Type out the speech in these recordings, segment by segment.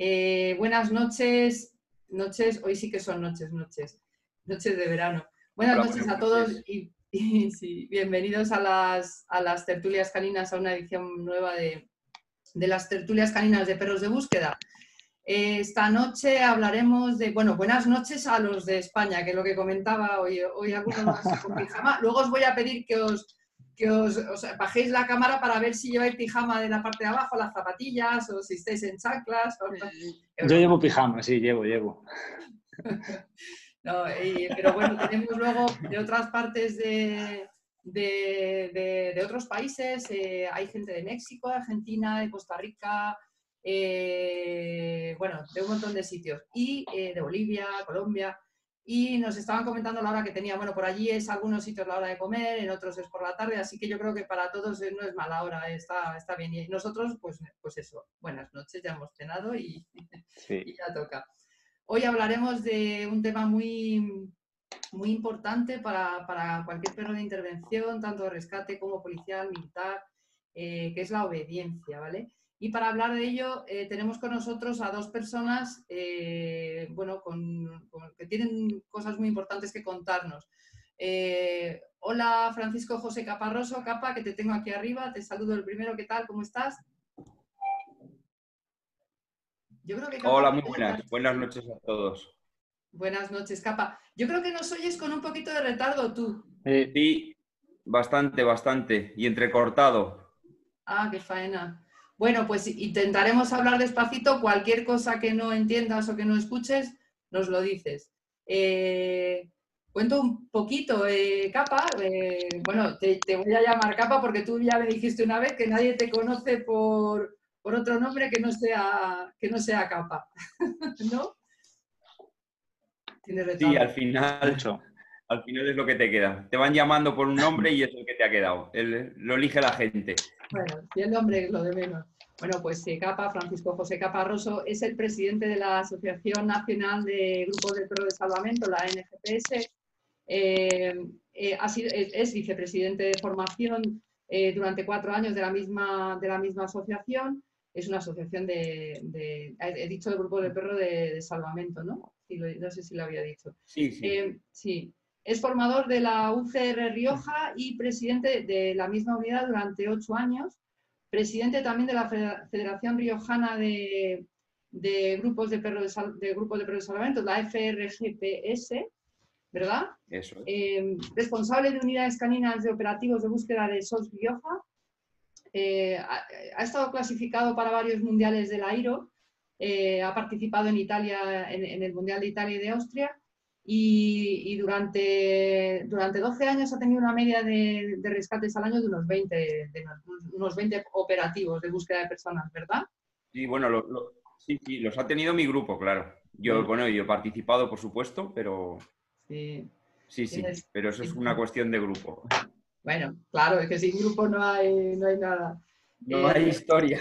Eh, buenas noches, noches, hoy sí que son noches, noches, noches de verano. Buenas noches a todos y, bienvenidos a las, a las tertulias caninas, a una edición nueva de, las tertulias caninas de perros de búsqueda. Esta noche hablaremos de, bueno, buenas noches a los de España, que es lo que comentaba hoy, hoy algunos más con pijama. Luego os voy a pedir que os, que os, bajéis la cámara para ver si lleváis pijama de la parte de abajo, las zapatillas, o si estáis en chanclas. Yo llevo pijama, sí, llevo, llevo. pero bueno, tenemos luego de otras partes de, de, otros países, eh, hay gente de México, de Argentina, de Costa Rica, eh, bueno, de un montón de sitios, y eh, de Bolivia, Colombia. Y nos estaban comentando la hora que tenía, bueno, por allí es algunos sitios la hora de comer, en otros es por la tarde, así que yo creo que para todos no es mala hora, está, está bien. Y nosotros, pues, pues eso, buenas noches, ya hemos cenado y, ya toca. Hoy hablaremos de un tema muy, muy importante para, para, cualquier perro de intervención, tanto de rescate como policial, militar, eh, que es la obediencia, ¿vale? Y para hablar de ello eh, tenemos con nosotros a dos personas eh, bueno, que tienen cosas muy importantes que contarnos. Eh, hola Francisco José Caparroso, Capa, que te tengo aquí arriba. Te saludo el primero. ¿Qué tal? ¿Cómo estás? hola, muy buenas. Buenas noches a todos. Buenas noches, Capa. Yo creo que nos oyes con un poquito de retardo tú. sí, bastante, bastante. Y entrecortado. Ah, qué faena. Bueno, pues intentaremos hablar despacito. Cualquier cosa que no entiendas o que no escuches, nos lo dices. Eh, cuento un poquito, eh, Capa. Eh, bueno, te, voy a llamar Capa porque tú ya me dijiste una vez que nadie te conoce por, otro nombre que no sea, que no sea Capa. ¿No? Sí, al final, al final es lo que te queda. Te van llamando por un nombre y es lo que te ha quedado. lo elige la gente. Bueno, si el nombre es lo de menos. Bueno, pues CAPA, Francisco José Caparroso, es el presidente de la Asociación Nacional de Grupos del Perro de Salvamento, la NGPS. Eh, eh, es vicepresidente de formación eh, durante cuatro años de la, misma, de la misma asociación. Es una asociación de, he dicho, del Grupo del Perro de, Salvamento, ¿no? no sé si lo había dicho. Sí, sí. sí. Es formador de la UCR Rioja y presidente de la misma unidad durante ocho años. Presidente también de la Federación Riojana de, Grupos de Perros de, Grupos de Perros de Salvamento, la FRGPS, ¿verdad? Eso eh, responsable de unidades caninas de operativos de búsqueda de SOS Rioja. Eh, ha, estado clasificado para varios mundiales de la IRO. Eh, ha participado en Italia, en, el Mundial de Italia y de Austria y, durante, durante 12 años ha tenido una media de, rescates al año de unos 20, de unos 20 operativos de búsqueda de personas, ¿verdad? Sí, bueno, sí, sí, los ha tenido mi grupo, claro. Yo, bueno, yo he participado, por supuesto, pero... Sí, sí, sí pero eso es una cuestión de grupo. Bueno, claro, es que sin grupo no hay, no hay nada. No hay eh, historia.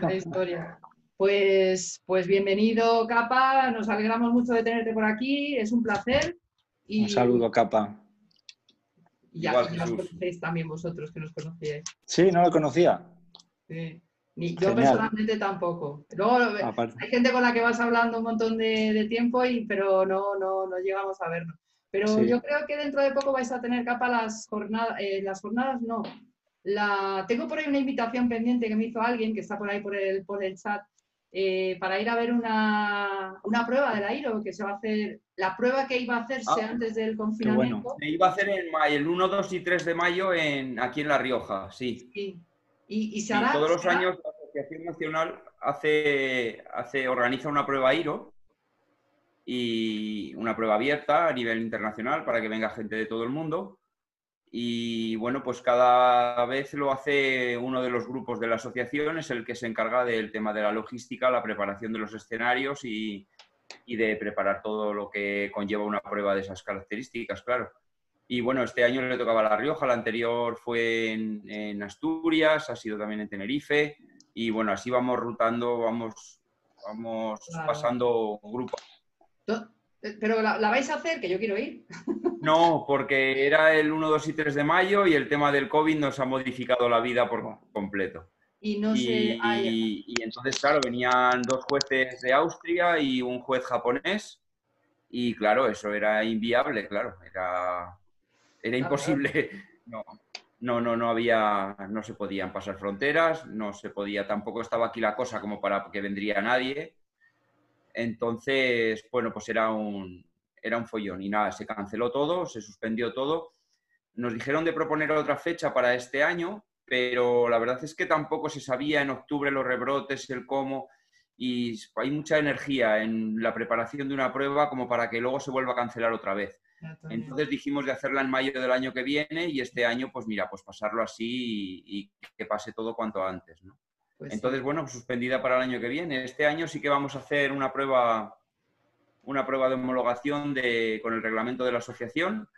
No hay historia. Pues, pues bienvenido, Capa. Nos alegramos mucho de tenerte por aquí. Es un placer. Un saludo, Capa. Y ya, nos conocéis también vosotros, que nos conocíais. Sí, no lo conocía. Ni yo personalmente tampoco. Luego hay gente con la que vas hablando un montón de, tiempo, y, pero no, no, no llegamos a vernos. Pero yo creo que dentro de poco vais a tener capa las jornadas, eh, las jornadas no. La, tengo por ahí una invitación pendiente que me hizo alguien que está por ahí por el, por el chat eh, para ir a ver una, prueba del AIRO que se va a hacer, la prueba que iba a hacerse ah, antes del confinamiento. Se iba a hacer en mayo, el 1, 2 y 3 de mayo en, aquí en La Rioja, sí. sí. Y, se hará, todos los años la Asociación Nacional hace, hace, organiza una prueba AIRO y una prueba abierta a nivel internacional para que venga gente de todo el mundo. Y bueno, pues cada vez lo hace uno de los grupos de la asociación, es el que se encarga del tema de la logística, la preparación de los escenarios y, de preparar todo lo que conlleva una prueba de esas características, claro. Y bueno, este año le tocaba a La Rioja, la anterior fue en, Asturias, ha sido también en Tenerife. Y bueno, así vamos rutando, vamos, vamos pasando grupos. ¿Pero la, vais a hacer? Que yo quiero ir. No, porque era el 1, 2 y 3 de mayo y el tema del COVID nos ha modificado la vida por completo. Y no. Y, entonces, claro, venían dos jueces de Austria y un juez japonés. Y claro, eso era inviable, claro. Era, era imposible. No, no, no, no había, no se podían pasar fronteras, no se podía, tampoco estaba aquí la cosa como para que vendría nadie. Entonces, bueno, pues era un, era un follón y nada, se canceló todo, se suspendió todo. Nos dijeron de proponer otra fecha para este año, pero la verdad es que tampoco se sabía en octubre los rebrotes, el cómo, y hay mucha energía en la preparación de una prueba como para que luego se vuelva a cancelar otra vez. Entonces dijimos de hacerla en mayo del año que viene y este año, pues mira, pues pasarlo así y, que pase todo cuanto antes, pues Entonces, bueno, suspendida para el año que viene. Este año sí que vamos a hacer una prueba, una prueba de homologación de, con el reglamento de la asociación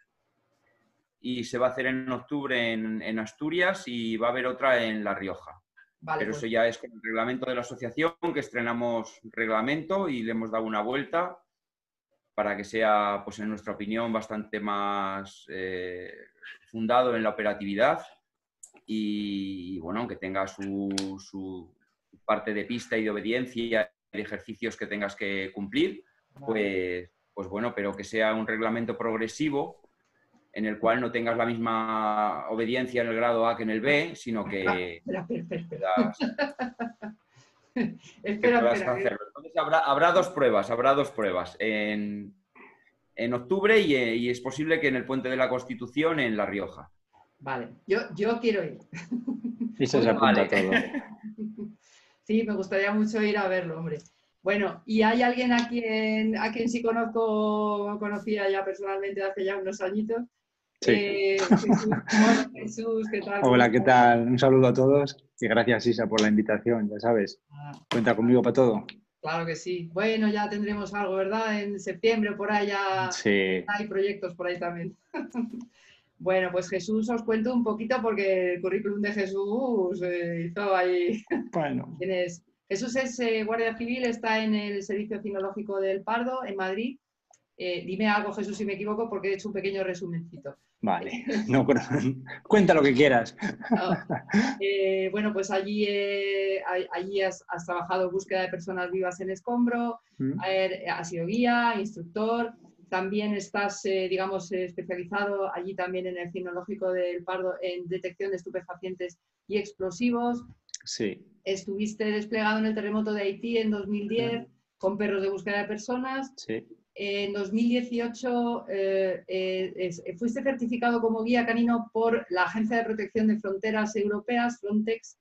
y se va a hacer en octubre en, Asturias y va a haber otra en La Rioja. Pero pues eso ya es con el reglamento de la asociación, que estrenamos reglamento y le hemos dado una vuelta para que sea, pues en nuestra opinión, bastante más eh, fundado en la operatividad y, bueno, aunque tenga su, parte de pista y de obediencia y ejercicios que tengas que cumplir, pues, pues bueno, pero que sea un reglamento progresivo en el cual no tengas la misma obediencia en el grado A que en el B, sino que... espera, espera, Entonces habrá, dos pruebas, habrá dos pruebas. En, octubre y, es posible que en el Puente de la Constitución en La Rioja. Vale, yo, yo quiero ir. Y se apunta todo. Sí, me gustaría mucho ir a verlo, hombre. Bueno, ¿y hay alguien a quien, a quien sí conozco, conocía ya personalmente hace ya unos añitos? Sí. Eh, Jesús, ¿qué tal? Hola, ¿qué tal? Un saludo a todos y gracias Isa por la invitación, ya sabes. Ah. Cuenta conmigo para todo. Claro que sí. Bueno, ya tendremos algo, ¿verdad? En septiembre por ahí ya sí. hay proyectos por ahí también. bueno, pues Jesús os cuento un poquito porque el currículum de Jesús eh, hizo ahí. Bueno. Tienes... Jesús es eh, guardia civil, está en el Servicio Cinológico del Pardo, en Madrid. dime algo, Jesús, si me equivoco, porque he hecho un pequeño resumencito. Vale, no, cuenta lo que quieras. Eh, bueno, pues allí, eh, allí has, trabajado en búsqueda de personas vivas en escombro, mm. has sido guía, instructor, también estás, eh, digamos, especializado allí también en el Cinológico del Pardo en detección de estupefacientes y explosivos. Sí. Estuviste desplegado en el terremoto de Haití en 2010 con perros de búsqueda de personas. Sí en 2018 eh, eh, fuiste certificado como guía canino por la Agencia de Protección de Fronteras Europeas, Frontex,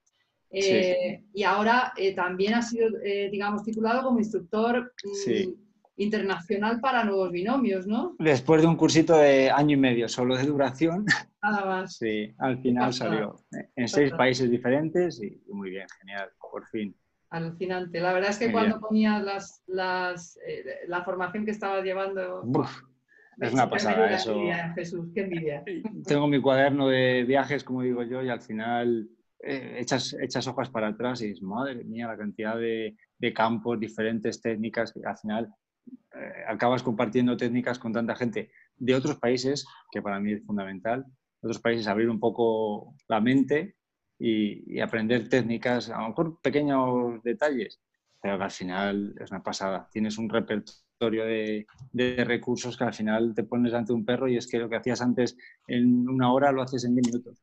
eh, y ahora también has sido, digamos, titulado como instructor mm, internacional para nuevos binomios, ¿no? Después de un cursito de año y medio solo de duración. Nada más. Sí, al final salió en seis países diferentes y muy bien, genial, por fin. Alucinante. La verdad es que cuando ponías las, las eh, la formación que estabas llevando... es una pasada eso. Jesús, qué envidia. Tengo mi cuaderno de viajes, como digo yo, y al final eh, echas, echas hojas para atrás y dices, madre mía, la cantidad de, de campos, diferentes técnicas, que al final acabas compartiendo técnicas con tanta gente de otros países, que para mí es fundamental, otros países abrir un poco la mente y, aprender técnicas, a lo mejor pequeños detalles, pero que al final es una pasada. Tienes un repertorio de, de, recursos que al final te pones ante un perro y es que lo que hacías antes en una hora lo haces en 10 minutos.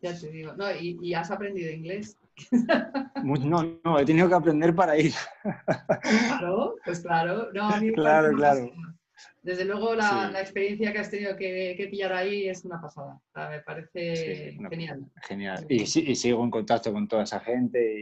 Ya te digo, no, y, has aprendido inglés. No, no, he tenido que aprender para ir. Claro, pues claro. No, claro, claro. Desde luego la, experiencia que has tenido que, pillar ahí es una pasada. me parece genial. Genial. Y, y, sigo en contacto con toda esa gente.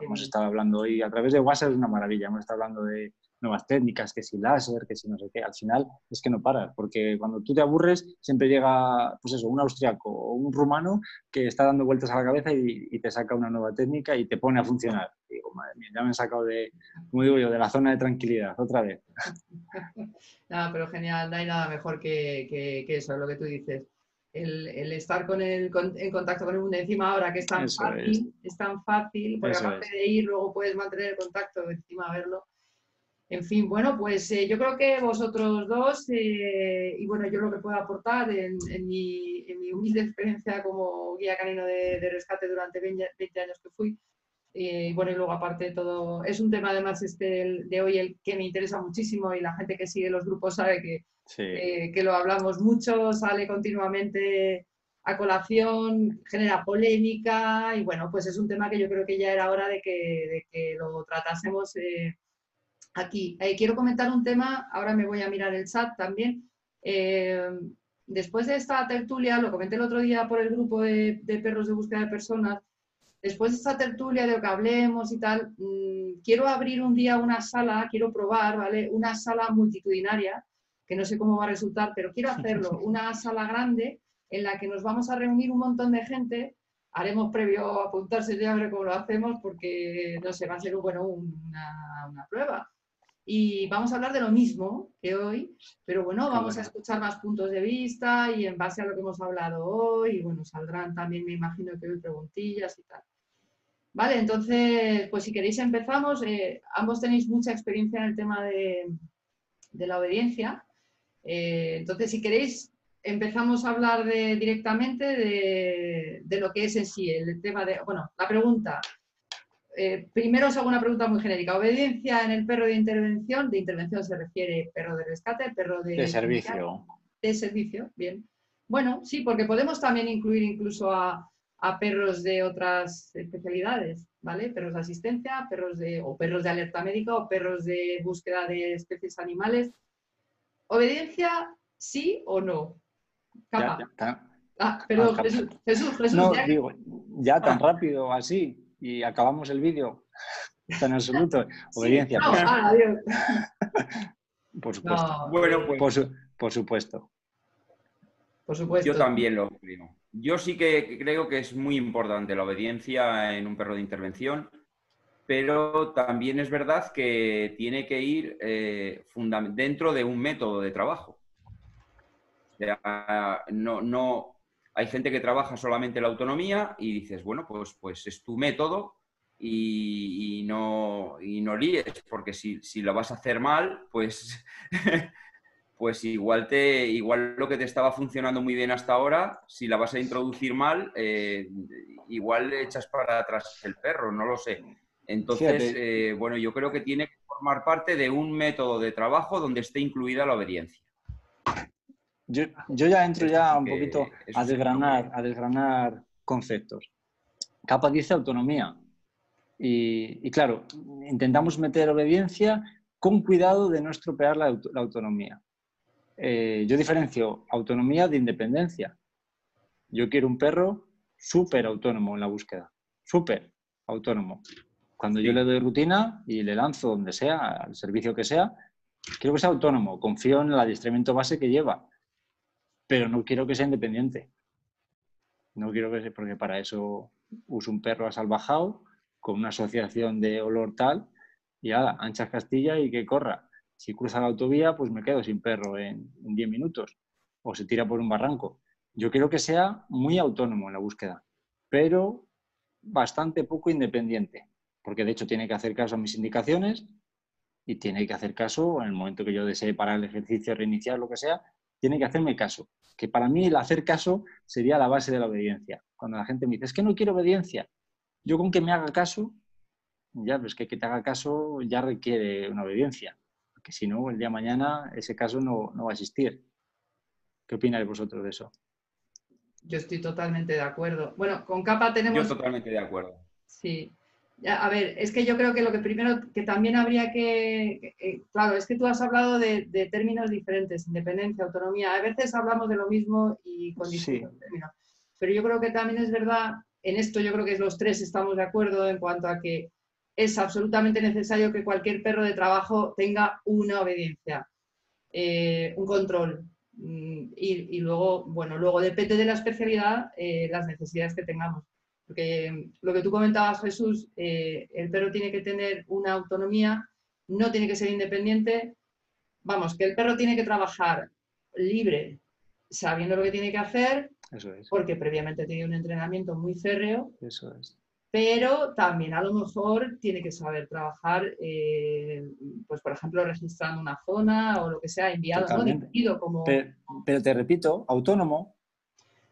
Y hemos estado hablando hoy a través de WhatsApp, es una maravilla. Hemos estado hablando de, nuevas técnicas, que si láser, que si no sé qué. Al final es que no paras, porque cuando tú te aburres siempre llega, pues eso, un austriaco o un rumano que está dando vueltas a la cabeza y, te saca una nueva técnica y te pone a funcionar. digo, madre mía, ya me han sacado de, como digo yo, de la zona de tranquilidad, otra vez. no, pero genial, no hay nada mejor que, que, eso, lo que tú dices. El, el, estar con el, en contacto con el mundo encima ahora que es tan fácil, es. tan fácil, porque aparte de ir luego puedes mantener el contacto, encima verlo, En fin, bueno, pues eh, yo creo que vosotros dos, eh, y bueno, yo lo que puedo aportar en, mi, humilde experiencia como guía canino de, rescate durante 20, años que fui, eh, y bueno, y luego aparte de todo, es un tema además este de hoy el que me interesa muchísimo y la gente que sigue los grupos sabe que, que lo hablamos mucho, sale continuamente a colación, genera polémica y bueno, pues es un tema que yo creo que ya era hora de que, de que lo tratásemos aquí. Eh, quiero comentar un tema, ahora me voy a mirar el chat también. Eh, después de esta tertulia, lo comenté el otro día por el grupo de, perros de búsqueda de personas, después de esta tertulia de lo que hablemos y tal, mm, quiero abrir un día una sala, quiero probar, ¿vale? Una sala multitudinaria, que no sé cómo va a resultar, pero quiero hacerlo, una sala grande en la que nos vamos a reunir un montón de gente haremos previo apuntarse ya a ver cómo lo hacemos porque no sé, va a ser bueno, una, una, prueba y vamos a hablar de lo mismo que hoy, pero bueno, vamos a escuchar más puntos de vista y en base a lo que hemos hablado hoy, y bueno, saldrán también, me imagino que hoy preguntillas y tal. Vale, entonces, pues si queréis empezamos. Eh, ambos tenéis mucha experiencia en el tema de, la obediencia. Eh, entonces, si queréis, empezamos a hablar de, directamente de, de, lo que es en sí el tema de, bueno, la pregunta, eh, primero os hago una pregunta muy genérica. ¿Obediencia en el perro de intervención? De intervención se refiere perro de rescate, perro de... De servicio. De servicio, bien. Bueno, sí, porque podemos también incluir incluso a, perros de otras especialidades, ¿vale? Perros de asistencia, perros de, o perros de alerta médica, o perros de búsqueda de especies animales. ¿Obediencia sí o no? Ah, perdón, Jesús, Jesús, Jesús, No, digo, ya tan ah. rápido así y acabamos el vídeo. En absoluto. Obediencia. por supuesto. bueno, pues, por, supuesto. Por supuesto. Yo también lo creo. Yo sí que creo que es muy importante la obediencia en un perro de intervención, pero también es verdad que tiene que ir eh, dentro de un método de trabajo. no, no, hay gente que trabaja solamente la autonomía y dices, bueno, pues, pues es tu método y, no, y no líes, porque si, lo vas a hacer mal, pues, pues igual, te, igual lo que te estaba funcionando muy bien hasta ahora, si la vas a introducir mal, eh, igual le echas para atrás el perro, no lo sé. Entonces, eh, bueno, yo creo que tiene que formar parte de un método de trabajo donde esté incluida la obediencia. Yo, ya entro ya un poquito a desgranar, a desgranar conceptos. Capa dice autonomía. Y, claro, intentamos meter obediencia con cuidado de no estropear la, autonomía. Eh, yo diferencio autonomía de independencia. Yo quiero un perro súper autónomo en la búsqueda, súper autónomo. Cuando yo le doy rutina y le lanzo donde sea, al servicio que sea, quiero que sea autónomo, confío en el adiestramiento base que lleva, pero no quiero que sea independiente. No quiero que sea, porque para eso uso un perro asalvajado con una asociación de olor tal y ala, anchas Castilla y que corra. Si cruza la autovía, pues me quedo sin perro en 10 minutos o se tira por un barranco. Yo quiero que sea muy autónomo en la búsqueda, pero bastante poco independiente, porque de hecho tiene que hacer caso a mis indicaciones y tiene que hacer caso en el momento que yo desee parar el ejercicio, reiniciar, lo que sea, tiene que hacerme caso. Que para mí el hacer caso sería la base de la obediencia. Cuando la gente me dice, es que no quiero obediencia, yo con que me haga caso, ya, pues que que te haga caso ya requiere una obediencia. Porque si no, el día de mañana ese caso no, no va a existir. ¿Qué opináis vosotros de eso? Yo estoy totalmente de acuerdo. Bueno, con capa tenemos... Yo totalmente de acuerdo. Sí, a ver, es que yo creo que lo que primero que también habría que, eh, claro, es que tú has hablado de, términos diferentes, independencia, autonomía. A veces hablamos de lo mismo y con distintos términos. Pero yo creo que también es verdad, en esto yo creo que los tres estamos de acuerdo en cuanto a que es absolutamente necesario que cualquier perro de trabajo tenga una obediencia, eh, un control. Mm, y, luego, bueno, luego depende de la especialidad eh, las necesidades que tengamos. Porque lo que tú comentabas, Jesús, eh, el perro tiene que tener una autonomía, no tiene que ser independiente. Vamos, que el perro tiene que trabajar libre, sabiendo lo que tiene que hacer, porque previamente tiene un entrenamiento muy férreo. Eso es. pero también a lo mejor tiene que saber trabajar, eh, pues por ejemplo, registrando una zona o lo que sea, enviado, ¿no? Dirigido como... Pero, pero te repito, autónomo,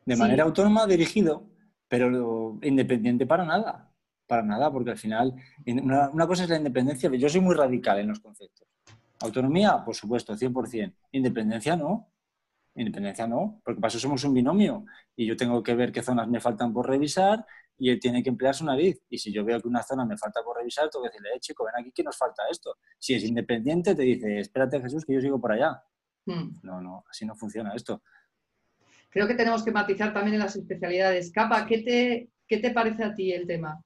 de Sí. manera autónoma, dirigido, pero independiente para nada. Para nada, porque al final, in- una, una cosa es la independencia, yo soy muy radical en los conceptos. Autonomía, por supuesto, 100%. Independencia, no. Independencia no, porque para eso somos un binomio y yo tengo que ver qué zonas me faltan por revisar y él tiene que emplear su nariz. Y si yo veo que una zona me falta por revisar, tengo que decirle, eh, chico, ven aquí que nos falta esto. Si es independiente, te dice, espérate Jesús, que yo sigo por allá. Hmm. No, no, así no funciona esto. Creo que tenemos que matizar también en las especialidades. Capa, ¿qué te, qué te parece a ti el tema?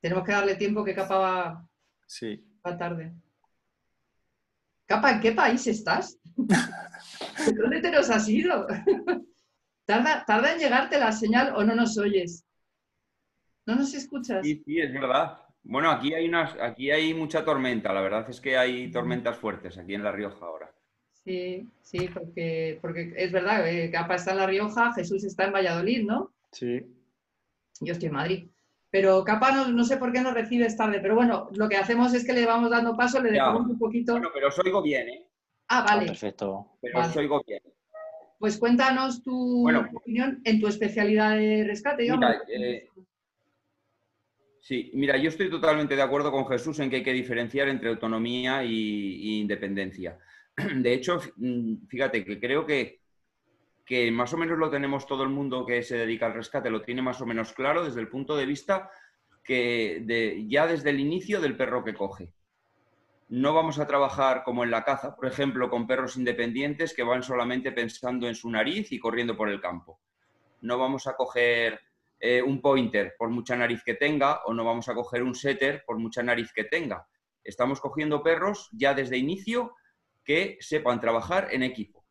Tenemos que darle tiempo que Capa va, Sí. va tarde. Capa, ¿en qué país estás? ¿Dónde te nos has ido? ¿Tarda, ¿Tarda en llegarte la señal o no nos oyes? ¿No nos escuchas? Sí, sí, es verdad. Bueno, aquí hay unas, aquí hay mucha tormenta. La verdad es que hay tormentas fuertes aquí en La Rioja ahora. Sí, sí, porque, porque es verdad, eh, Capa está en La Rioja, Jesús está en Valladolid, ¿no? Sí. Yo estoy en Madrid. Pero Capa no, no sé por qué nos recibes tarde, pero bueno, lo que hacemos es que le vamos dando paso, le Ya. dejamos un poquito. Bueno, pero os oigo bien, ¿eh? Ah, vale. perfecto. Pero os oigo bien. Pues cuéntanos tu Bueno. opinión en tu especialidad de rescate. Mira, eh, Sí, mira, yo estoy totalmente de acuerdo con Jesús en que hay que diferenciar entre autonomía y independencia. De hecho, mm, fíjate que creo que, que más o menos lo tenemos todo el mundo que se dedica al rescate, lo tiene más o menos claro desde el punto de vista que ya desde el inicio del perro que coge. No vamos a trabajar como en la caza, por ejemplo, con perros independientes que van solamente pensando en su nariz y corriendo por el campo. No vamos a coger eh, un pointer por mucha nariz que tenga o no vamos a coger un setter por mucha nariz que tenga. Estamos cogiendo perros ya desde inicio que sepan trabajar en equipo.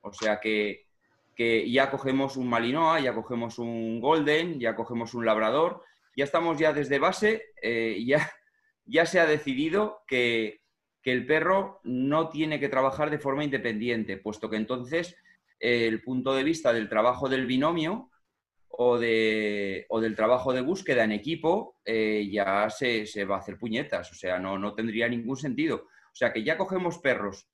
O sea que, que ya cogemos un Malinois, ya cogemos un Golden, ya cogemos un Labrador, ya estamos ya desde base, eh, ya, ya se ha decidido que, que el perro no tiene que trabajar de forma independiente, puesto que entonces eh, el punto de vista del trabajo del binomio o, de, o del trabajo de búsqueda en equipo eh, ya se, se, va a hacer puñetas, o sea, no, no tendría ningún sentido. O sea, que ya cogemos perros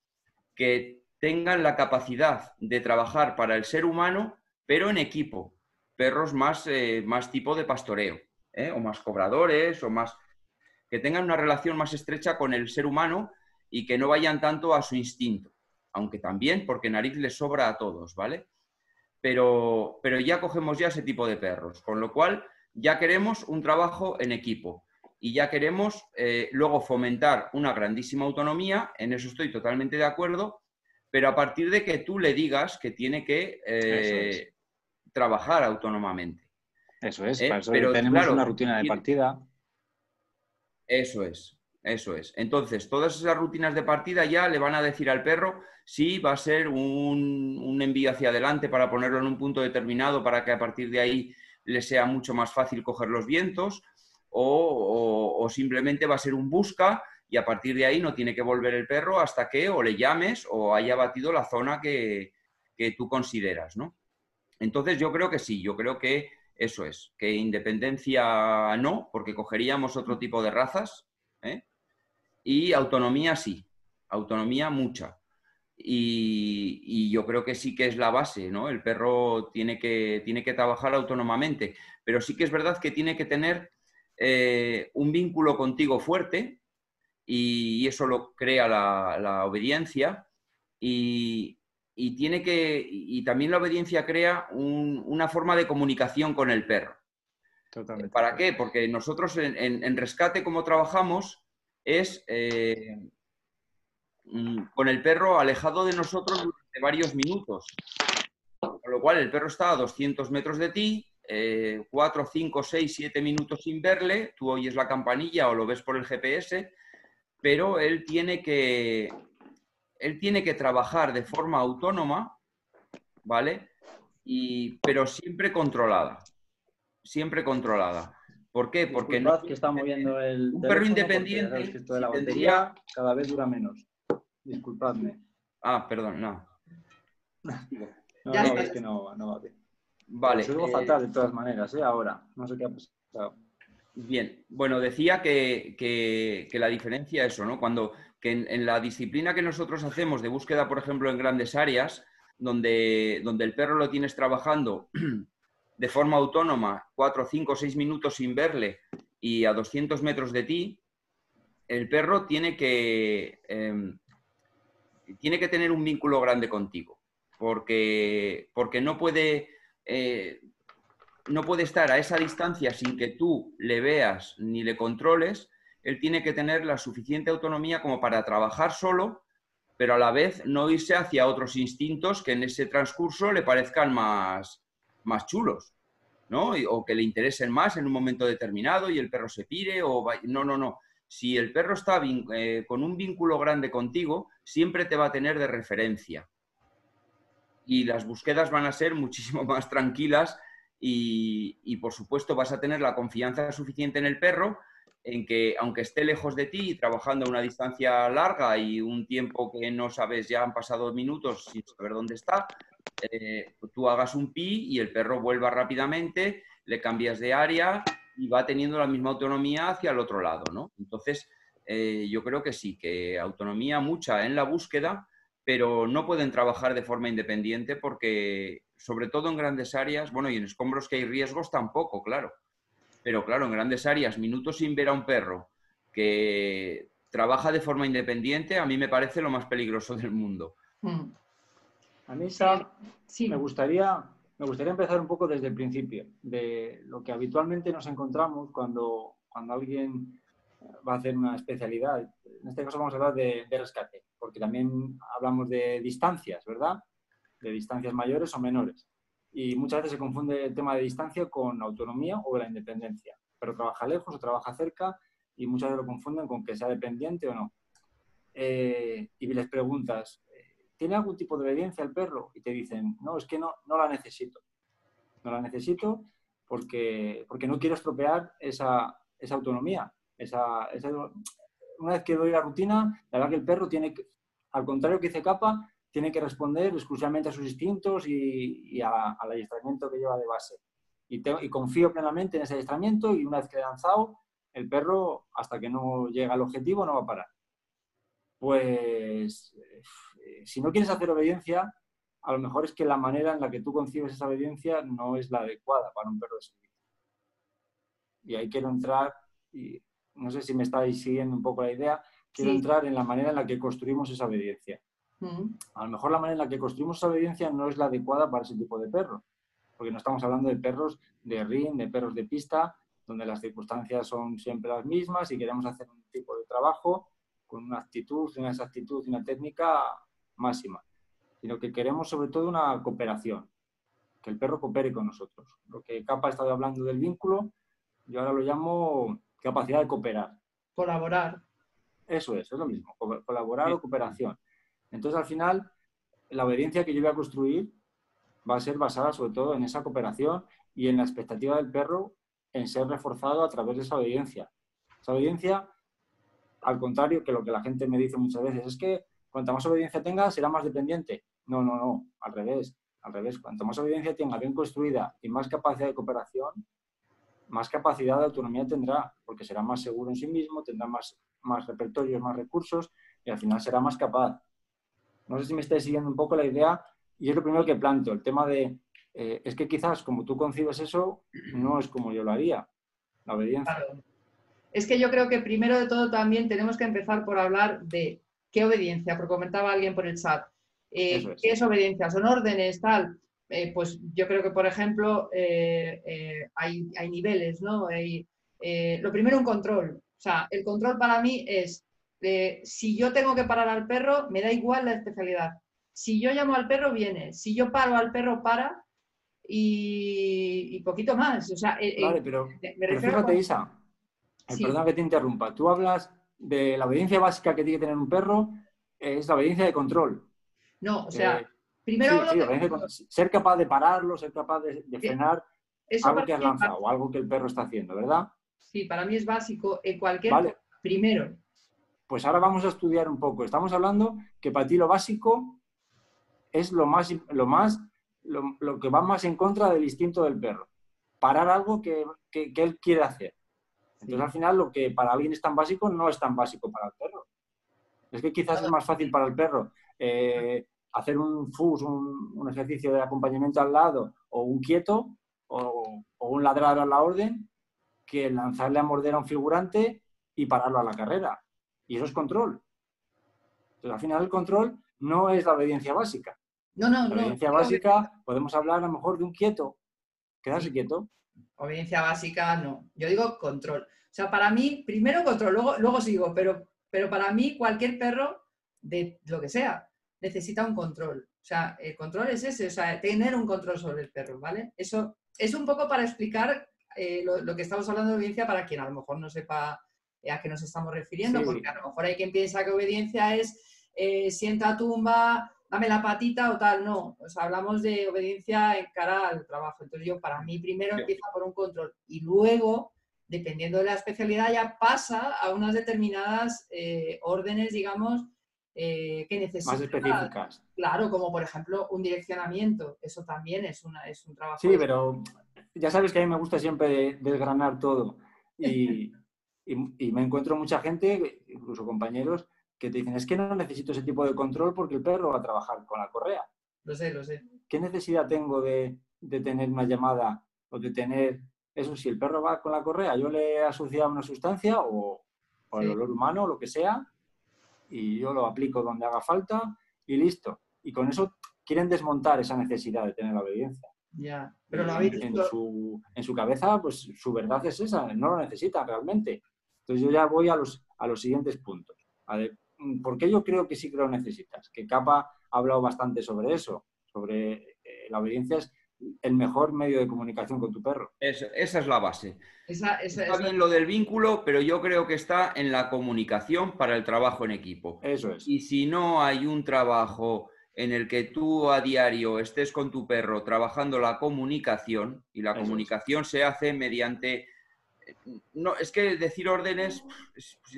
que tengan la capacidad de trabajar para el ser humano, pero en equipo, perros más, eh, más tipo de pastoreo, ¿eh? o más cobradores, o más que tengan una relación más estrecha con el ser humano y que no vayan tanto a su instinto, aunque también porque nariz les sobra a todos, ¿vale? Pero, pero ya cogemos ya ese tipo de perros, con lo cual ya queremos un trabajo en equipo y ya queremos eh, luego fomentar una grandísima autonomía, en eso estoy totalmente de acuerdo, pero a partir de que tú le digas que tiene que eh, es. trabajar autónomamente. Eso es, Eh, para eso pero, tenemos claro, una rutina de partida. Eso es, eso es. Entonces, todas esas rutinas de partida ya le van a decir al perro si va a ser un, un envío hacia adelante para ponerlo en un punto determinado para que a partir de ahí le sea mucho más fácil coger los vientos o, o- o simplemente va a ser un busca y a partir de ahí no tiene que volver el perro hasta que o le llames o haya batido la zona que, que tú consideras, ¿no? Entonces yo creo que sí, yo creo que eso es, que independencia no, porque cogeríamos otro tipo de razas, ¿eh? y autonomía sí, autonomía mucha. Y, y yo creo que sí que es la base, ¿no? El perro tiene que, tiene que trabajar autónomamente, pero sí que es verdad que tiene que tener eh, un vínculo contigo fuerte y, eso lo crea la, la obediencia y, y tiene que, y también la obediencia crea un- una forma de comunicación con el perro. Totalmente. ¿Para qué? Porque nosotros en, en- en rescate, como trabajamos, es eh, mm, con el perro alejado de nosotros durante varios minutos. Con lo cual, el perro está a 200 metros de ti, 4, 5, 6, 7 minutos sin verle, tú oyes la campanilla o lo ves por el GPS, pero él tiene que, él tiene que trabajar de forma autónoma, ¿vale? Y, pero siempre controlada. Siempre controlada. ¿Por qué? Porque no, Disculpad que está moviendo el Un perro independiente, esto de la batería cada vez dura menos. Disculpadme. Ah, perdón, no. No, Ya no, es que no, no va bien. Vale. Se eh, fatal de todas maneras, ¿eh? Ahora, no sé qué ha pasado. Bien, bueno, decía que, la diferencia es eso, ¿no? Cuando que en, la disciplina que nosotros hacemos de búsqueda, por ejemplo, en grandes áreas, donde, donde el perro lo tienes trabajando de forma autónoma, cuatro, cinco, seis minutos sin verle y a 200 metros de ti, el perro tiene que, em, tiene que tener un vínculo grande contigo, porque, porque no puede... Eh, no puede estar a esa distancia sin que tú le veas ni le controles, él tiene que tener la suficiente autonomía como para trabajar solo, pero a la vez no irse hacia otros instintos que en ese transcurso le parezcan más, más chulos, ¿no? O que le interesen más en un momento determinado y el perro se pire o... No, no, no. Si el perro está eh, con un vínculo grande contigo, siempre te va a tener de referencia. Y las búsquedas van a ser muchísimo más tranquilas y, por supuesto vas a tener la confianza suficiente en el perro en que aunque esté lejos de ti trabajando a una distancia larga y un tiempo que no sabes, ya han pasado minutos sin saber dónde está, eh, tú hagas un pi y el perro vuelva rápidamente, le cambias de área y va teniendo la misma autonomía hacia el otro lado, ¿no? Entonces, eh, yo creo que sí, que autonomía mucha en la búsqueda, pero no pueden trabajar de forma independiente porque sobre todo en grandes áreas, bueno, y en escombros que hay riesgos tampoco, claro. Pero claro, en grandes áreas, minutos sin ver a un perro que trabaja de forma independiente, a mí me parece lo más peligroso del mundo. Hmm. A mí, sí. me, gustaría, me gustaría empezar un poco desde el principio, de lo que habitualmente nos encontramos cuando, cuando alguien va a hacer una especialidad. En este caso vamos a hablar de rescate, porque también hablamos de distancias, ¿verdad? de distancias mayores o menores. Y muchas veces se confunde el tema de distancia con autonomía o la independencia. Pero trabaja lejos o trabaja cerca y muchas veces lo confunden con que sea dependiente o no. Eh, y les preguntas, ¿tiene algún tipo de obediencia el perro? Y te dicen, no, es que no, no la necesito. No la necesito porque, porque no quiero estropear esa, esa autonomía. Esa, una vez que doy la rutina, la verdad que el perro tiene que, al contrario que dice capa, tiene que responder exclusivamente a sus instintos y, al adiestramiento que lleva de base. Y, y, confío plenamente en ese adiestramiento y una vez que he lanzado, el perro, hasta que no llega al objetivo, no va a parar. Pues, eh, si no quieres hacer obediencia, a lo mejor es que la manera en la que tú concibes esa obediencia no es la adecuada para un perro de servicio. Y ahí quiero entrar, y no sé si me estáis siguiendo un poco la idea, quiero entrar en la manera en la que construimos esa obediencia. A lo mejor la manera en la que construimos esa obediencia no es la adecuada para ese tipo de perro, porque no estamos hablando de perros de ring, de perros de pista, donde las circunstancias son siempre las mismas y queremos hacer un tipo de trabajo con una actitud, una exactitud y una técnica máxima, sino que queremos sobre todo una cooperación, que el perro coopere con nosotros. Lo que Capa ha estado hablando del vínculo, yo ahora lo llamo capacidad de cooperar. Colaborar. Eso es, es lo mismo, colaborar o cooperación. Entonces, al final, la obediencia que yo voy a construir va a ser basada sobre todo en esa cooperación y en la expectativa del perro en ser reforzado a través de esa obediencia. Esa obediencia, al contrario que lo que la gente me dice muchas veces, es que cuanta más obediencia tenga, será más dependiente. No, no, no, al revés. Al revés, cuanto más obediencia tenga bien construida y más capacidad de cooperación, más capacidad de autonomía tendrá, porque será más seguro en sí mismo, tendrá más, más repertorios, más recursos y al final será más capaz. No sé si me estáis siguiendo un poco la idea y es lo primero que planteo, el tema de, eh, es que quizás como tú concibes eso, no es como yo lo haría, la obediencia. Es que yo creo que primero de todo también tenemos que empezar por hablar de qué obediencia, porque comentaba alguien por el chat. Eh, ¿Qué es obediencia? ¿Son órdenes, tal? Eh, pues yo creo que, por ejemplo, hay, hay, niveles, ¿no? Hay, lo primero, un control. O sea, el control para mí es si yo tengo que parar al perro, me da igual la especialidad. Si yo llamo al perro, viene. Si yo paro al perro, para. Y, poquito más. O sea, eh, eh, vale, pero, fíjate, Isa, eh, perdón que te interrumpa. Tú hablas de la obediencia básica que tiene que tener un perro, es la obediencia de control. No, o sea, primero ser capaz de pararlo, ser capaz de, frenar algo que has lanzado o algo que el perro está haciendo, ¿verdad? Sí, para mí es básico en cualquier... Primero, pues ahora vamos a estudiar un poco. Estamos hablando que para ti lo básico es lo más, lo más lo, que va más en contra del instinto del perro. Parar algo que, él quiere hacer. Entonces, al final, lo que para alguien es tan básico no es tan básico para el perro. Es que quizás es más fácil para el perro eh, hacer un fus, un, ejercicio de acompañamiento al lado, o un quieto, o, un ladrar a la orden, que lanzarle a morder a un figurante y pararlo a la carrera. Y eso es control. Entonces, al final, el control no es la obediencia básica. No, no, la obediencia básica, podemos hablar a lo mejor de un quieto. Quedarse quieto. Obediencia básica, no. Yo digo control. O sea, para mí, primero control, luego, luego sigo, pero, pero para mí cualquier perro, de lo que sea, necesita un control. O sea, el control es ese, o sea, tener un control sobre el perro, ¿vale? Eso es un poco para explicar eh, lo, que estamos hablando de obediencia para quien a lo mejor no sepa eh, a qué nos estamos refiriendo, porque a lo mejor hay quien piensa que obediencia es eh, sienta tumba, dame la patita o tal, no. O sea, hablamos de obediencia en cara al trabajo. Entonces yo, para mí, primero empieza por un control y luego, dependiendo de la especialidad, ya pasa a unas determinadas órdenes, digamos, eh, que necesitan. Más específicas. Claro, como por ejemplo un direccionamiento. Eso también es, una, es un trabajo. Sí, pero ya sabes que a mí me gusta siempre desgranar todo. Y, y, me encuentro mucha gente, incluso compañeros, que te dicen, es que no necesito ese tipo de control porque el perro va a trabajar con la correa. Lo sé, lo sé. ¿Qué necesidad tengo de, de tener una llamada o de tener eso? Si el perro va con la correa, yo le asociado una sustancia o, o el olor humano o lo que sea, y yo lo aplico donde haga falta y listo. Y con eso quieren desmontar esa necesidad de tener la obediencia. Ya, pero lo habéis en, su, en su cabeza, pues su verdad es esa, no lo necesita realmente. Entonces yo ya voy a los, a los siguientes puntos. A ver, ¿Por qué yo creo que sí que lo necesitas? Que Capa ha hablado bastante sobre eso, sobre eh, la obediencia es el mejor medio de comunicación con tu perro. esa es la base. Esa, está bien lo del vínculo, pero yo creo que está en la comunicación para el trabajo en equipo. Eso es. Y si no hay un trabajo en el que tú a diario estés con tu perro trabajando la comunicación, y la comunicación se hace mediante... No, es que decir órdenes...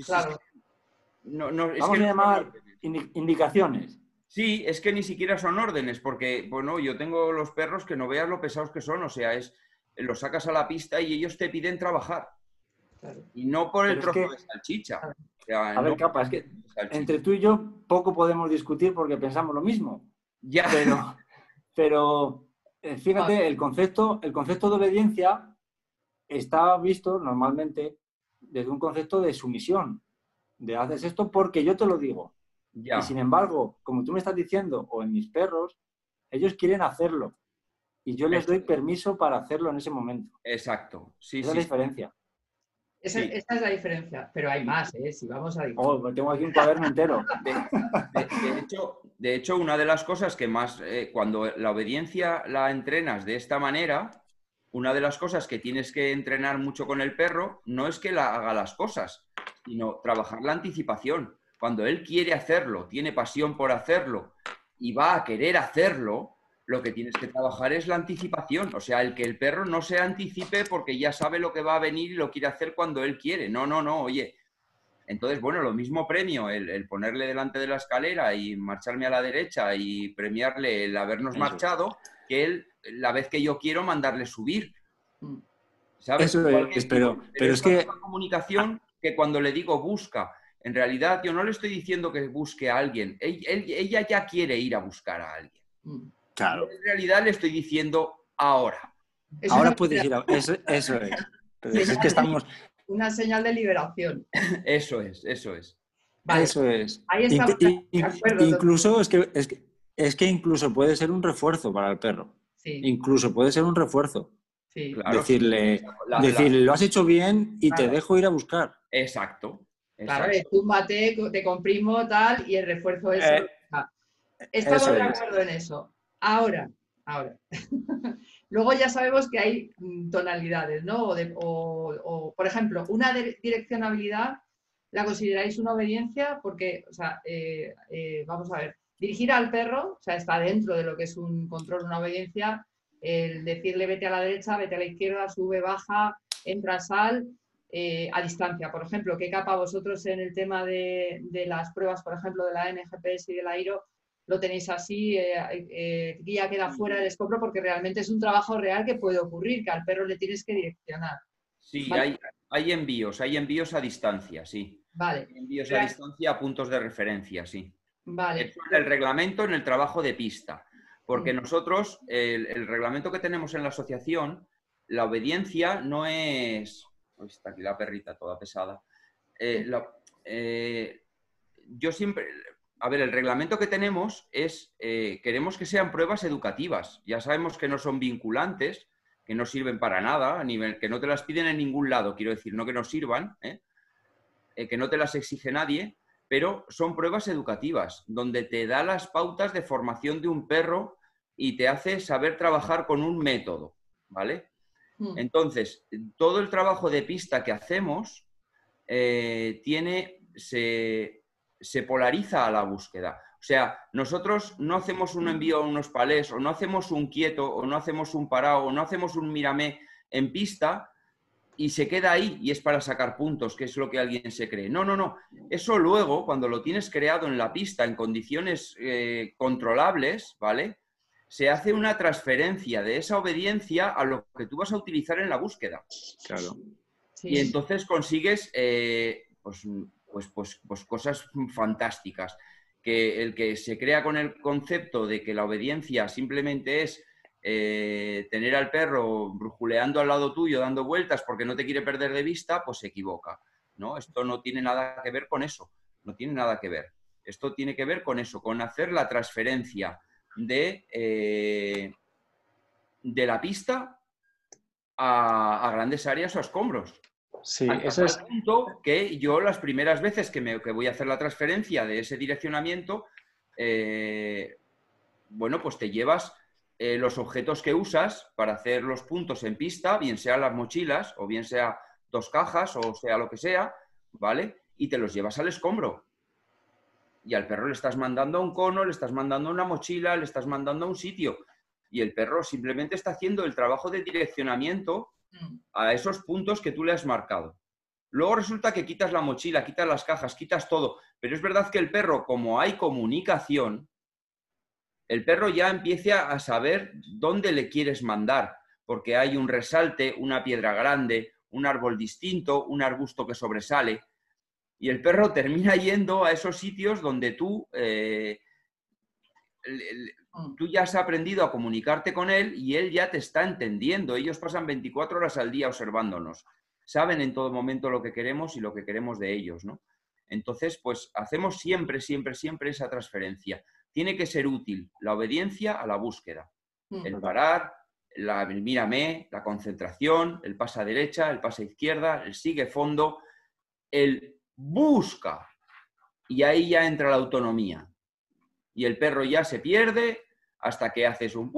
claro. no, no, es Vamos a llamar indicaciones. Sí, es que ni siquiera son órdenes, porque, bueno, yo tengo los perros que no veas lo pesados que son, o sea, es los sacas a la pista y ellos te piden trabajar. Y no por el trozo de salchicha. a ver, capa, es que entre tú y yo poco podemos discutir porque pensamos lo mismo. Ya. Pero, pero eh, fíjate, el concepto, el concepto de obediencia está visto normalmente desde un concepto de sumisión. De haces esto porque yo te lo digo. Y sin embargo, como tú me estás diciendo, o en mis perros, ellos quieren hacerlo. Y yo les doy permiso para hacerlo en ese momento. Exacto. Sí, esa es la diferencia. Esa, es la diferencia, pero hay más, ¿eh? Si vamos a... Oh, tengo aquí un cuaderno entero. De, hecho, una de las cosas que más, eh, cuando la obediencia la entrenas de esta manera, una de las cosas que tienes que entrenar mucho con el perro no es que la haga las cosas, sino trabajar la anticipación. Cuando él quiere hacerlo, tiene pasión por hacerlo y va a querer hacerlo, lo que tienes que trabajar es la anticipación. O sea, el que el perro no se anticipe porque ya sabe lo que va a venir y lo quiere hacer cuando él quiere. No, no, no, oye. Entonces, bueno, lo mismo premio, el, ponerle delante de la escalera y marcharme a la derecha y premiarle el habernos marchado, que él, la vez que yo quiero, mandarle subir. Mm. ¿Sabes? Eso es, pero, pero, es que... comunicación que cuando le digo busca, en realidad, yo no le estoy diciendo que busque a alguien. ella ya quiere ir a buscar a alguien. Mm. Claro. En realidad le estoy diciendo ahora. ahora puedes ir a... Eso, eso es. es que estamos... Una señal de liberación. Eso es, eso es. Eso es. Ahí estamos incluso es que, es que, incluso puede ser un refuerzo para el perro. Sí. Incluso puede ser un refuerzo. Sí. decirle, decirle lo has hecho bien y te dejo ir a buscar. Exacto. Claro, túmbate, te comprimo, tal, y el refuerzo es... Eh, estamos de acuerdo en eso. Ahora, ahora. Luego ya sabemos que hay mm, tonalidades, ¿no? O, por ejemplo, una direccionabilidad, ¿la consideráis una obediencia? Porque, o sea, eh, eh, vamos a ver, dirigir al perro, o sea, está dentro de lo que es un control, una obediencia, el decirle vete a la derecha, vete a la izquierda, sube, baja, entra, sal, eh, a distancia. Por ejemplo, ¿qué capa vosotros en el tema de, las pruebas, por ejemplo, de la NGPS y de la IRO, lo tenéis así, eh, eh, guía queda fuera del escombro porque realmente es un trabajo real que puede ocurrir, que al perro le tienes que direccionar. Sí, hay, hay, envíos, hay envíos a distancia, sí. Vale. envíos a distancia a puntos de referencia, sí. Vale. el reglamento en el trabajo de pista. Porque nosotros, el, reglamento que tenemos en la asociación, la obediencia no es. Está aquí la perrita toda pesada. Eh, eh, yo siempre. A ver, el reglamento que tenemos es. Eh, queremos que sean pruebas educativas. Ya sabemos que no son vinculantes, que no sirven para nada, que no te las piden en ningún lado, quiero decir, no que no sirvan, que no te las exige nadie, pero son pruebas educativas, donde te da las pautas de formación de un perro y te hace saber trabajar con un método, ¿vale? Hmm. Entonces, todo el trabajo de pista que hacemos eh, tiene, se, polariza a la búsqueda. O sea, nosotros no hacemos un envío a unos palés, o no hacemos un quieto, o no hacemos un parado, o no hacemos un mírame en pista y se queda ahí y es para sacar puntos, que es lo que alguien se cree. No, no, no. Eso luego, cuando lo tienes creado en la pista en condiciones eh, controlables, ¿vale? Se hace una transferencia de esa obediencia a lo que tú vas a utilizar en la búsqueda. Claro. Y entonces consigues eh, pues, pues, pues, pues, cosas fantásticas. Que el que se crea con el concepto de que la obediencia simplemente es eh, tener al perro brujuleando al lado tuyo, dando vueltas porque no te quiere perder de vista, pues se equivoca. ¿no? Esto no tiene nada que ver con eso. No tiene nada que ver. Esto tiene que ver con eso, con hacer la transferencia de, eh, de la pista a, grandes áreas o a escombros. Sí, eso es. punto que yo las primeras veces que, me, voy a hacer la transferencia de ese direccionamiento, eh, bueno, pues te llevas eh, los objetos que usas para hacer los puntos en pista, bien sea las mochilas o bien sea dos cajas o sea lo que sea, ¿vale? Y te los llevas al escombro y al perro le estás mandando a un cono, le estás mandando a una mochila, le estás mandando a un sitio. Y el perro simplemente está haciendo el trabajo de direccionamiento mm. a esos puntos que tú le has marcado. Luego resulta que quitas la mochila, quitas las cajas, quitas todo. Pero es verdad que el perro, como hay comunicación, el perro ya empieza a saber dónde le quieres mandar, porque hay un resalte, una piedra grande, un árbol distinto, un arbusto que sobresale y el perro termina yendo a esos sitios donde tú, eh, tú ya has aprendido a comunicarte con él y él ya te está entendiendo. Ellos pasan 24 horas al día observándonos. Saben en todo momento lo que queremos y lo que queremos de ellos, ¿no? Entonces, pues hacemos siempre, siempre, siempre esa transferencia. Tiene que ser útil la obediencia a la búsqueda. Mm. El parar, la, el mírame, la concentración, el pasa derecha, el pasa izquierda, el sigue fondo, el busca. Y ahí ya entra la autonomía. Y el perro ya se pierde hasta que haces un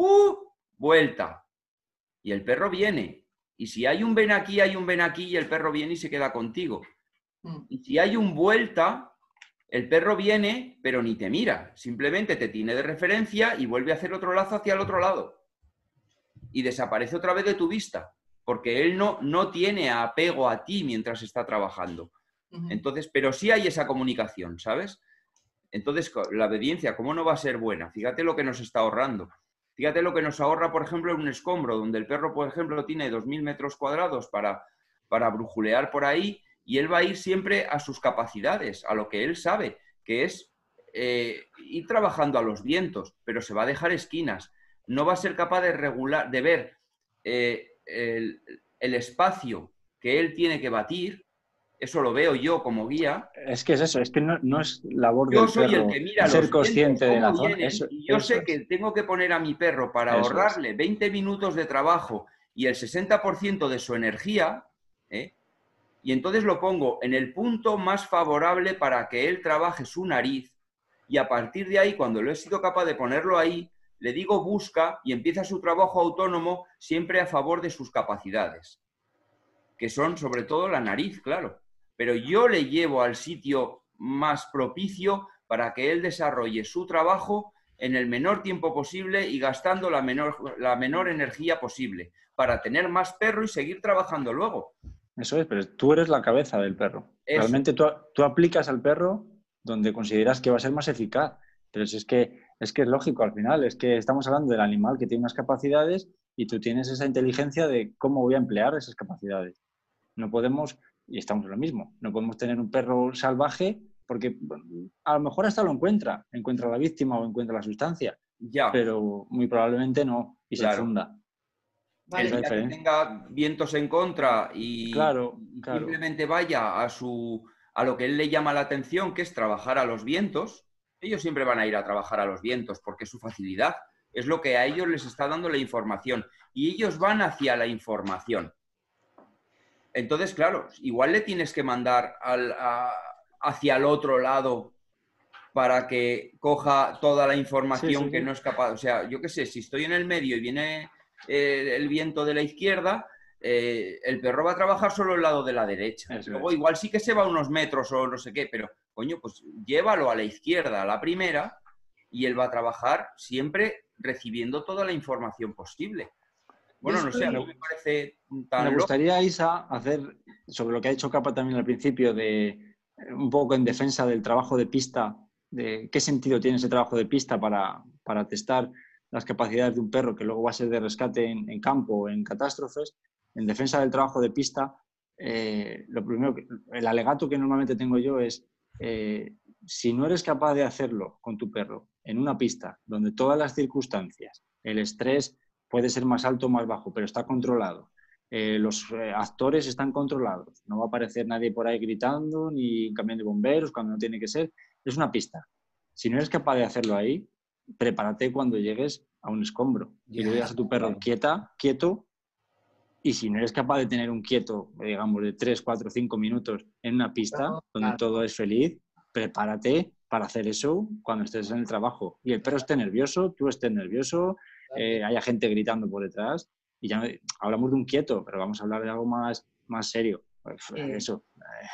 vuelta. Y el perro viene. Y si hay un ven aquí, hay un ven aquí y el perro viene y se queda contigo. Mm. Y si hay un vuelta, el perro viene, pero ni te mira. Simplemente te tiene de referencia y vuelve a hacer otro lazo hacia el otro lado. Y desaparece otra vez de tu vista. Porque él no, no tiene apego a ti mientras está trabajando. Entonces, pero sí hay esa comunicación, ¿sabes? Entonces, la obediencia, ¿cómo no va a ser buena? Fíjate lo que nos está ahorrando. Fíjate lo que nos ahorra, por ejemplo, en un escombro, donde el perro, por ejemplo, tiene 2.000 metros cuadrados para, para brujulear por ahí y él va a ir siempre a sus capacidades, a lo que él sabe, que es eh, ir trabajando a los vientos, pero se va a dejar esquinas. No va a ser capaz de regular, de ver eh, el, el espacio que él tiene que batir eso lo veo yo como guía. Es que es eso, es que no, es labor yo soy el que mira ser consciente de la zona. yo sé que tengo que poner a mi perro para ahorrarle 20 minutos de trabajo y el 60% de su energía, ¿eh? y entonces lo pongo en el punto más favorable para que él trabaje su nariz, y a partir de ahí, cuando lo he sido capaz de ponerlo ahí, le digo busca y empieza su trabajo autónomo siempre a favor de sus capacidades, que son sobre todo la nariz, claro pero yo le llevo al sitio más propicio para que él desarrolle su trabajo en el menor tiempo posible y gastando la menor, la menor energía posible, para tener más perro y seguir trabajando luego. Eso es, pero tú eres la cabeza del perro. Realmente tú, tú, aplicas al perro donde consideras que va a ser más eficaz. Pero es que Es que es lógico al final, es que estamos hablando del animal que tiene unas capacidades y tú tienes esa inteligencia de cómo voy a emplear esas capacidades. No podemos, y estamos en lo mismo, no podemos tener un perro salvaje porque a lo mejor hasta lo encuentra, encuentra la víctima o encuentra la sustancia, ya. pero muy probablemente no, y se funda. Día que tenga vientos en contra y claro, simplemente vaya a, su, a lo que él le llama la atención, que es trabajar a los vientos, ellos siempre van a ir a trabajar a los vientos porque es su facilidad, es lo que a ellos les está dando la información y ellos van hacia la información. Entonces, claro, igual le tienes que mandar hacia el otro lado para que coja toda la información que no es capaz. O sea, yo qué sé, si estoy en el medio y viene eh, el viento de la izquierda, eh, el perro va a trabajar solo el lado de la derecha. Luego, igual sí que se va unos metros o no sé qué, pero coño, pues llévalo a la izquierda, a la primera, y él va a trabajar siempre recibiendo toda la información posible. Bueno, no sé, a mí me parece tan. Me gustaría, Isa, hacer sobre lo que ha dicho Capa también al principio, de eh, un poco en defensa del trabajo de pista, de qué sentido tiene ese trabajo de pista para, para testar las capacidades de un perro que luego va a ser de rescate en, en campo o en catástrofes en defensa del trabajo de pista, eh, lo primero, el alegato que normalmente tengo yo es, eh, si no eres capaz de hacerlo con tu perro en una pista donde todas las circunstancias, el estrés puede ser más alto o más bajo, pero está controlado, eh, los actores están controlados, no va a aparecer nadie por ahí gritando ni cambiando de bomberos cuando no tiene que ser, es una pista. Si no eres capaz de hacerlo ahí, prepárate cuando llegues a un escombro y le digas a tu perro quieta, quieto, y si no eres capaz de tener un quieto, digamos, de 3, 4, 5 minutos en una pista donde todo es feliz, prepárate para hacer eso cuando estés en el trabajo. Y el perro esté nervioso, tú estés nervioso, eh, haya gente gritando por detrás. Y ya hablamos de un quieto, pero vamos a hablar de algo más, más serio. Pues, eso,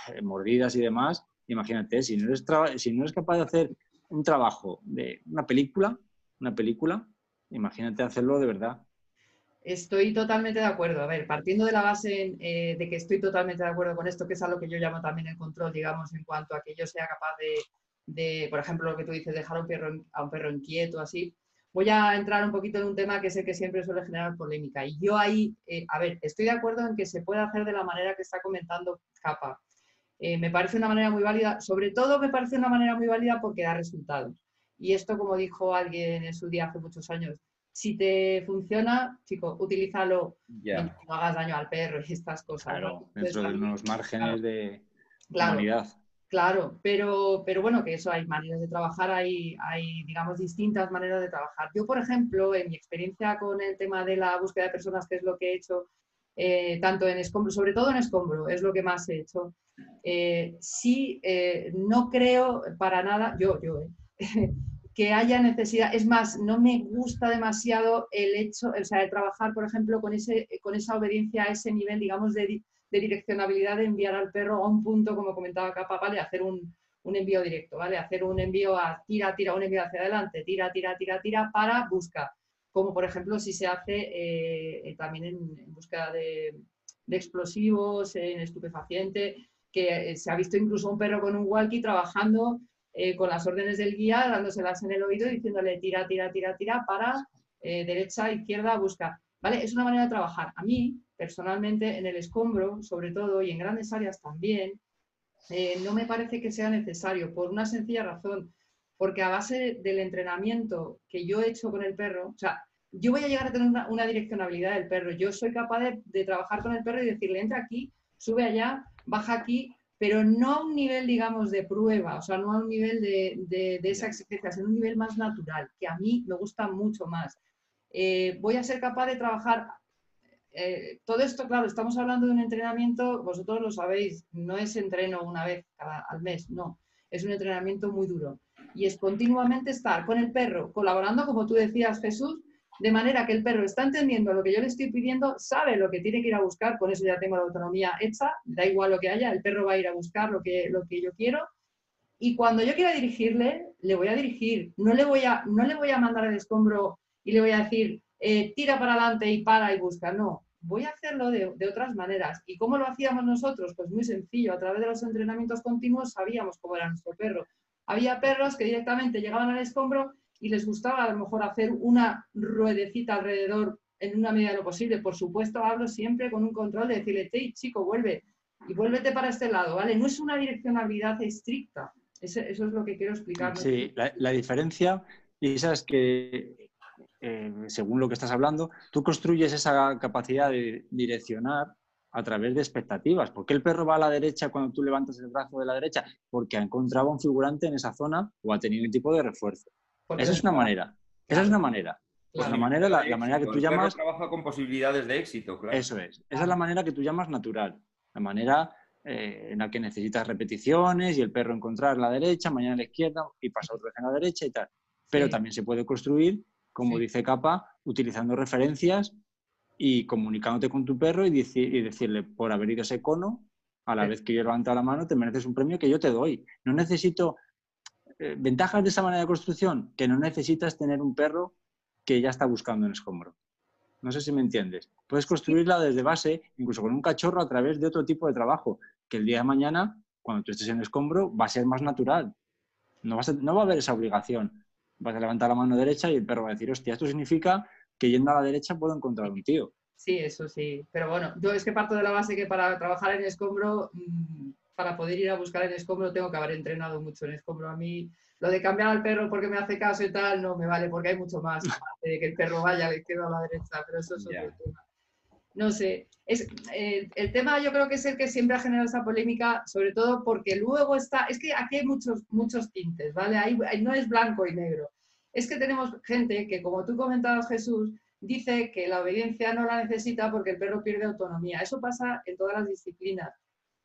eh, mordidas y demás. Imagínate, si no, eres si no eres capaz de hacer un trabajo de una película, una película, imagínate hacerlo de verdad. Estoy totalmente de acuerdo. A ver, partiendo de la base eh, de que estoy totalmente de acuerdo con esto, que es algo que yo llamo también el control, digamos, en cuanto a que yo sea capaz de, por ejemplo, lo que tú dices, dejar a un perro, a un perro inquieto, así. Voy a entrar un poquito en un tema que sé que siempre suele generar polémica. Y yo ahí, eh, a ver, estoy de acuerdo en que se puede hacer de la manera que está comentando Capa. Eh, me parece una manera muy válida, sobre todo me parece una manera muy válida porque da resultados. Y esto, como dijo alguien en su día hace muchos años, si te funciona, chico, utilízalo, no hagas daño al perro y estas cosas. Claro, dentro de unos márgenes de claro, Claro, pero, pero bueno, que eso hay maneras de trabajar, hay, hay, digamos, distintas maneras de trabajar. Yo, por ejemplo, en mi experiencia con el tema de la búsqueda de personas, que es lo que he hecho, eh, tanto en escombro, sobre todo en escombro, es lo que más he hecho. Eh, sí, eh, no creo para nada, yo, yo, que haya necesidad. Es más, no me gusta demasiado el hecho, o sea, de trabajar, por ejemplo, con, ese, con esa obediencia a ese nivel, digamos, de, direccionabilidad de enviar al perro a un punto, como comentaba Capa, ¿vale? Hacer un, envío directo, ¿vale? Hacer un envío a tira, tira, un envío hacia adelante, tira, tira, tira, tira, para buscar. Como por ejemplo si se hace eh, también en, búsqueda de, de, explosivos, en estupefaciente, que se ha visto incluso un perro con un walkie trabajando eh, con las órdenes del guía, dándoselas en el oído, diciéndole tira, tira, tira, tira, para, eh, derecha, izquierda, busca. ¿Vale? Es una manera de trabajar. A mí, personalmente, en el escombro, sobre todo, y en grandes áreas también, eh, no me parece que sea necesario, por una sencilla razón, porque a base del entrenamiento que yo he hecho con el perro, o sea, yo voy a llegar a tener una, direccionabilidad del perro. Yo soy capaz de, de, trabajar con el perro y decirle, entra aquí, sube allá, baja aquí, pero no a un nivel, digamos, de prueba, o sea, no a un nivel de, de, esa exigencia, sino a un nivel más natural, que a mí me gusta mucho más. Eh, voy a ser capaz de trabajar. Eh, todo esto, claro, estamos hablando de un entrenamiento, vosotros lo sabéis, no es entreno una vez al mes, no, es un entrenamiento muy duro. Y es continuamente estar con el perro, colaborando, como tú decías, Jesús, de manera que el perro está entendiendo lo que yo le estoy pidiendo, sabe lo que tiene que ir a buscar, con eso ya tengo la autonomía hecha, da igual lo que haya, el perro va a ir a buscar lo que, lo que yo quiero. Y cuando yo quiera dirigirle, le voy a dirigir, no le voy a, no le voy a mandar el escombro y le voy a decir, eh, tira para adelante y para y busca, no, voy a hacerlo de, otras maneras. ¿Y cómo lo hacíamos nosotros? Pues muy sencillo, a través de los entrenamientos continuos sabíamos cómo era nuestro perro. Había perros que directamente llegaban al escombro y les gustaba a lo mejor hacer una ruedecita alrededor en una medida de lo posible. Por supuesto, hablo siempre con un control de decirle, hey, chico, vuelve y vuélvete para este lado, ¿vale? No es una direccionalidad estricta. Eso, es lo que quiero explicar. Sí, la, diferencia, Lisa, es que, eh, según lo que estás hablando, tú construyes esa capacidad de direccionar a través de expectativas. ¿Por qué el perro va a la derecha cuando tú levantas el brazo de la derecha? Porque ha encontrado un figurante en esa zona o ha tenido un tipo de refuerzo. Esa es una manera. Esa es una manera. la manera, la, manera que tú llamas. trabaja con posibilidades de éxito, claro. Eso es. Esa es la manera que tú llamas natural. La manera eh, en la que necesitas repeticiones y el perro encontrar la derecha, mañana a la izquierda y pasa otra vez en la derecha y tal. Pero también se puede construir, como dice Capa, utilizando referencias y comunicándote con tu perro y, y decirle, por haber ido ese cono, a la vez que yo levanto la mano, te mereces un premio que yo te doy. No necesito eh, ventajas de esa manera de construcción, que no necesitas tener un perro que ya está buscando en escombro. No sé si me entiendes. Puedes construirla desde base, incluso con un cachorro, a través de otro tipo de trabajo, que el día de mañana, cuando tú estés en escombro, va a ser más natural. No, no va a haber esa obligación. Vas a levantar la mano derecha y el perro va a decir, hostia, esto significa que yendo a la derecha puedo encontrar un tío. Sí, eso sí. Pero bueno, yo es que parto de la base que para trabajar en escombro mm, para poder ir a buscar en escombro tengo que haber entrenado mucho en escombro. A mí lo de cambiar al perro porque me hace caso y tal no me vale porque hay mucho más de que el perro vaya a la izquierda o a la derecha, pero eso es otro tema. No sé, es, eh, el tema yo creo que es el que siempre ha generado esa polémica, sobre todo porque luego está, es que aquí hay muchos, muchos tintes, ¿vale? no es blanco y negro. Es que tenemos gente que, como tú comentabas, Jesús, dice que la obediencia no la necesita porque el perro pierde autonomía. Eso pasa en todas las disciplinas.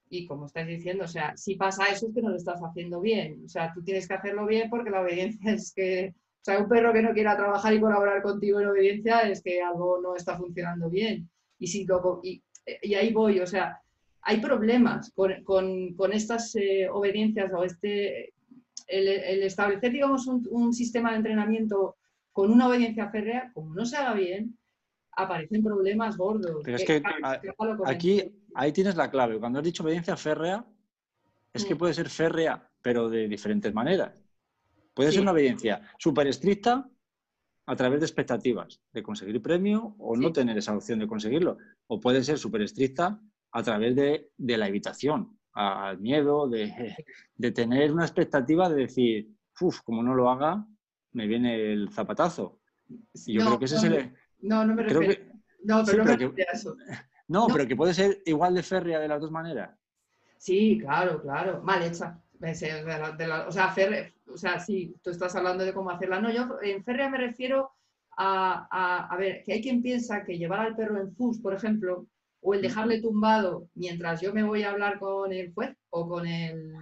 Y como estáis diciendo, o sea, si pasa eso es que no lo estás haciendo bien. O sea, tú tienes que hacerlo bien porque la obediencia es que, o sea, un perro que no quiera trabajar y colaborar contigo en obediencia es que algo no está funcionando bien. Y, si y, y ahí voy, o sea, hay problemas con, con, con estas eh, obediencias o este, el, el establecer, digamos, un, un, sistema de entrenamiento con una obediencia férrea, como no se haga bien, aparecen problemas gordos. Pero es que, aquí, ahí tienes la clave. Cuando has dicho obediencia férrea, es que mm. puede ser férrea, pero de diferentes maneras. Puede ser una obediencia súper estricta a través de expectativas, de conseguir premio o no tener esa opción de conseguirlo. O puede ser súper estricta a través de, la evitación, al miedo, de, de, tener una expectativa de decir, uff, como no lo haga, me viene el zapatazo. Yo creo que ese es el... No, no me refiero. No, pero no me refiero a eso. No, pero que puede ser igual de férrea de las dos maneras. Sí, claro, claro. Mal hecha. o sea, o sea, sí, tú estás hablando de cómo hacerla. No, yo en férrea me refiero a, a, ver, que hay quien piensa que llevar al perro en fus, por ejemplo, o el dejarle tumbado mientras yo me voy a hablar con el juez o con el,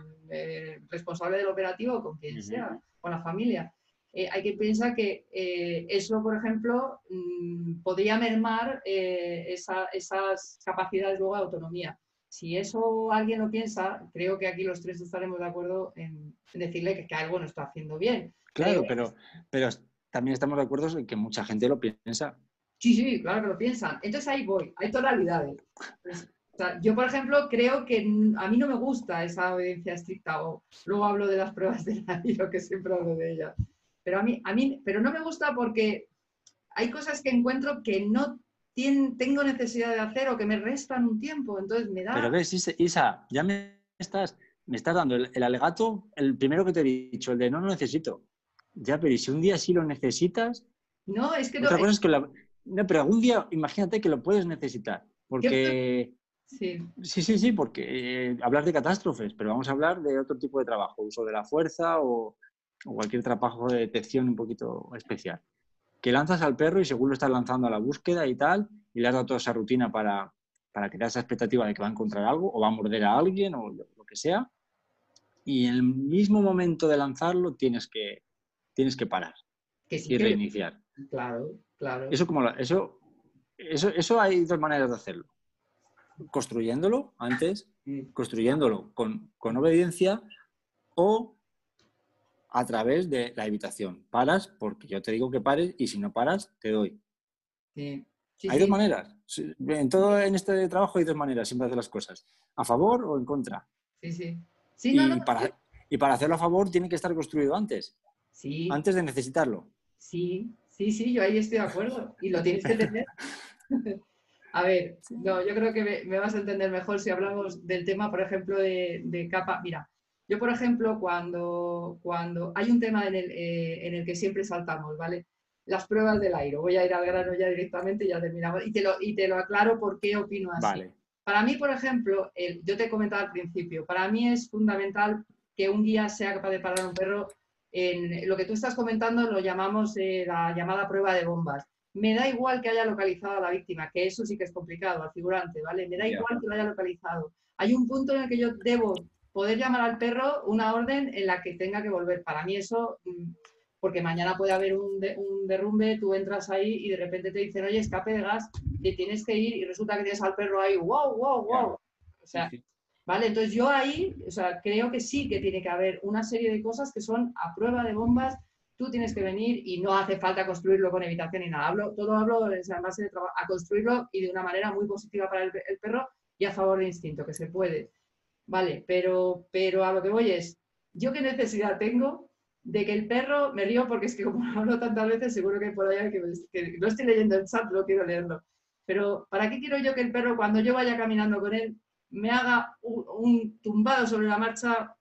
responsable del operativo, o con quien sea, con la familia, eh, hay que pensar que eh, eso, por ejemplo, mm, podría mermar eh, esas capacidades luego de autonomía. Si eso alguien lo piensa, creo que aquí los tres estaremos de acuerdo en, decirle que, algo no está haciendo bien. Claro, pero, pero también estamos de acuerdo en que mucha gente lo piensa. Sí, sí, claro que lo piensan. Entonces ahí voy, hay tonalidades. Pues, yo, por ejemplo, creo que a mí no me gusta esa obediencia estricta, o luego hablo de las pruebas de la que siempre hablo de ellas. Pero a mí, a mí, pero no me gusta porque hay cosas que encuentro que no tengo necesidad de hacer o que me restan un tiempo, entonces me da... Pero ves, Isa, ya me estás, me estás dando el, alegato, el primero que te he dicho, el de no lo necesito. Ya, pero ¿y si un día sí lo necesitas? No, es que... Otra cosa es que No, pero algún día imagínate que lo puedes necesitar, porque... Sí. sí, sí, sí, porque eh, hablar de catástrofes, pero vamos a hablar de otro tipo de trabajo, uso de la fuerza o, o cualquier trabajo de detección un poquito especial. Que lanzas al perro y según lo estás lanzando a la búsqueda y tal, y le has dado toda esa rutina para, para crear esa expectativa de que va a encontrar algo o va a morder a alguien o lo que sea, y en el mismo momento de lanzarlo tienes que, tienes que parar y reiniciar. Claro, claro. Eso, como eso, eso, eso hay dos maneras de hacerlo. Construyéndolo antes, construyéndolo con, con obediencia o a través de la evitación. Paras porque yo te digo que pares y si no paras, te doy. hay dos maneras. En todo en este trabajo hay dos maneras siempre hacer las cosas. A favor o en contra. Sí, sí. y, para, y para hacerlo a favor tiene que estar construido antes. Sí, antes de necesitarlo. sí, sí, sí, yo ahí estoy de acuerdo. Y lo tienes que tener. A ver, no, yo creo que me, me vas a entender mejor si hablamos del tema, por ejemplo, de, de capa. Mira, yo, por ejemplo, cuando, cuando hay un tema en el, eh, en el que siempre saltamos, ¿vale? Las pruebas del aire. Voy a ir al grano ya directamente y ya terminamos. Y te lo, y te lo aclaro por qué opino así. Vale. Para mí, por ejemplo, el- yo te he comentado al principio, para mí es fundamental que un guía sea capaz de parar a un perro. En lo que tú estás comentando lo llamamos eh, la llamada prueba de bombas. Me da igual que haya localizado a la víctima, que eso sí que es complicado, al figurante, ¿vale? Me da igual que lo haya localizado. Hay un punto en el que yo debo poder llamar al perro una orden en la que tenga que volver. Para mí eso, mm, porque mañana puede haber un, de- un derrumbe, tú entras ahí y de repente te dicen, oye, escape de gas, que tienes que ir y resulta que tienes al perro ahí, wow, wow, wow. O sea, Sí, sí. ¿vale? Entonces yo ahí, o sea, creo que sí que tiene que haber una serie de cosas que son a prueba de bombas, tú tienes que venir y no hace falta construirlo con evitación ni nada. Hablo, todo hablo en base de traba- a construirlo y de una manera muy positiva para el, el perro y a favor de instinto, que se puede. Vale, pero, pero a lo que voy es, ¿yo qué necesidad tengo de que el perro, me río porque es que como hablo tantas veces, seguro que por allá que, me- que no estoy leyendo el chat, no quiero leerlo. Pero ¿para qué quiero yo que el perro, cuando yo vaya caminando con él, me haga un, un tumbado sobre la marcha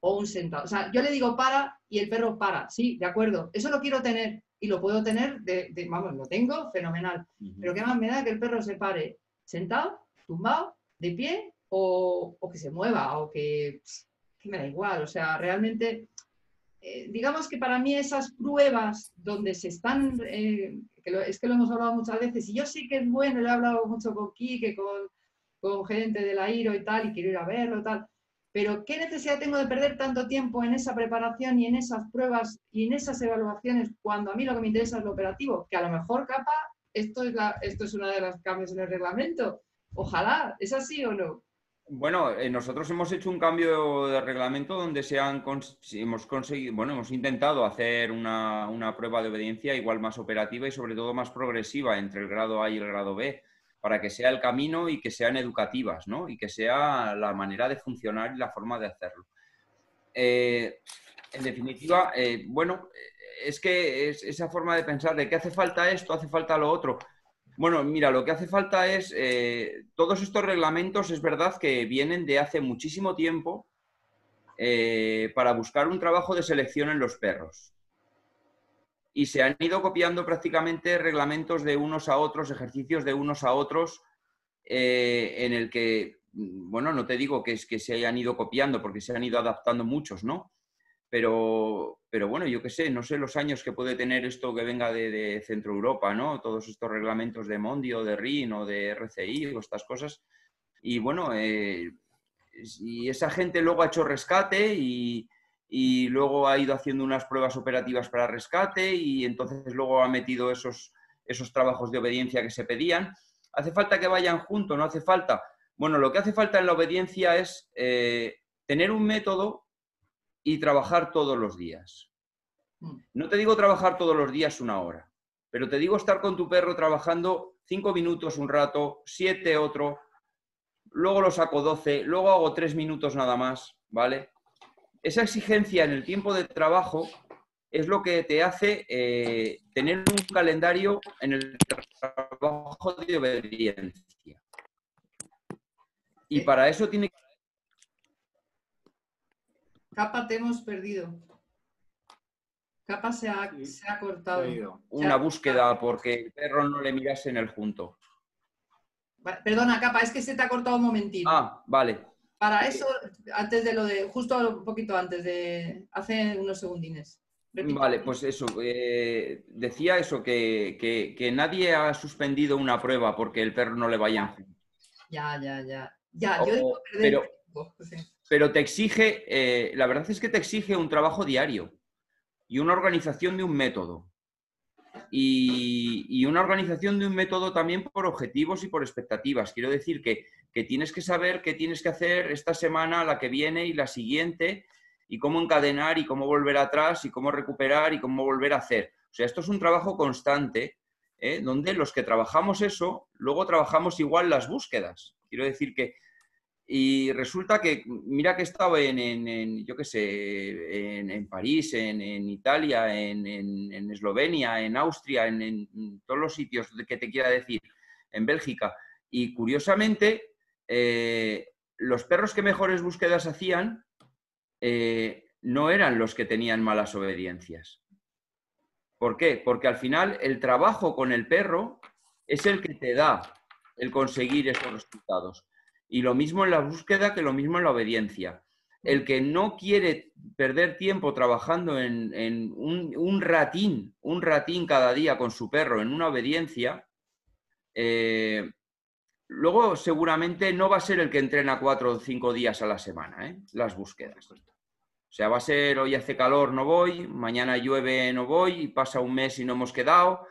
o un sentado? O sea, yo le digo para y el perro para, sí, de acuerdo. Eso lo quiero tener y lo puedo tener, de, de- vamos, lo tengo, fenomenal. Pero ¿qué más me da que el perro se pare sentado, tumbado, de pie o, que se mueva o que, que me da igual? O sea, realmente, eh, digamos que para mí esas pruebas donde se están, eh, que lo- es que lo hemos hablado muchas veces y yo sí que es bueno, lo he hablado mucho con Quique, con, con gente de la IRO y tal, y quiero ir a verlo tal. Pero ¿qué necesidad tengo de perder tanto tiempo en esa preparación y en esas pruebas y en esas evaluaciones cuando a mí lo que me interesa es lo operativo? Que a lo mejor, capa, esto es, la, esto es una de las cambios en el reglamento. Ojalá, ¿es así o no? Bueno, eh, nosotros hemos hecho un cambio de reglamento donde se han hemos conseguido, bueno, hemos intentado hacer una, una prueba de obediencia igual más operativa y sobre todo más progresiva entre el grado A y el grado B, para que sea el camino y que sean educativas, ¿no? Y que sea la manera de funcionar y la forma de hacerlo. Eh, en definitiva, eh, bueno, es que es esa forma de pensar de que hace falta esto, hace falta lo otro. Bueno, mira, lo que hace falta es, eh, todos estos reglamentos es verdad que vienen de hace muchísimo tiempo eh, para buscar un trabajo de selección en los perros. Y se han ido copiando prácticamente reglamentos de unos a otros, ejercicios de unos a otros, eh, en el que, mm, bueno, no te digo que es que se hayan ido copiando, porque se han ido adaptando muchos, ¿no? Pero, pero bueno, yo qué sé, no sé los años que puede tener esto que venga de, Centro Europa, ¿no? Todos estos reglamentos de Mondio, de RIN o de RCI o estas cosas. Y bueno, eh, esa gente luego ha hecho rescate y, y luego ha ido haciendo unas pruebas operativas para rescate y entonces luego ha metido esos, esos trabajos de obediencia que se pedían. ¿Hace falta que vayan juntos? ¿No hace falta? Bueno, lo que hace falta en la obediencia es eh, tener un método y trabajar todos los días. Mm. No te digo trabajar todos los días una hora, pero te digo estar con tu perro trabajando cinco minutos un rato, siete otro, luego lo saco 12, luego hago tres minutos nada más, ¿vale? Esa exigencia en el tiempo de trabajo es lo que te hace eh, tener un calendario en el trabajo de obediencia. Y para eso tiene que Capa, te hemos perdido. Capa se ha, Sí, se ha cortado. Una búsqueda porque el perro no le mirase en el junto. Perdona, Capa, es que se te ha cortado un momentito. Ah, vale. Para eso, antes de lo de, justo un poquito antes de, hace unos segundines. Vale, pues eso, eh, decía eso, que, que- que nadie ha suspendido una prueba porque el perro no le vaya en junto. Ya, ya, ya. Ya, O- yo digo perder pero- tiempo, sí. Pero te exige, eh, la verdad es que te exige un trabajo diario y una organización de un método. Y, una organización de un método también por objetivos y por expectativas. Quiero decir que, que tienes que saber qué tienes que hacer esta semana, la que viene y la siguiente, y cómo encadenar y cómo volver atrás y cómo recuperar y cómo volver a hacer. O sea, esto es un trabajo constante, ¿eh? donde los que trabajamos eso, luego trabajamos igual las búsquedas. Quiero decir que Y resulta que, mira que he estado en, yo qué sé, en, París, en, Italia, en, Eslovenia, en Austria, en, todos los sitios que te quiera decir, en Bélgica. Y curiosamente, eh, los perros que mejores búsquedas hacían eh, no eran los que tenían malas obediencias. ¿Por qué? Porque al final el trabajo con el perro es el que te da el conseguir esos resultados. Y lo mismo en la búsqueda que lo mismo en la obediencia. El que no quiere perder tiempo trabajando en, un, ratín, un ratín cada día con su perro en una obediencia, eh, luego seguramente no va a ser el que entrena cuatro o cinco días a la semana, ¿eh? las búsquedas. O sea, va a ser hoy hace calor, no voy, mañana llueve, no voy, y pasa un mes y no hemos quedado,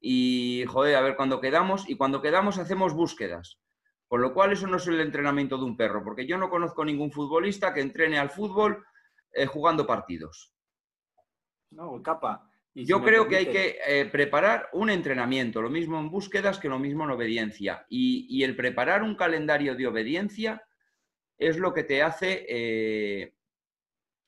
y joder, a ver cuándo quedamos, y cuando quedamos hacemos búsquedas. Con lo cual eso no es el entrenamiento de un perro, porque yo no conozco ningún futbolista que entrene al fútbol eh, jugando partidos. No, capa. yo creo que hay que eh, preparar un entrenamiento, lo mismo en búsquedas que lo mismo en obediencia. Y, el preparar un calendario de obediencia es lo que te hace eh,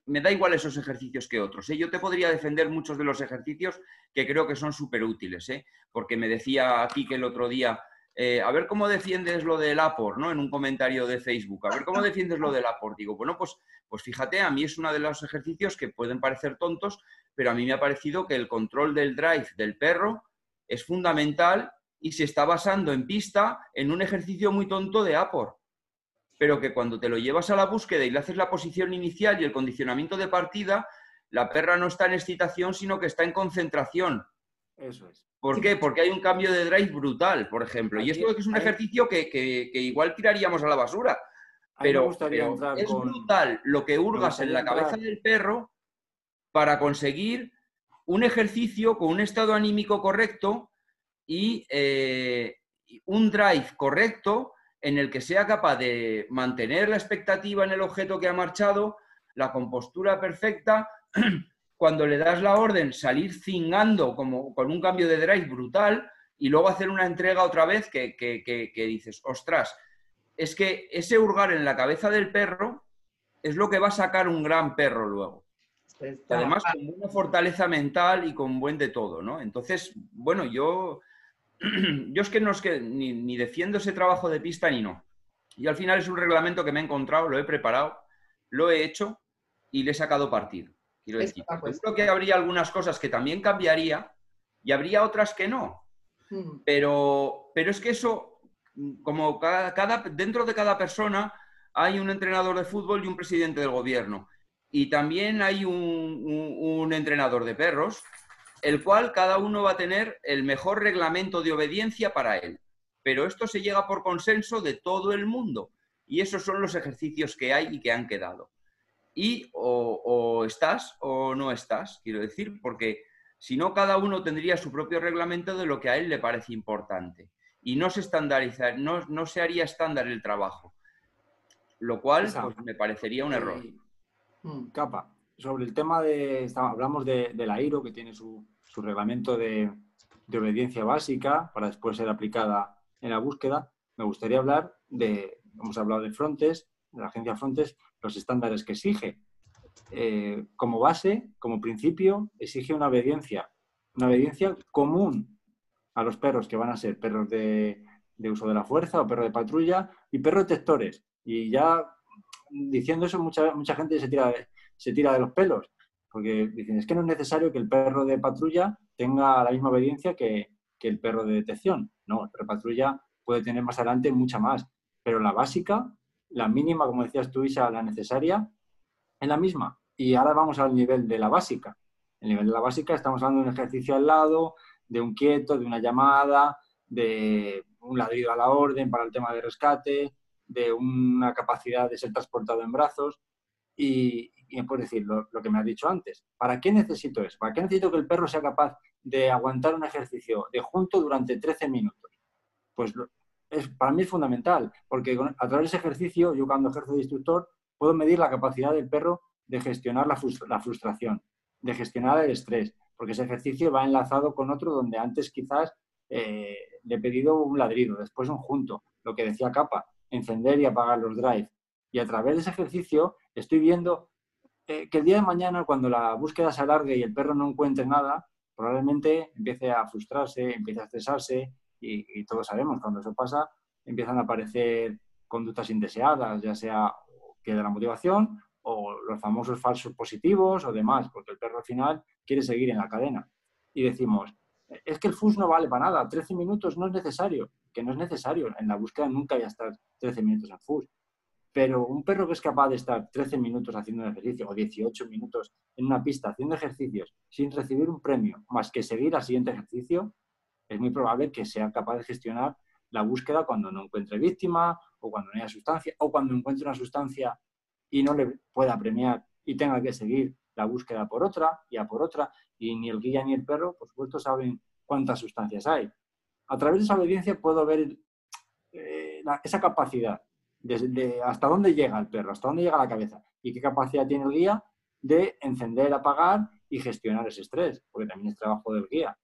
me da igual esos ejercicios que otros. ¿eh? Yo te podría defender muchos de los ejercicios que creo que son súper útiles, ¿eh? porque me decía aquí que el otro día, eh, a ver cómo defiendes lo del APOR, ¿no? En un comentario de Facebook, a ver cómo defiendes lo del APOR. Digo, bueno, pues, pues fíjate, a mí es uno de los ejercicios que pueden parecer tontos, pero a mí me ha parecido que el control del drive del perro es fundamental y se está basando en pista en un ejercicio muy tonto de APOR pero que cuando te lo llevas a la búsqueda y le haces la posición inicial y el condicionamiento de partida, la perra no está en excitación, sino que está en concentración. Eso es. ¿Por qué? Porque hay un cambio de drive brutal, por ejemplo. y esto es un ejercicio que, igual tiraríamos a la basura. Pero, es brutal lo que hurgas en la cabeza del perro para conseguir un ejercicio con un estado anímico correcto y eh, un drive correcto en el que sea capaz de mantener la expectativa en el objeto que ha marchado, la compostura perfecta, cuando le das la orden, salir cingando como con un cambio de drive brutal y luego hacer una entrega otra vez que, dices, ostras, es que ese hurgar en la cabeza del perro es lo que va a sacar un gran perro luego. Además, con buena fortaleza mental y con buen de todo, ¿no? Entonces, bueno, yo yo es que no es que ni, defiendo ese trabajo de pista ni no. Y al final es un reglamento que me he encontrado, lo he preparado, lo he hecho y le he sacado partido. Quiero decir, creo que habría algunas cosas que también cambiaría y habría otras que no. Hmm. Pero, pero es que eso, como cada, dentro de cada persona hay un entrenador de fútbol y un presidente del gobierno. Y también hay un entrenador de perros el cual cada uno va a tener el mejor reglamento de obediencia para él. Pero esto se llega por consenso de todo el mundo. Y esos son los ejercicios que hay y que han quedado. Y o, estás o no estás, quiero decir, porque si no, cada uno tendría su propio reglamento de lo que a él le parece importante. Y no se estandariza, no, no se haría estándar el trabajo. Lo cual pues, me parecería un error. Mm, capa sobre el tema de, hablamos de, la IRO, que tiene su, reglamento de, obediencia básica para después ser aplicada en la búsqueda. Me gustaría hablar de, hemos hablado de Frontes, la agencia Frontes, los estándares que exige. Eh, como base, como principio, exige una obediencia, una obediencia común a los perros que van a ser perros de, uso de la fuerza o perros de patrulla y perros detectores. Y ya diciendo eso, mucha, mucha gente se tira, se tira de los pelos, porque dicen, es que no es necesario que el perro de patrulla tenga la misma obediencia que, el perro de detección. No, el perro de patrulla puede tener más adelante mucha más, pero la básica, la mínima, como decías tú, Isa, la necesaria, es la misma. Y ahora vamos al nivel de la básica. El nivel de la básica estamos hablando de un ejercicio al lado, de un quieto, de una llamada, de un ladrido a la orden para el tema de rescate, de una capacidad de ser transportado en brazos. Y, y puedes decir lo, que me has dicho antes. ¿Para qué necesito eso? ¿Para qué necesito que el perro sea capaz de aguantar un ejercicio de junto durante 13 minutos? Pues es, para mí es fundamental, porque a través de ese ejercicio, yo cuando ejerzo de instructor, puedo medir la capacidad del perro de gestionar la, frustración, de gestionar el estrés, porque ese ejercicio va enlazado con otro donde antes quizás eh, le he pedido un ladrido, después un junto, lo que decía Capa, encender y apagar los drives. Y a través de ese ejercicio estoy viendo eh, que el día de mañana, cuando la búsqueda se alargue y el perro no encuentre nada, probablemente empiece a frustrarse, empiece a estresarse y, todos sabemos, cuando eso pasa, empiezan a aparecer conductas indeseadas, ya sea que de la motivación o los famosos falsos positivos o demás, porque el perro al final quiere seguir en la cadena. Y decimos, es que el FUS no vale para nada, 13 minutos no es necesario, que no es necesario, en la búsqueda nunca voy a estar 13 minutos en FUS. Pero un perro que es capaz de estar 13 minutos haciendo un ejercicio o 18 minutos en una pista haciendo ejercicios sin recibir un premio, más que seguir al siguiente ejercicio, es muy probable que sea capaz de gestionar la búsqueda cuando no encuentre víctima o cuando no haya sustancia o cuando encuentre una sustancia y no le pueda premiar y tenga que seguir la búsqueda por otra y a por otra y ni el guía ni el perro, por supuesto, saben cuántas sustancias hay. A través de esa obediencia puedo ver eh, esa capacidad desde hasta dónde llega el perro, hasta dónde llega la cabeza y qué capacidad tiene el guía de encender, apagar y gestionar ese estrés, porque también es trabajo del guía.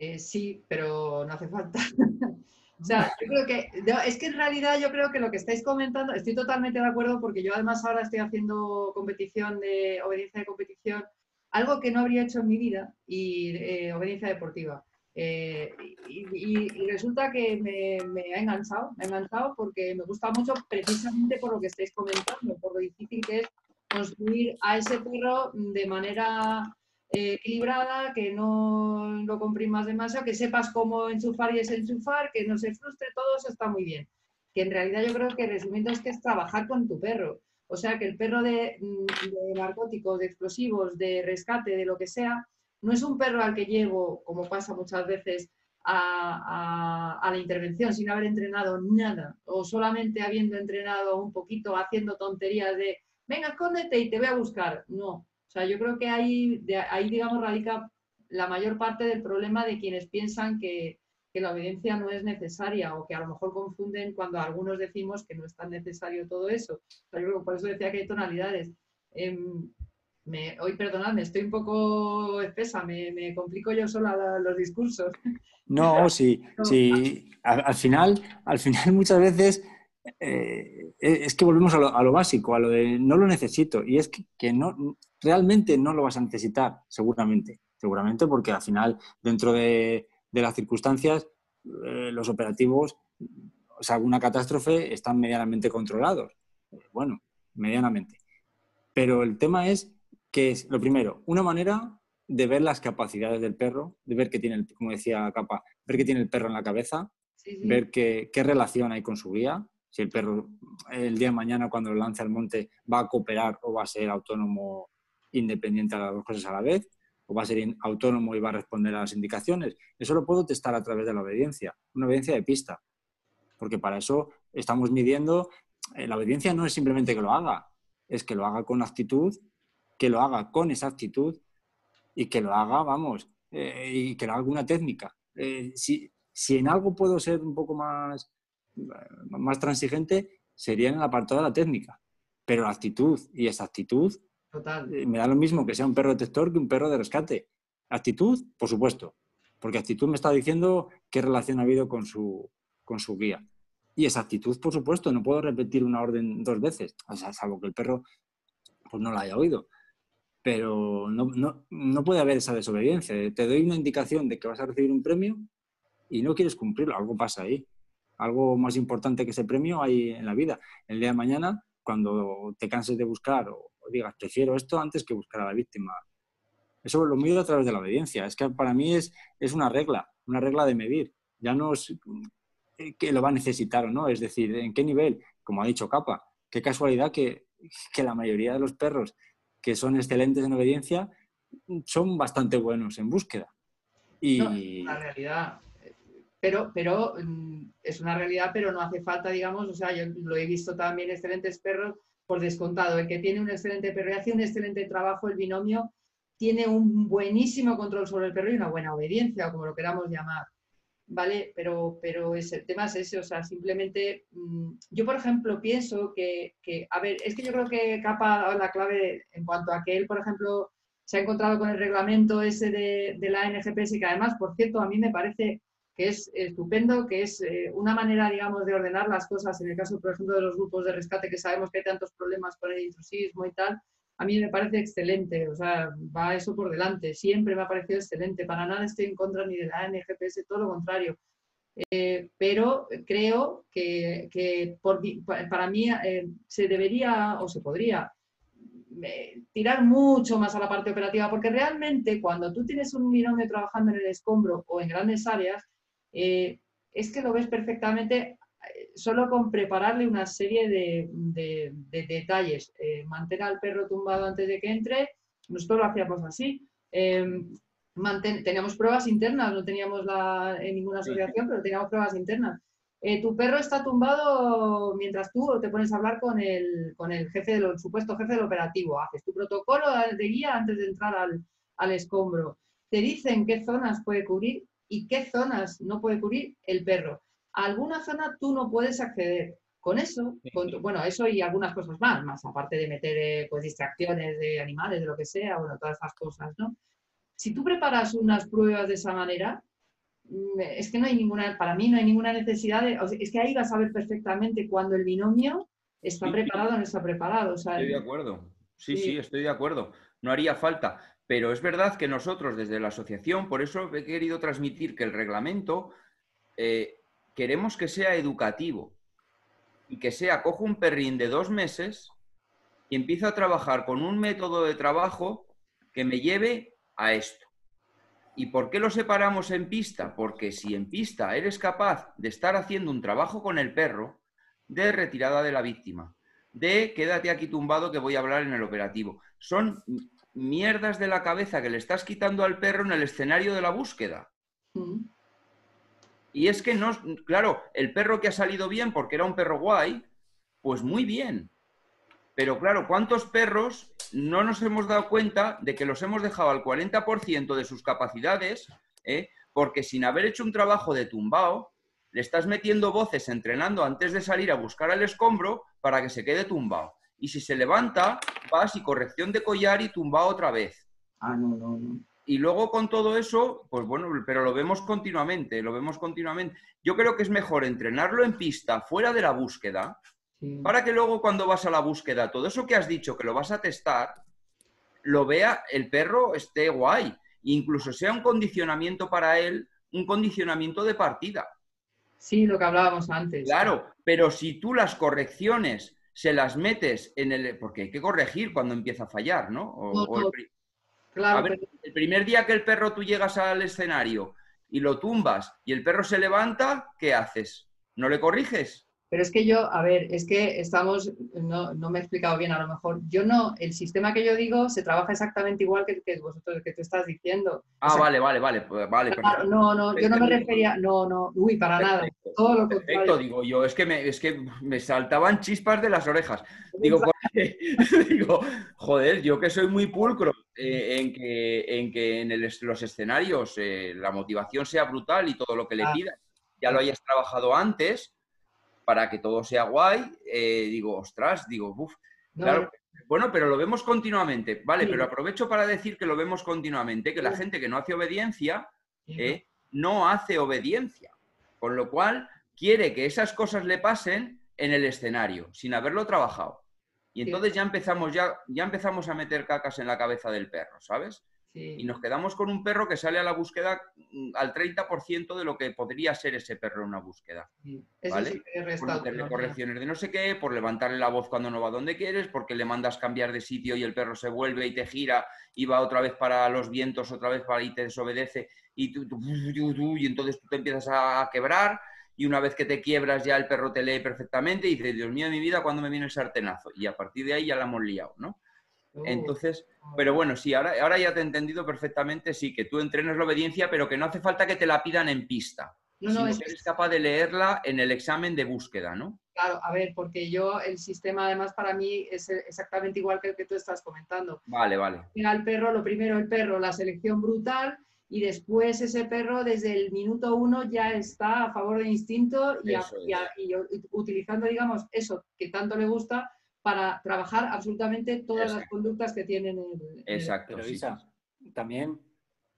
Eh, sí, pero no hace falta. o sea, yo creo que, es que en realidad yo creo que lo que estáis comentando, estoy totalmente de acuerdo porque yo además ahora estoy haciendo competición de obediencia de competición, algo que no habría hecho en mi vida y eh, obediencia deportiva. Eh, y, resulta que me, ha enganchado, me ha enganchado porque me gusta mucho precisamente por lo que estáis comentando, por lo difícil que es construir a ese perro de manera eh, equilibrada, que no lo comprimas demasiado, que sepas cómo enchufar y desenchufar, que no se frustre, todo eso está muy bien. Que en realidad yo creo que el resumiendo es que es trabajar con tu perro. O sea, que el perro de, narcóticos, de explosivos, de rescate, de lo que sea, no es un perro al que llevo, como pasa muchas veces, a, la intervención sin haber entrenado nada o solamente habiendo entrenado un poquito, haciendo tonterías de, venga, escóndete y te voy a buscar. No, o sea, yo creo que ahí, ahí digamos, radica la mayor parte del problema de quienes piensan que, la obediencia no es necesaria o que a lo mejor confunden cuando algunos decimos que no es tan necesario todo eso. por eso decía que hay tonalidades. Em, hoy perdonadme, estoy un poco espesa, me, complico yo sola los discursos. No, sí, sí. Al, final, al final muchas veces eh, es que volvemos a lo, básico, a lo de no lo necesito. Y es que, no, realmente no lo vas a necesitar, seguramente. Seguramente porque al final, dentro de, las circunstancias, eh, los operativos, o sea, alguna catástrofe, están medianamente controlados. Bueno, medianamente. Pero el tema es que es, lo primero, una manera de ver las capacidades del perro, de ver qué tiene, el, como decía Capa, ver qué tiene el perro en la cabeza, ver qué, qué, relación hay con su guía, si el perro el día de mañana cuando lo lance al monte va a cooperar o va a ser autónomo independiente a las dos cosas a la vez, o va a ser autónomo y va a responder a las indicaciones. Eso lo puedo testar a través de la obediencia, una obediencia de pista, porque para eso estamos midiendo, eh, la obediencia no es simplemente que lo haga, es que lo haga con actitud que lo haga con esa actitud y que lo haga, vamos, eh, y que lo haga una técnica. Eh, si, en algo puedo ser un poco más, más transigente, sería en el apartado de la técnica. Pero la actitud y esa eh, me da lo mismo que sea un perro detector que un perro de rescate. Actitud, por supuesto, porque actitud me está diciendo qué relación ha habido con su, con su guía. Y esa actitud, por supuesto, no puedo repetir una orden dos veces, o sea, salvo que el perro pues, no la haya oído pero no, puede haber esa desobediencia. Te doy una indicación de que vas a recibir un premio y no quieres cumplirlo, algo pasa ahí. Algo más importante que ese premio hay en la vida. El día de mañana, cuando te canses de buscar o, digas, prefiero esto antes que buscar a la víctima. Eso lo mido a través de la obediencia. Es que para mí es, es una regla, una regla de medir. Ya no es eh, que lo va a necesitar o no, es decir, en qué nivel, como ha dicho Capa, qué casualidad que, que la mayoría de los perros que son excelentes en obediencia, son bastante buenos en búsqueda. Y... la realidad. Pero, pero mm, es una realidad, pero no hace falta, digamos, o sea, yo lo he visto también excelentes perros por descontado. El que tiene un excelente perro y hace un excelente trabajo, el binomio, tiene un buenísimo control sobre el perro y una buena obediencia, o como lo queramos llamar. ¿vale? Pero, pero es, el tema es ese, o sea, simplemente, mm, yo por ejemplo pienso que, a ver, es que yo creo que Capa ha dado la clave en cuanto a que él, por ejemplo, se ha encontrado con el reglamento ese de, la NGPS, que además, por cierto, a mí me parece que es estupendo, que es eh, una manera, digamos, de ordenar las cosas. En el caso, por ejemplo, de los grupos de rescate, que sabemos que hay tantos problemas con el intrusismo y tal, a mí me parece excelente, o sea, va eso por delante, siempre me ha parecido excelente, para nada estoy en contra ni de la NGPS, todo lo contrario. Eh, pero creo que, para mí eh, se debería o se podría tirar mucho más a la parte operativa, porque realmente cuando tú tienes un binomio trabajando en el escombro o en grandes áreas, eh, es que lo ves perfectamente eh, solo con prepararle una serie de, detalles. Eh, mantener al perro tumbado antes de que entre, nosotros lo hacíamos así. teníamos pruebas internas, no teníamos la, en ninguna asociación, pero teníamos pruebas internas. tu perro está tumbado mientras tú te pones a hablar con el, con el jefe del supuesto jefe del operativo. Haces tu protocolo de guía antes de entrar al, al escombro. Te dicen qué zonas puede cubrir y qué zonas no puede cubrir el perro. A alguna zona tú no puedes acceder. Con eso, bueno, eso y algunas cosas más, más aparte de meter eh, pues, distracciones de animales, de lo que sea, bueno, todas esas cosas, ¿no? Si tú preparas unas pruebas de esa manera, mm, es que no hay ninguna, para mí no hay ninguna necesidad de, es que ahí vas a ver perfectamente cuando el binomio está preparado o no está preparado. estoy de acuerdo, sí, sí, estoy de acuerdo. No haría falta. Pero es verdad que nosotros desde la asociación, por eso he querido transmitir que el reglamento eh, queremos que sea educativo y que sea, cojo un perrín de dos meses y empiezo a trabajar con un método de trabajo que me lleve a esto. ¿Y por qué lo separamos en pista? Porque si en pista eres capaz de estar haciendo un trabajo con el perro de retirada de la víctima, de quédate aquí tumbado que voy a hablar en el operativo, son mierdas de la cabeza que le estás quitando al perro en el escenario de la búsqueda. Mm. Y es que no, claro, el perro que ha salido bien porque era un perro guay, pues muy bien. Pero claro, ¿cuántos perros no nos hemos dado cuenta de que los hemos dejado al 40% de sus capacidades? Eh? Porque sin haber hecho un trabajo de tumbao, le estás metiendo voces entrenando antes de salir a buscar al escombro para que se quede tumbado y si se levanta, vas y corrección de collar y tumba otra vez. Ah, no, no, no. Y luego con todo eso, pues bueno, pero lo vemos continuamente, lo vemos continuamente. Yo creo que es mejor entrenarlo en pista, fuera de la búsqueda, para que luego cuando vas a la búsqueda, todo eso que has dicho que lo vas a testar, lo vea el perro esté guay. Incluso sea un condicionamiento para él, un condicionamiento de partida. Sí, lo que hablábamos antes. Claro, pero si tú las correcciones se las metes en el... porque hay que corregir cuando empieza a fallar, ¿no? el, el primer día que el perro tú llegas al escenario y lo tumbas y el perro se levanta, ¿qué haces? ¿No le corriges? Pero es que yo, a ver, es que estamos, no, me he explicado bien a lo mejor. Yo no, el sistema que yo digo se trabaja exactamente igual que, que vosotros, que tú estás diciendo. Ah, vale, vale, vale, pues, vale. no, no, yo no me refería, no, no, uy, para nada. Todo lo Perfecto, digo yo, es que, me, es que me saltaban chispas de las orejas. Digo, digo joder, yo que soy muy pulcro eh, en, que, en que en los escenarios eh, la motivación sea brutal y todo lo que le ah. pidas ya lo hayas trabajado antes para que todo sea guay, eh, digo, ostras, digo, uff, claro. Bueno, pero lo vemos continuamente, ¿vale? Pero aprovecho para decir que lo vemos continuamente, que la gente que no hace obediencia, eh, no hace obediencia. Con lo cual, quiere que esas cosas le pasen en el escenario, sin haberlo trabajado. Y entonces ya empezamos, ya, ya empezamos a meter cacas en la cabeza del perro, ¿sabes? Y nos quedamos con un perro que sale a la búsqueda mm, al 30% de lo que podría ser ese perro en una búsqueda. ¿vale? por hacerle correcciones de no sé qué, por levantarle la voz cuando no va donde quieres, porque le mandas cambiar de sitio y el perro se vuelve y te gira y va otra vez para los vientos, otra vez para y te desobedece y, tú, y entonces tú te empiezas a quebrar y una vez que te quiebras ya el perro te lee perfectamente y dice, Dios mío mi vida, ¿cuándo me viene el sartenazo? Y a partir de ahí ya la hemos liado, ¿no? Entonces, pero bueno, sí, ahora, ahora ya te he entendido perfectamente, sí, que tú entrenes la obediencia, pero que no hace falta que te la pidan en pista. No, no, es... eres capaz de leerla en el examen de búsqueda, ¿no? Claro, a ver, porque yo, el sistema además para mí es exactamente igual que el que tú estás comentando. Vale, vale. Al perro, lo primero el perro, la selección brutal, y después ese perro desde el minuto uno ya está a favor del instinto y, y utilizando, digamos, eso que tanto le gusta para trabajar absolutamente todas las conductas que tienen el... Exacto. Pero, Isa, también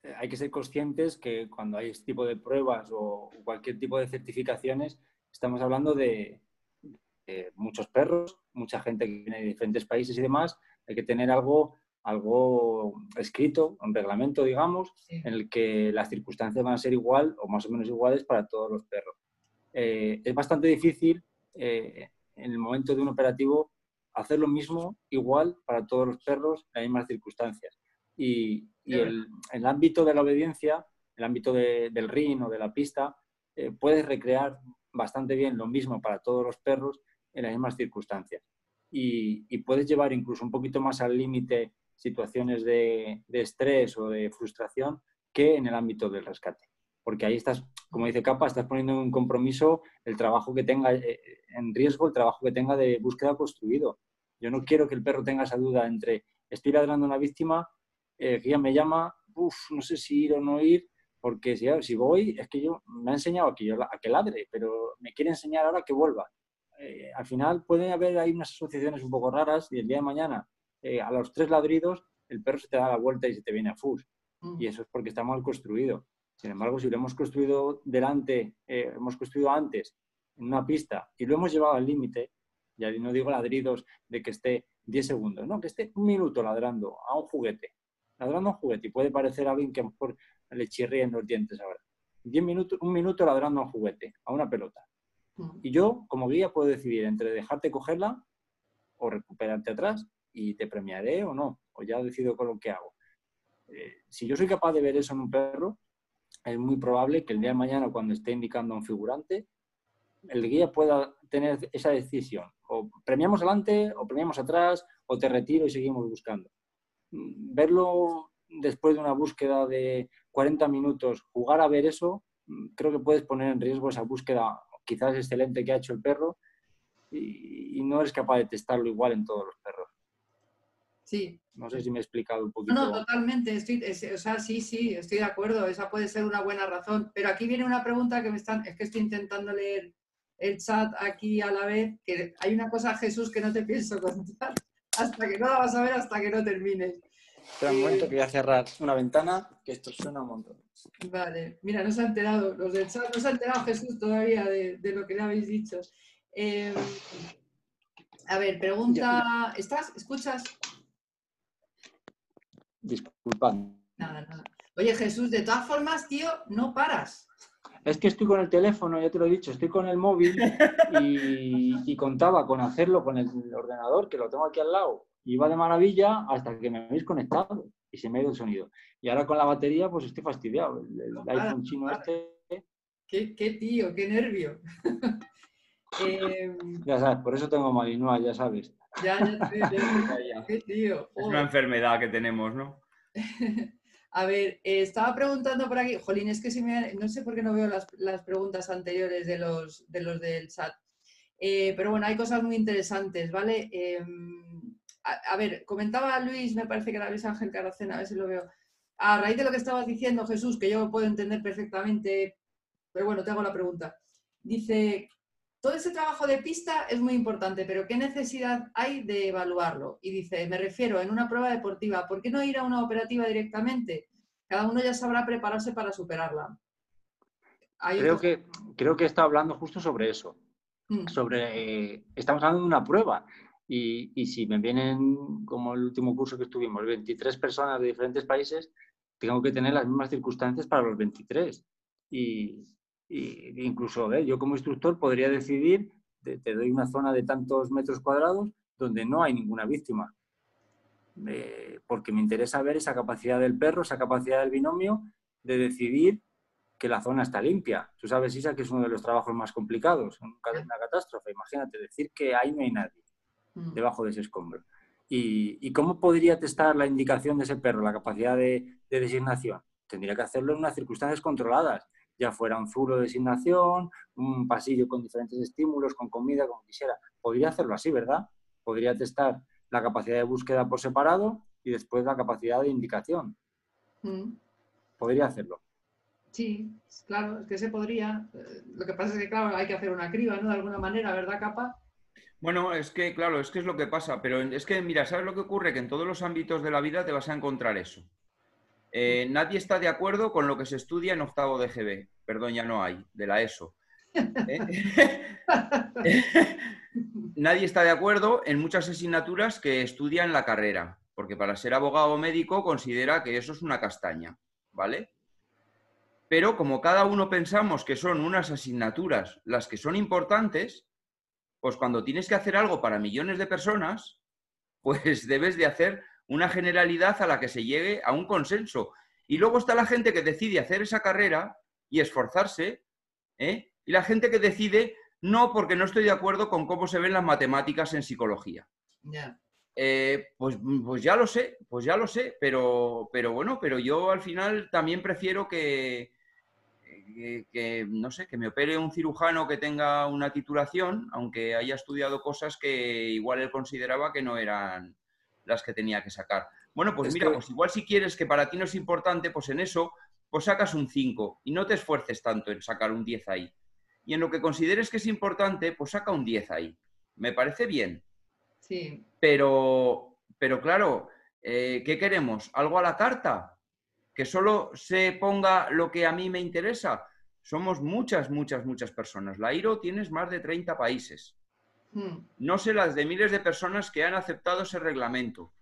eh, hay que ser conscientes que cuando hay este tipo de pruebas o cualquier tipo de certificaciones, estamos hablando de, muchos perros, mucha gente que viene de diferentes países y demás. Hay que tener algo, algo escrito, un reglamento, digamos, en el que las circunstancias van a ser igual o más o menos iguales para todos los perros. Eh, es bastante difícil eh, en el momento de un operativo hacer lo mismo igual para todos los perros en las mismas circunstancias. Y, el, el, ámbito de la obediencia, el ámbito del ring o de la pista, eh, puedes recrear bastante bien lo mismo para todos los perros en las mismas circunstancias. Y, puedes llevar incluso un poquito más al límite situaciones de, estrés o de frustración que en el ámbito del rescate. Porque ahí estás, como dice Capa, estás poniendo en un compromiso el trabajo que tenga eh, en riesgo, el trabajo que tenga de búsqueda construido. Yo no quiero que el perro tenga esa duda entre estoy ladrando a una víctima, eh, que ya me llama, uff, no sé si ir o no ir, porque si, si voy, es que yo me ha enseñado a que, yo, a que ladre, pero me quiere enseñar ahora que vuelva. Eh, al final puede haber ahí unas asociaciones un poco raras y el día de mañana, eh, a los tres ladridos, el perro se te da la vuelta y se te viene a fus. Mm. Y eso es porque está mal construido. Sin embargo, si lo hemos construido delante, eh, hemos construido antes en una pista y lo hemos llevado al límite, ya no digo ladridos de que esté 10 segundos, no, que esté un minuto ladrando a un juguete, ladrando a un juguete y puede parecer alguien que a lo mejor le chirríen los dientes ahora. Diez minutos, un minuto ladrando a un juguete, a una pelota. Mm. Y yo, como guía, puedo decidir entre dejarte cogerla o recuperarte atrás y te premiaré o no, o ya decido con lo que hago. Eh, si yo soy capaz de ver eso en un perro, es muy probable que el día de mañana, cuando esté indicando a un figurante, el guía pueda tener esa decisión. O premiamos adelante, o premiamos atrás, o te retiro y seguimos buscando. Verlo después de una búsqueda de 40 minutos, jugar a ver eso, creo que puedes poner en riesgo esa búsqueda quizás excelente que ha hecho el perro y, no eres capaz de testarlo igual en todos los perros. Sí. No sé si me he explicado un poquito. No, totalmente. Estoy, o sea, sí, sí, estoy de acuerdo. Esa puede ser una buena razón. Pero aquí viene una pregunta que me están. Es que estoy intentando leer el chat aquí a la vez. Que hay una cosa, Jesús, que no te pienso contar. Hasta que no la vas a ver, hasta que no termines. Espera un momento que voy a cerrar una ventana, que esto suena un montón. Vale, mira, no se ha enterado, los del chat, no se ha enterado Jesús todavía de, lo que le habéis dicho. Em, a ver, pregunta, ¿estás? ¿Escuchas? Disculpad. Nada, nada. Oye, Jesús, de todas formas, tío, no paras. Es que estoy con el teléfono, ya te lo he dicho, estoy con el móvil y contaba con hacerlo con el ordenador, que lo tengo aquí al lado, iba de maravilla hasta que me habéis conectado y se me ha ido el sonido. Y ahora con la batería, pues estoy fastidiado. El, iPhone chino este. ¿Qué, tío, qué nervio. Ya sabes, por eso tengo Malinois, ya sabes. Ya, ya, tío. Es una enfermedad que tenemos, ¿no? A ver, eh, estaba preguntando por aquí, Jolín, es que si me, no sé por qué no veo las, las preguntas anteriores de los, de los del chat. Eh, pero bueno, hay cosas muy interesantes, ¿vale? Em, a, ver, comentaba Luis, me parece que era Luis Ángel Caracena, a ver si lo veo. A raíz de lo que estabas diciendo, Jesús, que yo puedo entender perfectamente, pero bueno, te hago la pregunta. Dice, todo ese trabajo de pista es muy importante, pero ¿qué necesidad hay de evaluarlo? Y dice, me refiero en una prueba deportiva, ¿por qué no ir a una operativa directamente? Cada uno ya sabrá prepararse para superarla. Creo que, creo que está hablando justo sobre eso. Mm. Sobre, eh, estamos hablando de una prueba y, si me vienen, como el último curso que estuvimos, 23 personas de diferentes países, tengo que tener las mismas circunstancias para los 23. Y, incluso ¿eh? yo como instructor podría decidir, te, doy una zona de tantos metros cuadrados donde no hay ninguna víctima. Eh, porque me interesa ver esa capacidad del perro, esa capacidad del binomio de decidir que la zona está limpia. Tú sabes, Isa, que es uno de los trabajos más complicados una catástrofe. Imagínate decir que ahí no hay nadie. Mm. debajo de ese escombro. ¿Y, cómo podría testar la indicación de ese perro, la capacidad de, designación? Tendría que hacerlo en unas circunstancias controladas, ya fuera un zulo de designación, un pasillo con diferentes estímulos, con comida, como quisiera. Podría hacerlo así, ¿verdad? Podría testar la capacidad de búsqueda por separado y después la capacidad de indicación. Mm. Podría hacerlo. Sí, claro, es que se podría. Eh, lo que pasa es que, claro, hay que hacer una criba, ¿no? De alguna manera, ¿verdad, Capa? Bueno, es que, claro, es que es lo que pasa, pero es que, mira, ¿sabes lo que ocurre? Que en todos los ámbitos de la vida te vas a encontrar eso. Eh, nadie está de acuerdo con lo que se estudia en octavo de GB. Perdón, ya no hay, de la ESO. ¿Eh? nadie está de acuerdo en muchas asignaturas que estudia en la carrera, porque para ser abogado o médico considera que eso es una castaña, ¿vale? Pero como cada uno pensamos que son unas asignaturas las que son importantes, pues cuando tienes que hacer algo para millones de personas, pues debes de hacer una generalidad a la que se llegue a un consenso. Y luego está la gente que decide hacer esa carrera y esforzarse, ¿eh? y la gente que decide no porque no estoy de acuerdo con cómo se ven las matemáticas en psicología. Eh, pues, pues, ya lo sé, pues ya lo sé, pero, pero bueno, pero yo al final también prefiero que, que, no sé, que me opere un cirujano que tenga una titulación, aunque haya estudiado cosas que igual él consideraba que no eran las que tenía que sacar. Bueno, pues mira, pues igual si quieres que para ti no es importante, pues en eso, pues sacas un 5 y no te esfuerces tanto en sacar un 10 ahí. Y en lo que consideres que es importante, pues saca un 10 ahí. Me parece bien. Sí. Pero, pero claro, eh, ¿qué queremos? ¿Algo a la carta? ¿Que solo se ponga lo que a mí me interesa? Somos muchas, muchas, muchas personas. La IRO tienes más de 30 países. Hmm. No sé las de miles de personas que han aceptado ese reglamento.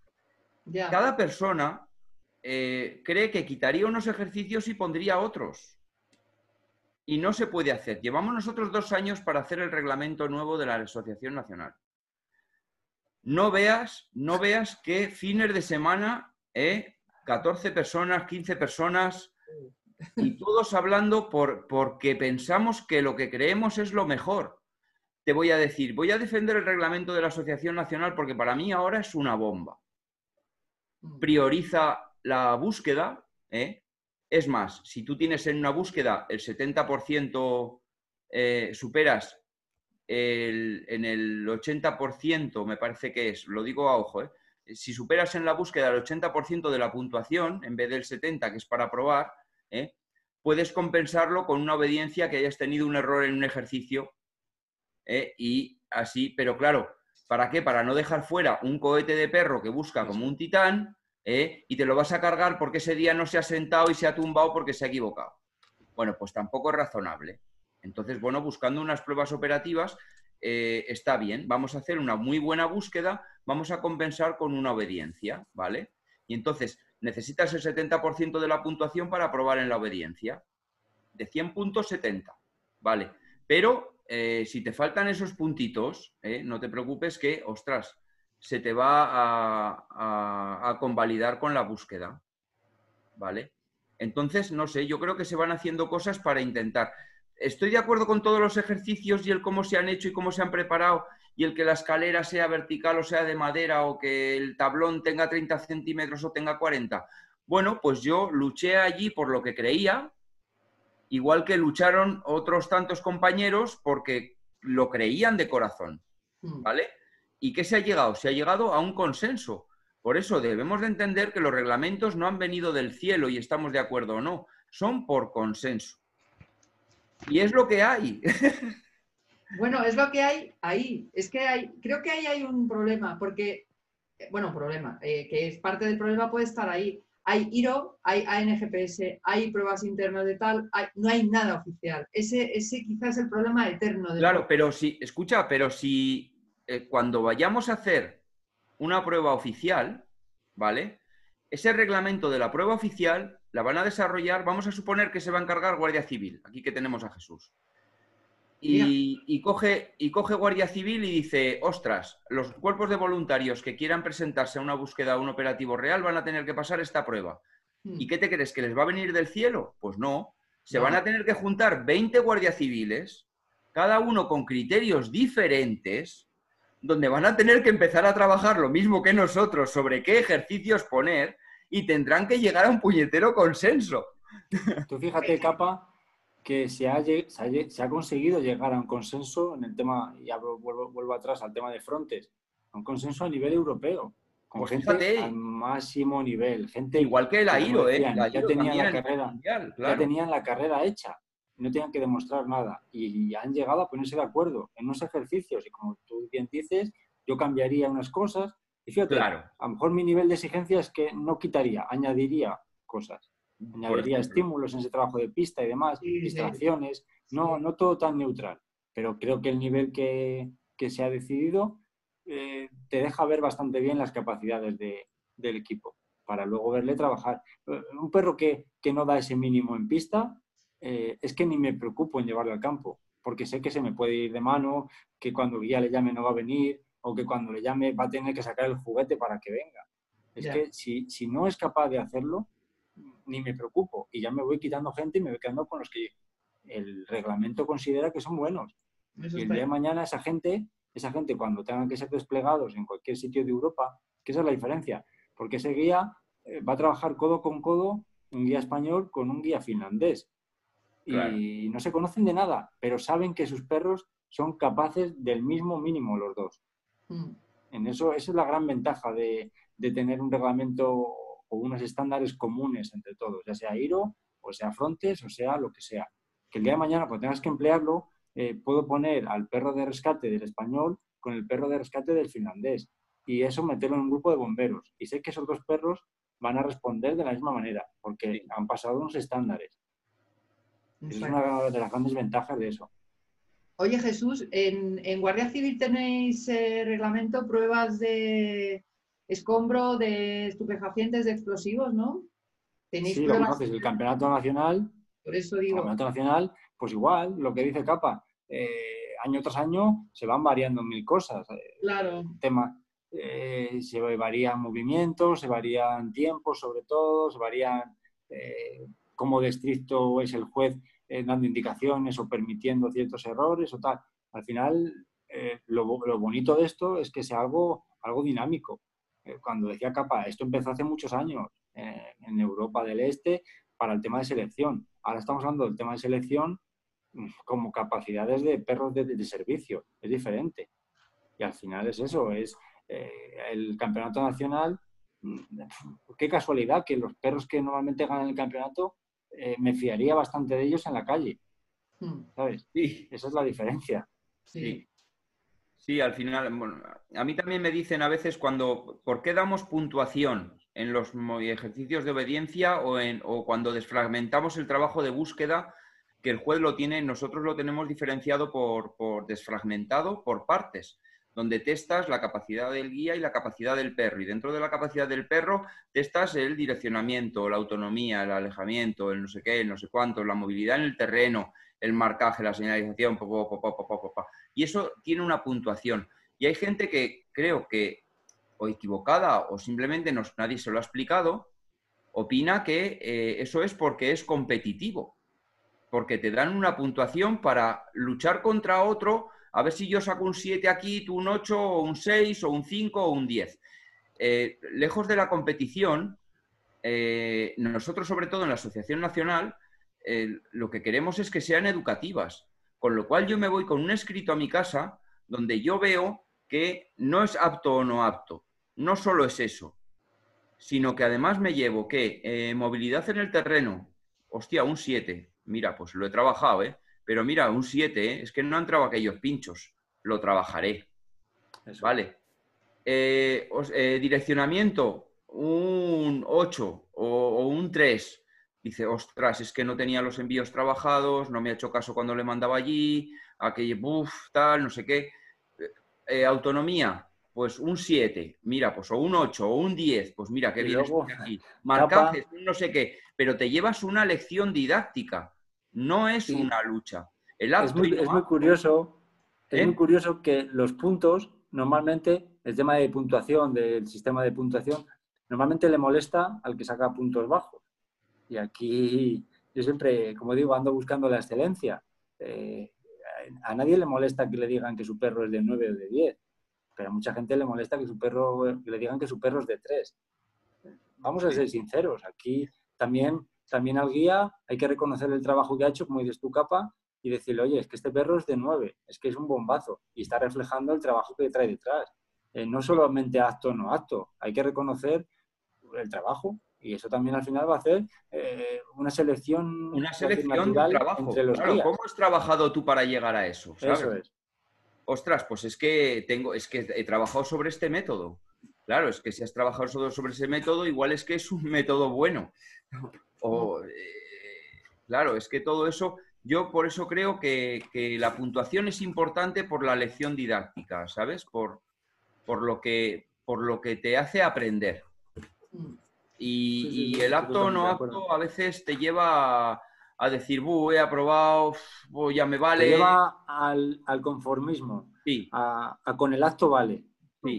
Cada persona eh, cree que quitaría unos ejercicios y pondría otros. Y no se puede hacer. Llevamos nosotros dos años para hacer el reglamento nuevo de la Asociación Nacional. No veas, no veas que fines de semana, eh, 14 personas, 15 personas, y todos hablando por, porque pensamos que lo que creemos es lo mejor te voy a decir, voy a defender el reglamento de la Asociación Nacional porque para mí ahora es una bomba. Mm. Prioriza la búsqueda. ¿eh? Es más, si tú tienes en una búsqueda el 70%, eh, superas en el 80%, me parece que es, lo digo a ojo, ¿eh? si superas en la búsqueda el 80% de la puntuación, en vez del 70% que es para probar, puedes compensarlo con una obediencia que hayas tenido un error en un ejercicio ¿eh? y así, pero claro, ¿para qué? Para no dejar fuera un cohete de perro que busca como un titán ¿eh? y te lo vas a cargar porque ese día no se ha sentado y se ha tumbado porque se ha equivocado. Bueno, pues tampoco es razonable. Entonces, bueno, buscando unas pruebas operativas eh, está bien. Vamos a hacer una muy buena búsqueda, vamos a compensar con una obediencia, ¿vale? Y entonces necesitas el 70% de la puntuación para aprobar en la obediencia. De 100 puntos, 70, ¿vale? Pero eh, si te faltan esos puntitos, eh, no te preocupes que, ostras, se te va a, convalidar con la búsqueda. ¿Vale? Entonces, no sé, yo creo que se van haciendo cosas para intentar. Estoy de acuerdo con todos los ejercicios y el cómo se han hecho y cómo se han preparado y el que la escalera sea vertical o sea de madera o que el tablón tenga 30 centímetros o tenga 40. Bueno, pues yo luché allí por lo que creía, igual que lucharon otros tantos compañeros porque lo creían de corazón, hmm. ¿vale? ¿Y qué se ha llegado? Se ha llegado a un consenso. Por eso debemos de entender que los reglamentos no han venido del cielo y estamos de acuerdo o no, son por consenso. Y es lo que hay. Bueno, es lo que hay ahí. Es que hay, creo que ahí hay un problema, porque, bueno, un problema, eh, que es parte del problema puede estar ahí hay IRO, hay ANGPS, hay pruebas internas de tal, no hay nada oficial. Ese, ese quizás es el problema eterno. De claro, pero si, escucha, pero si eh, cuando vayamos a hacer una prueba oficial, ¿vale? Ese reglamento de la prueba oficial la van a desarrollar, vamos a suponer que se va a encargar Guardia Civil, aquí que tenemos a Jesús. Y, coge, y coge Guardia Civil y dice, ostras, los cuerpos de voluntarios que quieran presentarse a una búsqueda o un operativo real van a tener que pasar esta prueba. Hmm. ¿Y qué te crees? ¿Que les va a venir del cielo? Pues no. Se van a tener que juntar 20 guardias civiles, cada uno con criterios diferentes, donde van a tener que empezar a trabajar lo mismo que nosotros sobre qué ejercicios poner y tendrán que llegar a un puñetero consenso. Tú fíjate, Capa, que se ha, se, ha, conseguido llegar a un consenso en el tema, y vuelvo, vuelvo atrás al tema de frontes, a un consenso a nivel europeo, con pues gente al máximo nivel, gente igual que la IRO, ¿eh? ya tenían la carrera, ya tenían la carrera hecha, no tenían que demostrar nada y han llegado a ponerse de acuerdo en unos ejercicios y como tú bien dices, yo cambiaría unas cosas y fíjate, a lo mejor mi nivel de exigencia es que no quitaría, añadiría cosas. Añadiría estímulos en ese trabajo de pista y demás, distracciones, no, no todo tan neutral. Pero creo que el nivel que, se ha decidido eh, te deja ver bastante bien las capacidades del equipo para luego verle trabajar. Un perro que, no da ese mínimo en pista, eh, es que ni me preocupo en llevarlo al campo, porque sé que se me puede ir de mano, que cuando el guía le llame no va a venir, o que cuando le llame va a tener que sacar el juguete para que venga. Es que si, si, no es capaz de hacerlo, ni me preocupo. Y ya me voy quitando gente y me voy quedando con los que el reglamento considera que son buenos. y el día de mañana esa gente, esa gente cuando tengan que ser desplegados en cualquier sitio de Europa, que esa es la diferencia. Porque ese guía eh, va a trabajar codo con codo un guía español con un guía finlandés. Y no se conocen de nada, pero saben que sus perros son capaces del mismo mínimo los dos. Mm. En eso, esa es la gran ventaja de, tener un reglamento o unos estándares comunes entre todos, ya sea IRO, o sea Frontes, o sea lo que sea. Que el día de mañana, cuando tengas que emplearlo, eh, puedo poner al perro de rescate del español con el perro de rescate del finlandés y eso meterlo en un grupo de bomberos. Y sé que esos dos perros van a responder de la misma manera, porque han pasado unos estándares. es una de las grandes ventajas de eso. Oye Jesús, en, Guardia Civil tenéis eh, reglamento, pruebas de escombro, de estupefacientes, de explosivos, ¿no? ¿Tenéis sí, lo el campeonato nacional. Por eso digo. El campeonato nacional, pues igual, lo que dice Capa, eh, año tras año se van variando mil cosas. Eh, claro. Tema, se varían movimientos, se varían tiempos, sobre todo, se varían cómo de estricto es el juez eh, dando indicaciones o permitiendo ciertos errores o tal. Al final, eh, lo, bonito de esto es que sea algo, algo dinámico. Eh, cuando decía Capa, esto empezó hace muchos años en Europa del Este para el tema de selección. Ahora estamos hablando del tema de selección mm, como capacidades de perros de, servicio. Es diferente. Y al final es eso, es el campeonato nacional. Mm, qué casualidad que los perros que normalmente ganan el campeonato eh, me fiaría bastante de ellos en la calle. Hmm. ¿Sabes? Sí. Esa es la diferencia. Sí. Sí, al final, a mí también me dicen a veces cuando, ¿por qué damos puntuación en los ejercicios de obediencia o, en, o cuando desfragmentamos el trabajo de búsqueda? Que el juez lo tiene, nosotros lo tenemos diferenciado por, por desfragmentado por partes donde testas la capacidad del guía y la capacidad del perro. Y dentro de la capacidad del perro testas el direccionamiento, la autonomía, el alejamiento, el no sé qué, el no sé cuánto, la movilidad en el terreno, el marcaje, la señalización, y eso tiene una puntuación. Y hay gente que creo que, o equivocada, o simplemente nadie se lo ha explicado, opina que eh, eso es porque es competitivo, porque te dan una puntuación para luchar contra otro a ver si yo saco un 7 aquí, tú un 8 o un 6 o un 5 o un 10. Eh, lejos de la competición, eh, nosotros sobre todo en la Asociación Nacional, eh, lo que queremos es que sean educativas, con lo cual yo me voy con un escrito a mi casa donde yo veo que no es apto o no apto. No solo es eso, sino que además me llevo que movilidad en el terreno, hostia, un 7, mira, pues lo he trabajado, ¿eh? Pero mira, un 7, ¿eh? es que no han entrado aquellos pinchos. Lo trabajaré. Vale. Eh, eh, direccionamiento, un 8 o, un 3. Dice, ostras, es que no tenía los envíos trabajados, no me ha hecho caso cuando le mandaba allí, aquello, buf, tal, no sé qué. autonomía, pues un 7, mira, pues o un 8 o un 10, pues mira, qué bien aquí. Marcajes, no sé qué, pero te llevas una lección didáctica no es una lucha. El es, muy, curioso, es muy ¿Eh? curioso que los puntos, normalmente, el tema de puntuación, del sistema de puntuación, normalmente le molesta al que saca puntos bajos. Y aquí yo siempre, como digo, ando buscando la excelencia. Eh, a nadie le molesta que le digan que su perro es de 9 o de 10, pero a mucha gente le molesta que, su perro, que le digan que su perro es de 3. Vamos a ser sinceros, aquí también también al guía hay que reconocer el trabajo que ha hecho, como dices tú, capa, y decirle, oye, es que este perro es de 9, es que es un bombazo y está reflejando el trabajo que trae detrás. Eh, no solamente acto o no acto, hay que reconocer el trabajo y eso también al final va a hacer eh, una selección una selección de trabajo entre los claro, ¿cómo has trabajado tú para llegar a eso? Eso es. Ostras, pues es que tengo, es que he trabajado sobre este método. Claro, es que si has trabajado solo sobre ese método, igual es que es un método bueno. O, eh, claro, es que todo eso, yo por eso creo que, que la puntuación es importante por la lección didáctica, ¿sabes? Por, por, lo, que, por lo que te hace aprender. Y, Sí, sí, y sí, el acto o no acto a veces te lleva a, decir, "Buh, he aprobado, buh, ya me vale. Te lleva al, al conformismo, Sí, a, a con el acto vale.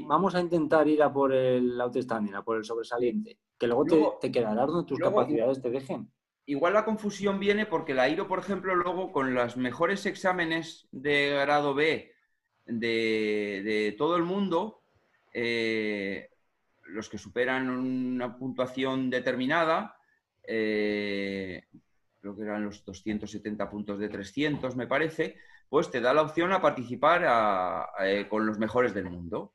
Vamos a intentar ir a por el outstanding, a por el sobresaliente, que luego, te- te, quedarás donde tus luego- capacidades te dejen. Igual la confusión viene porque la IRO, por ejemplo, luego con los mejores exámenes de grado B de, de todo el mundo, eh, los que superan una puntuación determinada, eh, creo que eran los 270 puntos de 300, me parece, pues te da la opción a participar a- eh, con los mejores del mundo.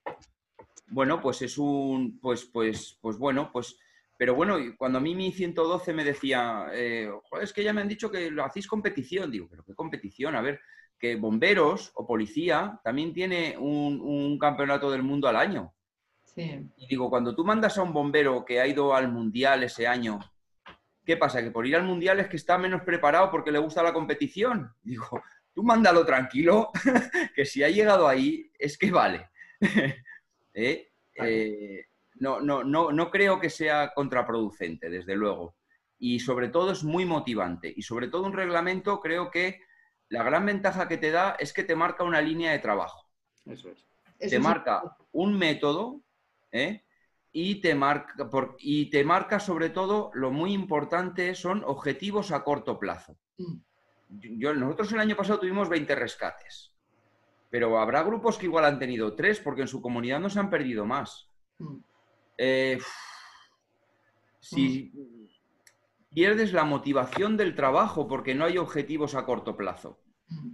Bueno, pues es un, pues, pues, pues bueno, pues pero bueno, cuando a mí mi 112 me decía, eh, "Joder, es que ya me han dicho que lo hacéis competición. Digo, ¿pero qué competición? A ver, que bomberos o policía también tiene un campeonato del mundo al año. Sí. Y digo, cuando tú mandas a un bombero que ha ido al mundial ese año, ¿qué pasa? Que por ir al mundial es que está menos preparado porque le gusta la competición. Digo, tú mándalo tranquilo, que si ha llegado ahí es que vale. ¿Eh? Eh, no, no, no, no creo que sea contraproducente, desde luego. Y sobre todo es muy motivante. Y sobre todo un reglamento creo que la gran ventaja que te da es que te marca una línea de trabajo Eso es. Te marca un método ¿eh? y, te marca, por- y te marca sobre todo, lo muy importante son objetivos a corto plazo. Mm. Yo, nosotros el año pasado tuvimos 20 rescates, pero habrá grupos que igual han tenido tres porque en su comunidad no se han perdido más. Mm. Eh, si pierdes la motivación del trabajo porque no hay objetivos a corto plazo, Mm.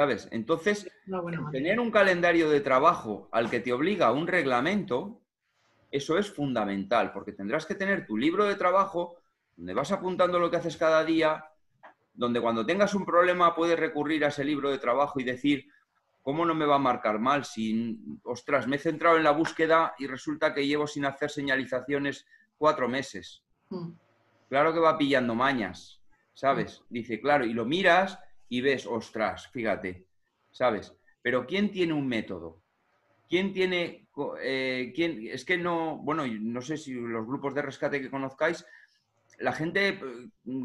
¿Sabes? Entonces. Tener un calendario de trabajo al que te obliga un reglamento, eso es fundamental, porque tendrás que tener tu libro de trabajo donde vas apuntando lo que haces cada día, donde cuando tengas un problema puedes recurrir a ese libro de trabajo y decir, ¿cómo no me va a marcar mal si, ostras, me he centrado en la búsqueda y resulta que llevo sin hacer señalizaciones cuatro meses? Mm. Claro que va pillando mañas, ¿sabes? Dice, claro, y lo miras y ves, ostras, fíjate, ¿sabes? Pero ¿quién tiene un método? ¿Quién tiene, eh, quién, es que no, bueno, no sé si los grupos de rescate que conozcáis, la gente eh,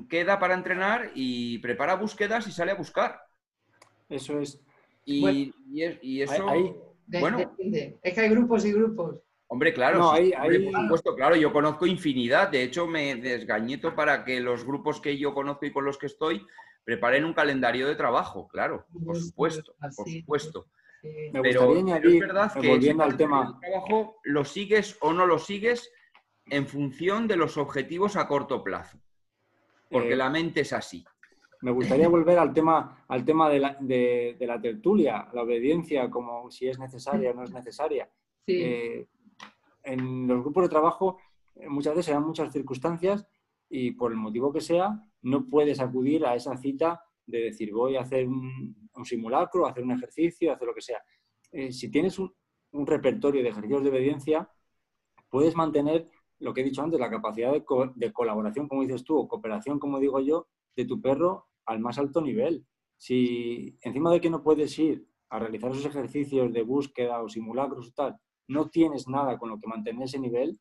queda para entrenar y prepara búsquedas y sale a buscar. Eso es. Y, Bueno. y es- y eso, Ahí- Bueno. depende. Es que hay grupos y grupos. hombre, claro, No, sí, ahí- hombre, ahí- por supuesto, claro, yo conozco infinidad, de hecho me desgañeto para que los grupos que yo conozco y con los que estoy preparen un calendario de trabajo, claro, por Pues, supuesto, pues, por supuesto. Me Pero, gustaría pero añadir, es verdad que volviendo al tema, de trabajo lo sigues o no lo sigues en función de los objetivos a corto plazo, porque Eh, la mente es así. Me gustaría volver al tema, al tema de, la, de- de la tertulia, la obediencia, como si es necesaria o no es necesaria. Sí. Eh, en los grupos de trabajo eh, muchas veces se dan muchas circunstancias y por el motivo que sea, no puedes acudir a esa cita de decir voy a hacer un, simulacro, hacer un ejercicio, hacer lo que sea. Eh, si tienes un, repertorio de ejercicios de obediencia, puedes mantener lo que he dicho antes, la capacidad de colaboración, como dices tú, o cooperación, como digo yo, de tu perro al más alto nivel. Si encima de que no puedes ir a realizar esos ejercicios de búsqueda o simulacros o tal, no tienes nada con lo que mantener ese nivel,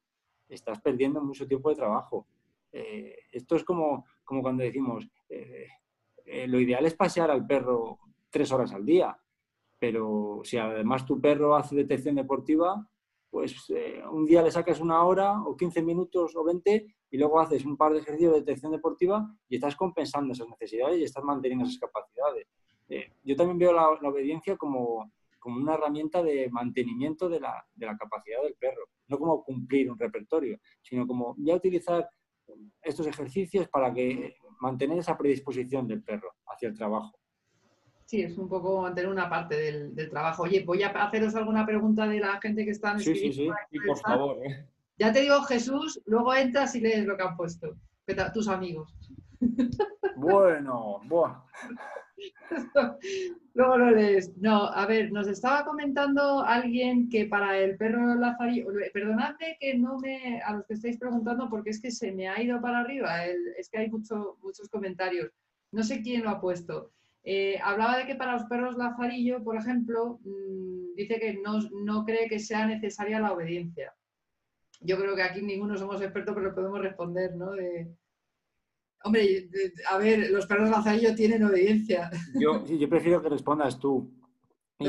estás perdiendo mucho tiempo de trabajo. Eh, esto es como, como cuando decimos, eh, eh, lo ideal es pasear al perro tres horas al día, pero si además tu perro hace detección deportiva, pues eh, un día le sacas una hora o 15 minutos o 20 y luego haces un par de ejercicios de detección deportiva y estás compensando esas necesidades y estás manteniendo esas capacidades. Eh, yo también veo la, la obediencia como, como una herramienta de mantenimiento de la, de la capacidad del perro, no como cumplir un repertorio, sino como ya utilizar estos ejercicios para que mantener esa predisposición del perro hacia el trabajo. Sí, es un poco mantener una parte del, del trabajo. Oye, voy a haceros alguna pregunta de la gente que está Sí, sí, sí. Y por favor, ¿eh? Ya te digo, Jesús, luego entras y lees lo que han puesto. tus amigos. Bueno, bueno. Luego lo lees. No, a ver, nos estaba comentando alguien que para el perro lazarillo, perdonadme que no me, a los que estáis preguntando, porque es que se me ha ido para arriba, es que hay mucho, muchos comentarios. No sé quién lo ha puesto. Eh, hablaba de que para los perros lazarillo, por ejemplo, mm, dice que no, no cree que sea necesaria la obediencia. Yo creo que aquí ninguno somos expertos, pero podemos responder, ¿no? De, Hombre, a ver, los perros lazarillo tienen obediencia. Yo, yo prefiero que respondas tú. No,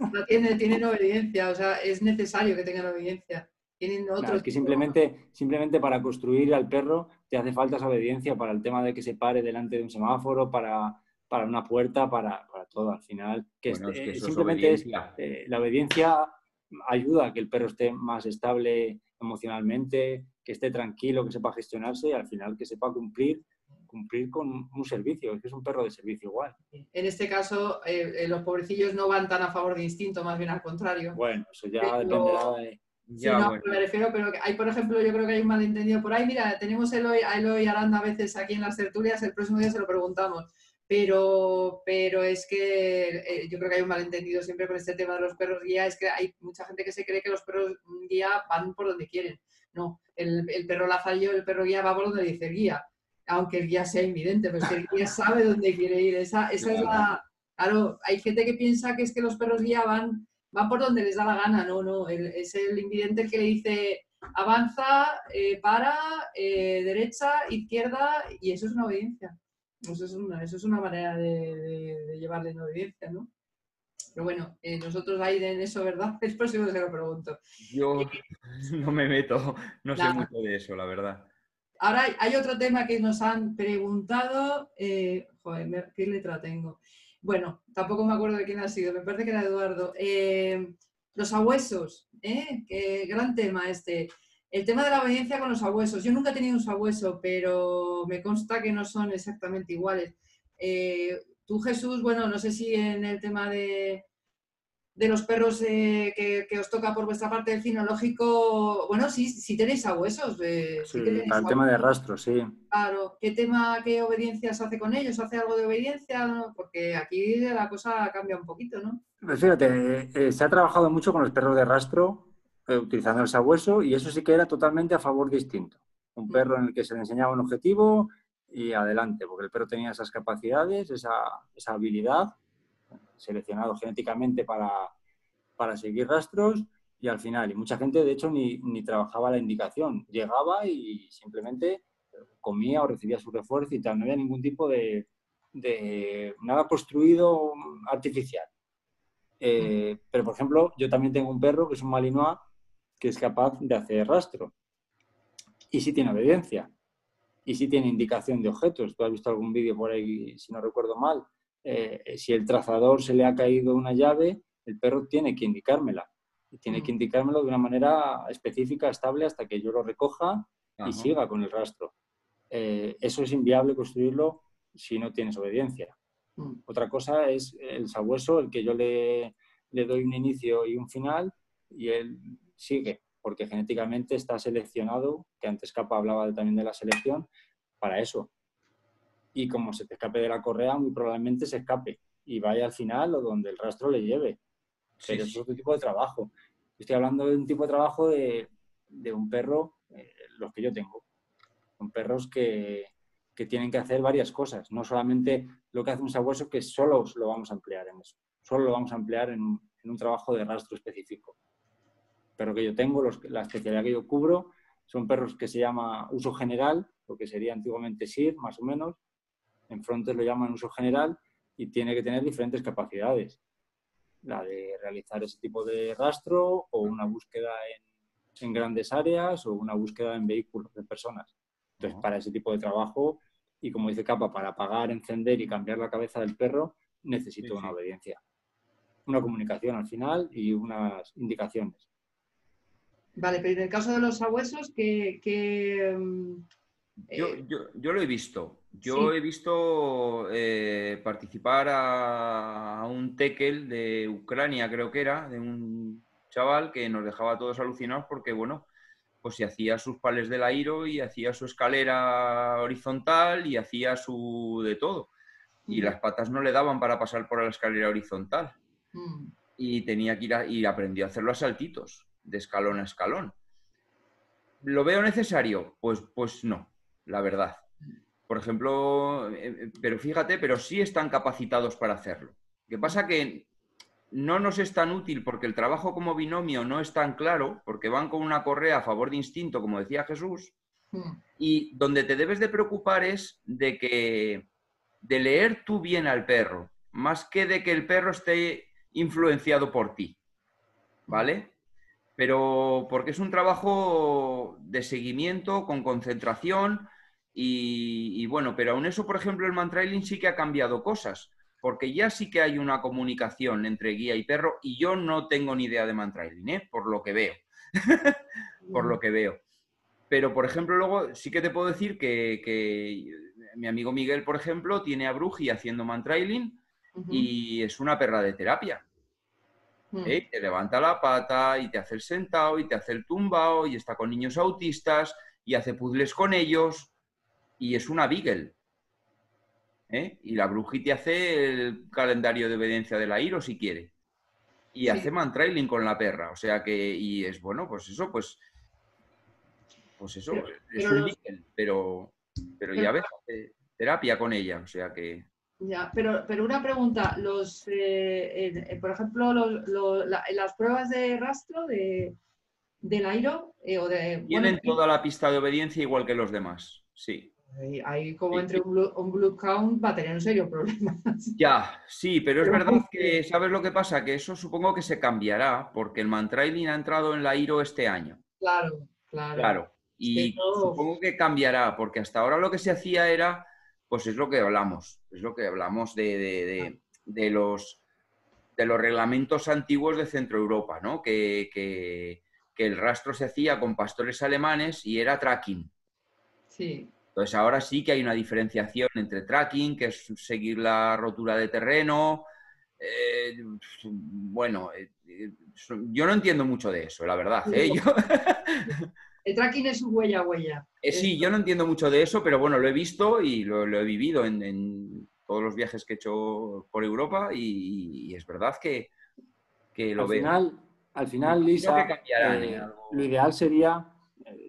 no tienen, obediencia, o sea, es necesario que tengan obediencia. Tienen otros. es que simplemente, simplemente para construir al perro te hace falta esa obediencia para el tema de que se pare delante de un semáforo, para, para una puerta, para, todo. Al final, que, simplemente es, eh, la obediencia ayuda a que el perro esté más estable emocionalmente, que esté tranquilo, que sepa gestionarse y al final que sepa cumplir cumplir con un servicio, es que es un perro de servicio igual. En este caso, eh, eh, los pobrecillos no van tan a favor de instinto, más bien al contrario. Bueno, eso ya dependerá de... Ya, no, me refiero, pero hay, por ejemplo, yo creo que hay un malentendido por ahí. Mira, tenemos a Eloy, a Eloy Aranda a veces aquí en las tertulias, el próximo día se lo preguntamos. Pero, pero es que eh, yo creo que hay un malentendido siempre con este tema de los perros guía, es que hay mucha gente que se cree que los perros guía van por donde quieren. No, el, el perro lazarillo, el perro guía va por donde dice guía aunque el guía sea invidente, pero es que el guía sabe dónde quiere ir. Esa, esa es la. Claro, hay gente que piensa que es que los perros guía van, van por donde les da la gana. No, no. es el invidente el que le dice avanza, eh, para, eh, derecha, izquierda, y eso es una obediencia. Eso es una, eso es una manera de, llevarle en obediencia, ¿no? Pero bueno, eh, nosotros ahí en eso, ¿verdad? Es próximo se lo pregunto. Yo no me meto, no sé mucho de eso, la verdad. Ahora hay otro tema que nos han preguntado. Eh, joder, ¿qué letra tengo? Bueno, tampoco me acuerdo de quién ha sido, me parece que era Eduardo. Eh, los abuesos, ¿eh? Qué gran tema este. El tema de la obediencia con los abuesos. Yo nunca he tenido un sabueso, pero me consta que no son exactamente iguales. Eh, tú, Jesús, bueno, no sé si en el tema de, de los perros eh, que, os toca por vuestra parte del cinológico, bueno, sí, sí tenéis abuesos. Eh, sí, el tema de rastro, sí. Claro, ¿qué tema, qué obediencia se hace con ellos? ¿Hace algo de obediencia? Porque aquí la cosa cambia un poquito, ¿no? Pues fíjate, eh, se ha trabajado mucho con los perros de rastro utilizando el sabueso y eso sí que era totalmente a favor distinto. Un mm. perro en el que se le enseñaba un objetivo y adelante, porque el perro tenía esas capacidades, esa, esa habilidad seleccionado genéticamente para, para seguir rastros y al final, y mucha gente de hecho ni, ni, trabajaba la indicación, llegaba y simplemente comía o recibía su refuerzo y tal, no había ningún tipo de, de nada construido artificial. Eh, pero por ejemplo, yo también tengo un perro que es un malinois que es capaz de hacer rastro. Y sí tiene obediencia. Y sí tiene indicación de objetos. Tú has visto algún vídeo por ahí, si no recuerdo mal, eh, si el trazador se le ha caído una llave, el perro tiene que indicármela. Y tiene que indicármelo de una manera específica, estable, hasta que yo lo recoja y siga con el rastro. Eh, eso es inviable construirlo si no tienes obediencia. Mm. Otra cosa es el sabueso, el que yo le, le doy un inicio y un final y él sigue, porque genéticamente está seleccionado, que antes Capa hablaba también de la selección, para eso, y como se te escape de la correa, muy probablemente se escape y vaya al final o donde el rastro le lleve. Pero es otro tipo de trabajo. Estoy hablando de un tipo de trabajo de, de un perro, eh, los que yo tengo. Son perros que, que, tienen que hacer varias cosas, no solamente lo que hace un sabueso, que solo lo vamos a emplear en eso. Solo lo vamos a emplear en, en un trabajo de rastro específico. Pero que yo tengo, los, la especialidad que yo cubro, son perros que se llama uso general, lo que sería antiguamente SIR, más o menos, en Frontes lo llaman uso general y tiene que tener diferentes capacidades. La de realizar ese tipo de rastro o una búsqueda en, grandes áreas o una búsqueda en vehículos de personas. Entonces, para ese tipo de trabajo, y como dice Capa, para apagar, encender y cambiar la cabeza del perro, necesito una obediencia. Una comunicación al final y unas indicaciones. Vale, pero en el caso de los sabuesos, ¿qué, mm, eh, yo, yo, lo he visto. Yo he visto eh, participar a, un tekel de Ucrania, creo que era, de un chaval que nos dejaba a todos alucinados porque, bueno, pues si hacía sus pales del airo y hacía su escalera horizontal y hacía su de todo. y las patas no le daban para pasar por la escalera horizontal. Mm. Y tenía que ir a, y aprendió a hacerlo a saltitos, de escalón a escalón. ¿Lo veo necesario? Pues, pues no, la verdad. Por ejemplo, eh, pero fíjate, pero sí están capacitados para hacerlo. Lo que pasa que no nos es tan útil porque el trabajo como binomio no es tan claro, porque van con una correa a favor de instinto, como decía Jesús, Mm. y donde te debes de preocupar es de que de leer tú bien al perro, más que de que el perro esté influenciado por ti. ¿Vale? Pero porque es un trabajo de seguimiento, con concentración, y, y bueno, pero aún eso, por ejemplo, el mantrailing sí que ha cambiado cosas, porque ya sí que hay una comunicación entre guía y perro, y yo no tengo ni idea de mantrailing, ¿eh? por lo que veo. por lo que veo. Pero, por ejemplo, luego sí que te puedo decir que, que mi amigo Miguel, por ejemplo, tiene a Bruji haciendo mantrailing y es una perra de terapia. Mm. ¿eh? Te levanta la pata y te hace el sentado y te hace el tumbao y está con niños autistas y hace puzzles con ellos y es una beagle. ¿eh? Y la Bruji te hace el calendario de obediencia de la IRO si quiere. Y Sí. hace mantrailing con la perra. O sea que, y es bueno, pues eso, pues. Pues eso, Pero- es pero un beagle, pero, pero ya ves, hace terapia con ella. O sea que. Ya, pero, pero una pregunta, los, eh, eh, por ejemplo, los- la- las pruebas de rastro de, del AIRO eh, o de... Tienen bueno, toda la pista de obediencia igual que los demás. Sí. Ahí- ahí como entre un blue, un blue count va a tener un serio problema. Ya, sí, pero es Pero verdad ¿por que? ¿sabes lo que pasa? Que eso supongo que se cambiará, porque el mantrailing ha entrado en la IRO este año. Claro, claro. Claro. Y supongo que cambiará, porque hasta ahora lo que se hacía era, pues es lo que hablamos, es lo que hablamos de, de- de- de los, de los reglamentos antiguos de Centro Europa, ¿no? Que, que- que el rastro se hacía con pastores alemanes y era tracking. Sí, Entonces ahora sí que hay una diferenciación entre tracking, que es seguir la rotura de terreno. eh, bueno, eh, yo no entiendo mucho de eso, la verdad. ¿eh? Yo- el tracking es un huella a huella. eh, sí, yo no entiendo mucho de eso, pero bueno, lo he visto y lo, lo he vivido en, en todos los viajes que he hecho por Europa y, y es verdad que, que lo al veo. final, al final, Lisa, que cambiarán. Algo- lo ideal sería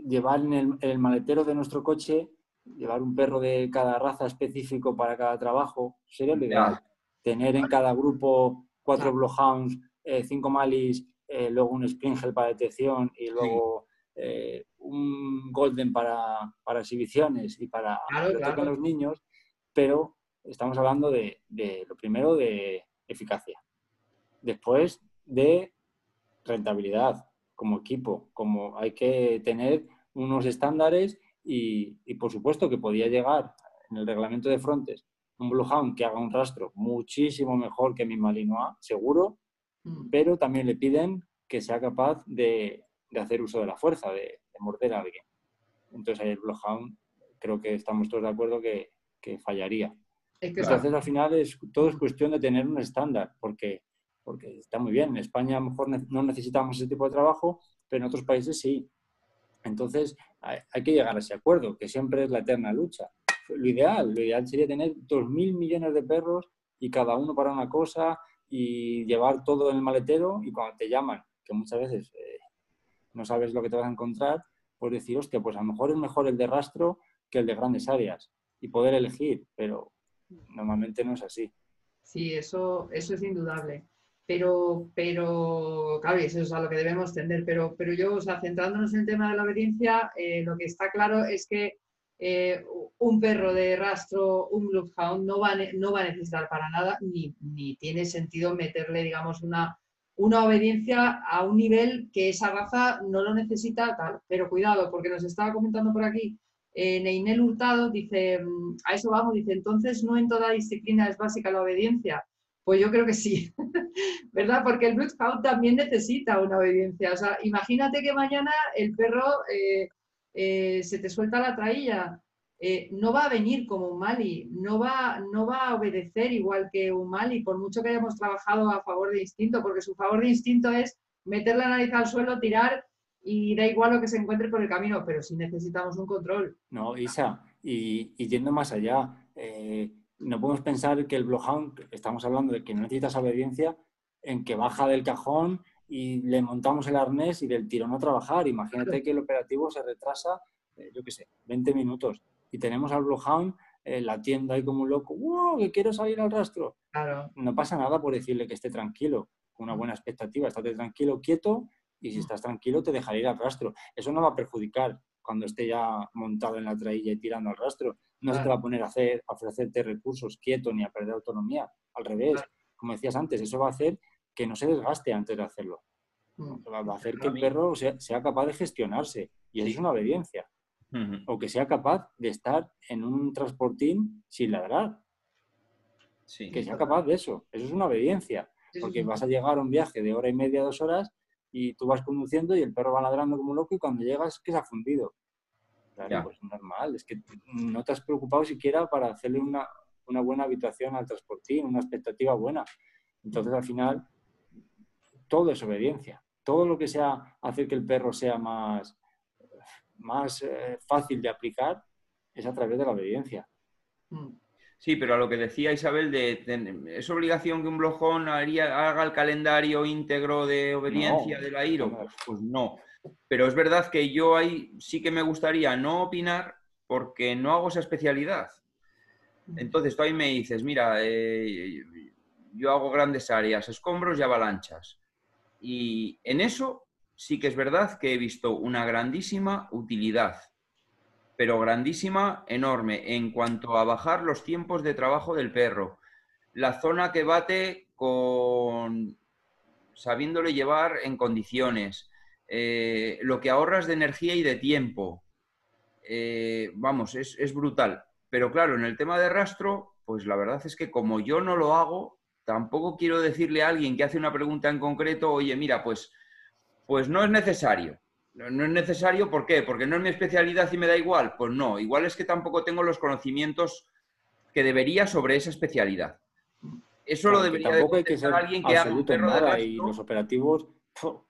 llevar en el, en el maletero de nuestro coche, llevar un perro de cada raza específico para cada trabajo, sería lo ideal. Ya. Tener en cada grupo cuatro Claro. Bloodhounds, eh, cinco Malis, eh, luego un Springel para detección y luego eh, un Golden para, para exhibiciones y para Claro, claro. los niños, pero estamos hablando de, de lo primero de eficacia. Después de rentabilidad como equipo, como hay que tener unos estándares y, y, por supuesto que podía llegar en el reglamento de frontes un Bluehound que haga un rastro muchísimo mejor que mi Malinois, seguro, Mm. pero también le piden que sea capaz de, de hacer uso de la fuerza, de, de morder a alguien. Entonces ahí el Bloodhound creo que estamos todos de acuerdo que, que fallaría. Es que Entonces al final es, todo es cuestión de tener un estándar, porque, porque está muy bien. En España a lo mejor no necesitamos ese tipo de trabajo, pero en otros países sí. Entonces hay, que llegar a ese acuerdo, que siempre es la eterna lucha. Lo ideal, lo ideal sería tener 2.000 millones de perros y cada uno para una cosa y llevar todo en el maletero y cuando te llaman, que muchas veces eh, no sabes lo que te vas a encontrar, pues decir, hostia, pues a lo mejor es mejor el de rastro que el de grandes áreas y poder elegir, pero normalmente no es así. Sí, eso, eso es indudable. Pero, pero, claro, eso es a lo que debemos tender. Pero, pero yo, o sea, centrándonos en el tema de la obediencia, eh, lo que está claro es que eh, un perro de rastro, un Bloodhound, no va, no va a necesitar para nada, ni, ni tiene sentido meterle, digamos, una, una obediencia a un nivel que esa raza no lo necesita tal. Pero cuidado, porque nos estaba comentando por aquí eh, Neinel Hurtado, dice, mm, a eso vamos, dice, entonces no en toda disciplina es básica la obediencia. Pues yo creo que sí, ¿verdad? Porque el Bloodhound también necesita una obediencia. O sea, imagínate que mañana el perro eh, eh, se te suelta la trailla. eh, no va a venir como un Mali, no va, no va a obedecer igual que un Mali, por mucho que hayamos trabajado a favor de instinto, porque su favor de instinto es meter la nariz al suelo, tirar y da igual lo que se encuentre por el camino, pero sí necesitamos un control. No, Isa, y, yendo más allá, no podemos pensar que el Bloodhound, estamos hablando de que no necesitas obediencia, en que baja del cajón y le montamos el arnés y del tirón a trabajar. Imagínate que el operativo se retrasa, eh, yo qué sé, 20 minutos y tenemos al Bloodhound en la tienda ahí como un loco, ¡wow! que quiero salir al rastro. Claro. No pasa nada por decirle que esté tranquilo, con una buena expectativa, estate tranquilo, quieto y si estás tranquilo te dejaré ir al rastro. Eso no va a perjudicar cuando esté ya montado en la trailla y tirando al rastro. No se te va a poner a, hacer, a ofrecerte recursos quieto ni a perder autonomía. Al revés, como decías antes, eso va a hacer que no se desgaste antes de hacerlo. Mm. Va a hacer que el perro sea, sea capaz de gestionarse y eso es una obediencia. O que sea capaz de estar en un transportín sin ladrar. Sí. Que sea capaz de eso. Eso es una obediencia. Porque vas a llegar a un viaje de hora y media, dos horas, y tú vas conduciendo y el perro va ladrando como loco y cuando llegas que se ha fundido. Claro, Ya. pues normal. Es que no te has preocupado siquiera para hacerle una, una buena habitación al transportín, una expectativa buena. Entonces, al final, todo es obediencia. Todo lo que sea hacer que el perro sea más, más eh, fácil de aplicar es a través de la obediencia. Mm. Sí, pero a lo que decía Isabel, de, de- ¿es obligación que un blojón haría- haga el calendario íntegro de obediencia No, de la IRO? Pues, pues no. Pero es verdad que yo ahí sí que me gustaría no opinar porque no hago esa especialidad. Entonces tú ahí me dices, mira, eh, yo hago grandes áreas, escombros y avalanchas. Y en eso sí que es verdad que he visto una grandísima utilidad, pero grandísima, enorme, en cuanto a bajar los tiempos de trabajo del perro. La zona que bate con sabiéndole llevar en condiciones, eh, lo que ahorras de energía y de tiempo. Eh, vamos, es, es brutal. Pero claro, en el tema de rastro, pues la verdad es que como yo no lo hago, tampoco quiero decirle a alguien que hace una pregunta en concreto, oye, mira, pues, pues no es necesario. No, no es necesario, ¿por qué? Porque no es mi especialidad y me da igual. Pues no, igual es que tampoco tengo los conocimientos que debería sobre esa especialidad. Eso lo debería de tampoco hay que contestar ser alguien que haga un perro de y los operativos.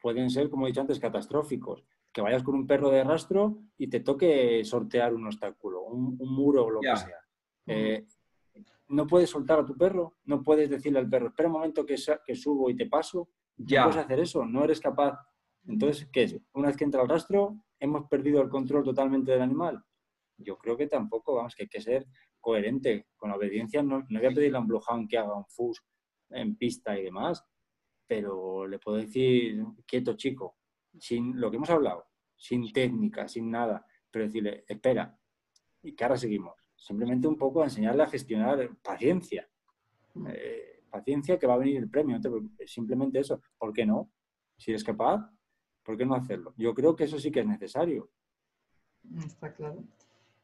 Pueden ser, como he dicho antes, catastróficos. Que vayas con un perro de rastro y te toque sortear un obstáculo, un, un muro o lo que sea. Eh, no puedes soltar a tu perro, no puedes decirle al perro, espera un momento que, subo y te paso. Ya. No puedes hacer eso, no eres capaz. Entonces, ¿qué es? Una vez que entra el rastro, hemos perdido el control totalmente del animal. Yo creo que tampoco, vamos, que hay que ser coherente con la obediencia. No, no voy a pedirle a un Bloodhound que haga un fus en pista y demás, pero le puedo decir, quieto chico, sin lo que hemos hablado, sin técnica, sin nada, pero decirle, espera, y que ahora seguimos. Simplemente un poco enseñarle a gestionar paciencia. Eh, paciencia que va a venir el premio, simplemente eso. ¿Por qué no? Si eres capaz, ¿por qué no hacerlo? Yo creo que eso sí que es necesario. Está claro.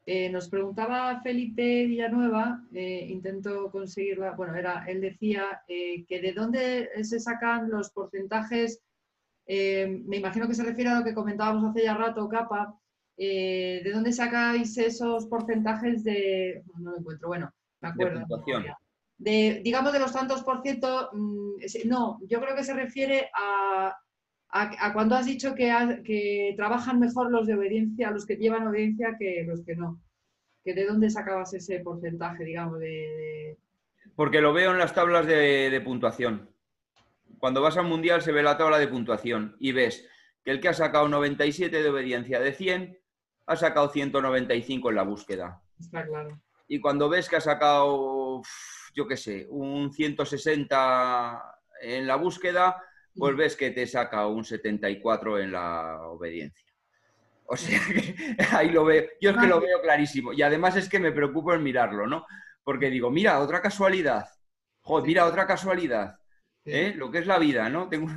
Eh, nos preguntaba Felipe Villanueva, eh, intento conseguirla, bueno, era, él decía eh, que de dónde se sacan los porcentajes, me imagino que se refiere a lo que comentábamos hace ya rato, Capa, ¿de dónde sacáis esos porcentajes de, no lo encuentro, bueno, me acuerdo. puntuación. De, digamos, de los tantos por ciento, mm, no, yo creo que se refiere a, a, a cuando has dicho que, trabajan mejor los de obediencia, los que llevan obediencia que los que no. Que ¿De dónde sacabas ese porcentaje, digamos, de... de- Porque lo veo en las tablas de, de puntuación. Cuando vas al mundial se ve la tabla de puntuación y ves que el que ha sacado 97 de obediencia de 100 ha sacado 195 en la búsqueda. Está claro. Y cuando ves que ha sacado, yo qué sé, un 160 en la búsqueda, pues ves que te saca un 74 en la obediencia. O sea que ahí lo veo, yo es que lo veo clarísimo. Y además es que me preocupo en mirarlo, ¿no? Porque digo, mira, otra casualidad. Joder, mira, otra casualidad. ¿eh? Lo que es la vida, ¿no? Tengo,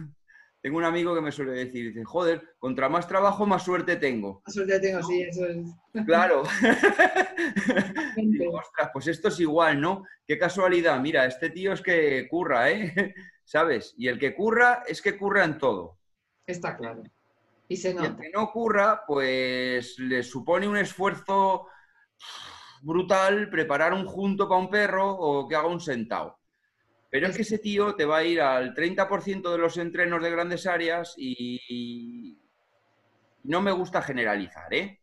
tengo un amigo que me suele decir, dice, joder, contra más trabajo, más suerte tengo. La suerte tengo, sí, eso es. Claro. Digo, ostras, pues esto es igual, ¿no? Qué casualidad. Mira, este tío es que curra, ¿eh? ¿Sabes? Y el que curra es que curra en todo. Está claro. Y se Y el que no curra, pues le supone un esfuerzo brutal preparar un junto para un perro o que haga un sentado. Pero es que ese tío te va a ir al 30% de los entrenos de grandes áreas y no me gusta generalizar, ¿eh?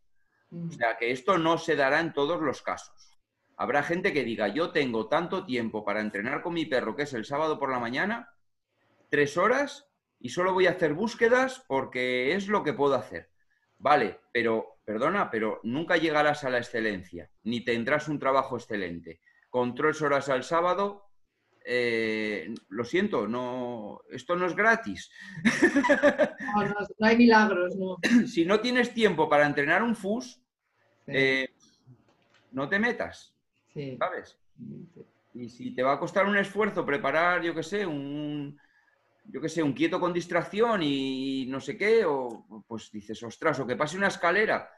Mm. O sea, que esto no se dará en todos los casos. Habrá gente que diga, yo tengo tanto tiempo para entrenar con mi perro, que es el sábado por la mañana, tres horas, y solo voy a hacer búsquedas porque es lo que puedo hacer. Vale, pero, perdona, pero nunca llegarás a la excelencia, ni tendrás un trabajo excelente. Con tres horas al sábado, eh, lo siento, no, esto no es gratis. No, no, no hay milagros, no. si no tienes tiempo para entrenar un FUS, eh, no te metas, Sí. ¿sabes? Y si te va a costar un esfuerzo preparar, yo qué sé, un, yo qué sé, un quieto con distracción y no sé qué, o pues dices, ostras, o que pase una escalera,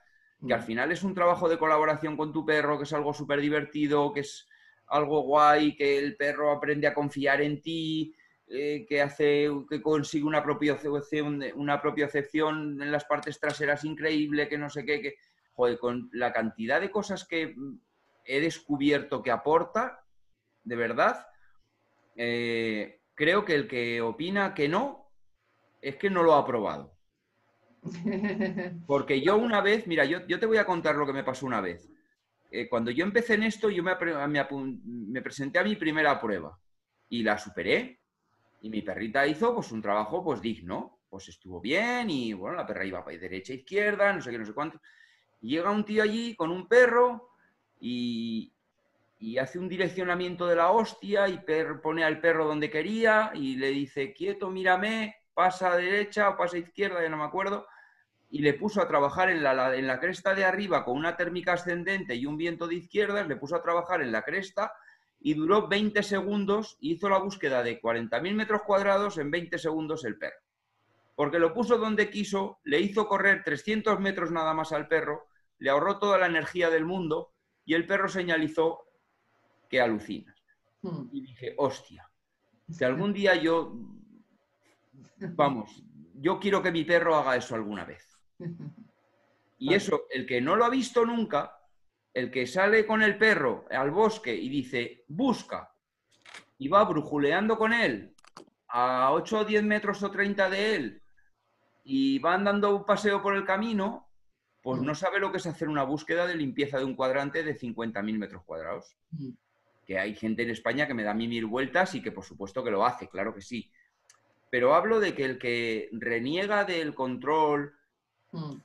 que al final es un trabajo de colaboración con tu perro, que es algo súper divertido, que es algo guay, que el perro aprende a confiar en ti, eh, que hace, que consigue una propiocepción, una propiocepción en las partes traseras increíble, que no sé qué, que, joder, con la cantidad de cosas que mm, he descubierto que aporta, de verdad, eh, creo que el que opina que no, es que no lo ha probado. Porque yo una vez, mira, yo, yo te voy a contar lo que me pasó una vez. Eh, cuando yo empecé en esto, yo me, me presenté a mi primera prueba y la superé. Y mi perrita hizo pues un trabajo pues digno, pues estuvo bien y bueno, la perra iba para derecha, izquierda, no sé qué, no sé cuánto. Llega un tío allí con un perro y, hace un direccionamiento de la hostia y pone al perro donde quería y le dice, quieto, mírame, pasa a derecha o pasa a izquierda, ya no me acuerdo, y le puso a trabajar en la, la- en la cresta de arriba con una térmica ascendente y un viento de izquierdas, le puso a trabajar en la cresta y duró 20 segundos, hizo la búsqueda de 40.000 metros cuadrados en 20 segundos el perro. Porque lo puso donde quiso, le hizo correr 300 metros nada más al perro, le ahorró toda la energía del mundo y el perro señalizó que alucinas. Hmm. Y dije, hostia, si algún día yo, vamos, yo quiero que mi perro haga eso alguna vez. Y eso, el que no lo ha visto nunca, el que sale con el perro al bosque y dice, busca, y va brujuleando con él a 8 o 10 metros o 30 de él, y van dando un paseo por el camino, pues no sabe lo que es hacer una búsqueda de limpieza de un cuadrante de 50.000 metros cuadrados que hay gente en España que me da a mí mil vueltas y que por supuesto que lo hace, claro que sí. Pero hablo de que el que reniega del control,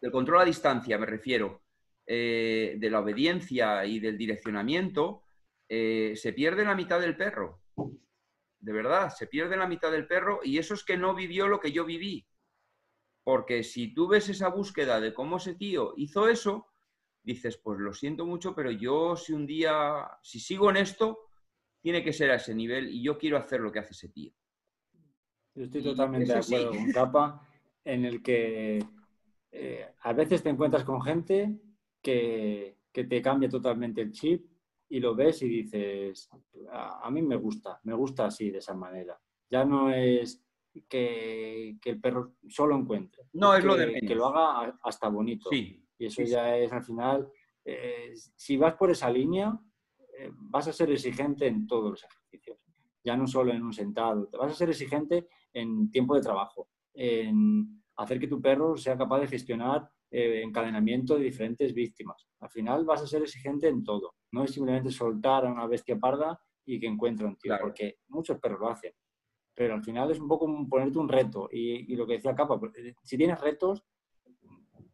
del control a distancia, me refiero, eh, de la obediencia y del direccionamiento, eh, se pierde la mitad del perro. De verdad, se pierde la mitad del perro y eso es que no vivió lo que yo viví. Porque si tú ves esa búsqueda de cómo ese tío hizo eso, dices, pues lo siento mucho, pero yo si un día, si sigo en esto, tiene que ser a ese nivel y yo quiero hacer lo que hace ese tío. Yo estoy Y totalmente de sí. acuerdo con Capa en el que eh, a veces te encuentras con gente que, que te cambia totalmente el chip y lo ves y dices, a, a mí me gusta, me gusta así, de esa manera. Ya no es que, que el perro solo encuentre. No, es lo de menos. que lo haga hasta bonito. Sí, Y eso Sí, sí. ya es al final, eh, si vas por esa línea, eh, vas a ser exigente en todos los ejercicios, ya no solo en un sentado, te vas a ser exigente en tiempo de trabajo, en hacer que tu perro sea capaz de gestionar eh, encadenamiento de diferentes víctimas. Al final vas a ser exigente en todo, no es simplemente soltar a una bestia parda y que encuentre un tío, Claro. porque muchos perros lo hacen. Pero al final es un poco un- ponerte un reto. Y, y lo que decía Capa, pues, eh, si tienes retos,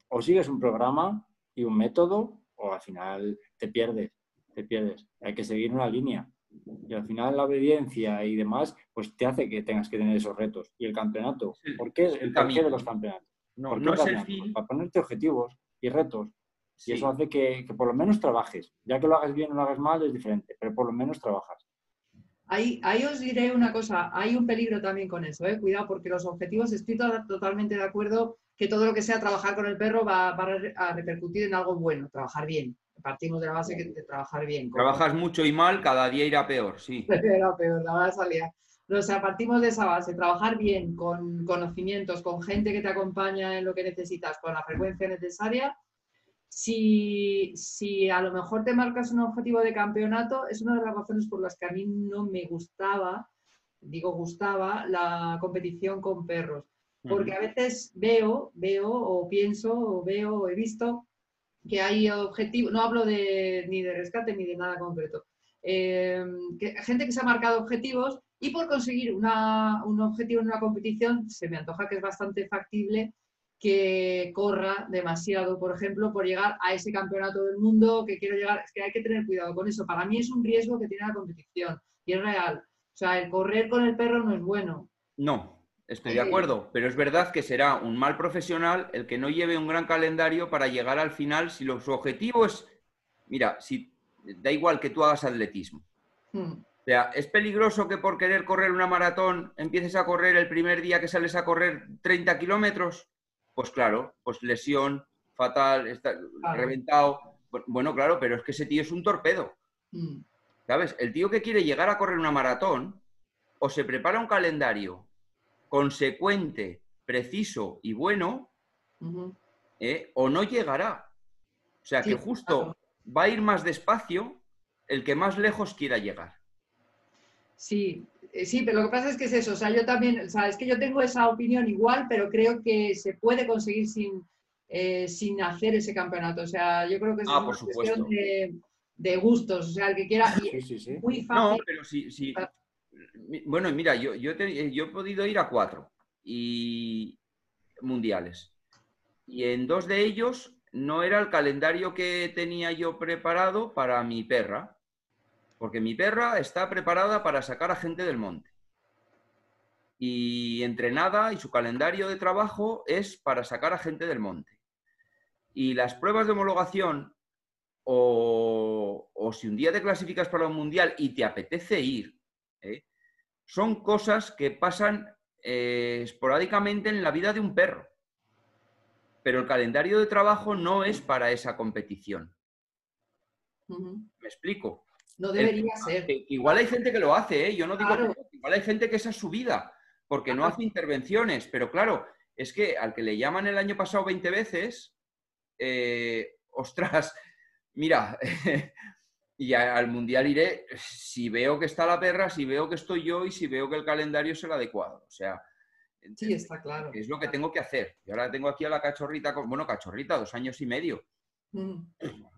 o sigues un programa y un método, o al final te pierdes, te pierdes. Hay que seguir una línea. Y al final la obediencia y demás, pues te hace que tengas que tener esos retos. Y el campeonato, ¿por qué es el porqué de los campeonatos? no, ¿Por qué no el es el fin. Pues Para ponerte objetivos y retos. sí. Y eso hace que, que por lo menos trabajes. Ya que lo hagas bien o lo hagas mal es diferente, pero por lo menos trabajas. Ahí, ahí os diré una cosa, hay un peligro también con eso, ¿eh? cuidado, porque los objetivos, estoy to- totalmente de acuerdo que todo lo que sea trabajar con el perro va, va a re- a repercutir en algo bueno, trabajar bien. Partimos de la base que de trabajar bien. Trabajas mucho y mal, cada día irá peor, sí. Era peor, la vas a liar. O sea, partimos de esa base, trabajar bien, con conocimientos, con gente que te acompaña en lo que necesitas, con la frecuencia necesaria. Si, si a lo mejor te marcas un objetivo de campeonato, es una de las razones por las que a mí no me gustaba, digo gustaba, la competición con perros. Porque a veces veo, veo o pienso o veo o he visto que hay objetivos, no hablo de, ni de rescate ni de nada concreto, eh, que, gente que se ha marcado objetivos y por conseguir un objetivo en una competición se me antoja que es bastante factible que corra demasiado, por ejemplo, por llegar a ese campeonato del mundo que quiero llegar. Es que hay que tener cuidado con eso. Para mí es un riesgo que tiene la competición y es real. O sea, el correr con el perro no es bueno. No, estoy de acuerdo, pero es verdad que será un mal profesional el que no lleve un gran calendario para llegar al final si su objetivo es, mira, si da igual que tú hagas atletismo. Hmm. O sea, es peligroso que por querer correr una maratón empieces a correr el primer día que sales a correr 30 kilómetros pues claro, pues lesión fatal, está reventado. Bueno, claro, pero es que ese tío es un torpedo. Mm. ¿Sabes? El tío que quiere llegar a correr una maratón o se prepara un calendario consecuente, preciso y bueno, ¿eh? o no llegará. O sea que justo va a ir más despacio el que más lejos quiera llegar. Sí, sí, pero lo que pasa es que es eso, o sea, yo también, o sea, es que yo tengo esa opinión igual, pero creo que se puede conseguir sin, eh, sin hacer ese campeonato. O sea, yo creo que es ah, una cuestión de, gustos, o sea, el que quiera. Sí, sí, sí. Muy fácil. No, pero sí, sí. Bueno, mira, yo, yo, yo he podido ir a cuatro y mundiales. Y en dos de ellos no era el calendario que tenía yo preparado para mi perra porque mi perra está preparada para sacar a gente del monte. Y entrenada y su calendario de trabajo es para sacar a gente del monte. Y las pruebas de homologación, o, si un día te clasificas para un mundial y te apetece ir, ¿eh? son cosas que pasan eh, esporádicamente en la vida de un perro. Pero el calendario de trabajo no es para esa competición. ¿Me explico? No debería ser. Igual hay gente que lo hace, ¿eh? Yo no digo que igual hay gente que esa es su vida, porque no hace intervenciones, pero claro, es que al que le llaman el año pasado 20 veces, eh, ostras, mira, y al mundial iré si veo que está la perra, si veo que estoy yo y si veo que el calendario es el adecuado. O sea, sí, está claro. Es lo que tengo que hacer. Y ahora tengo aquí a la cachorrita, bueno, cachorrita, dos años y medio.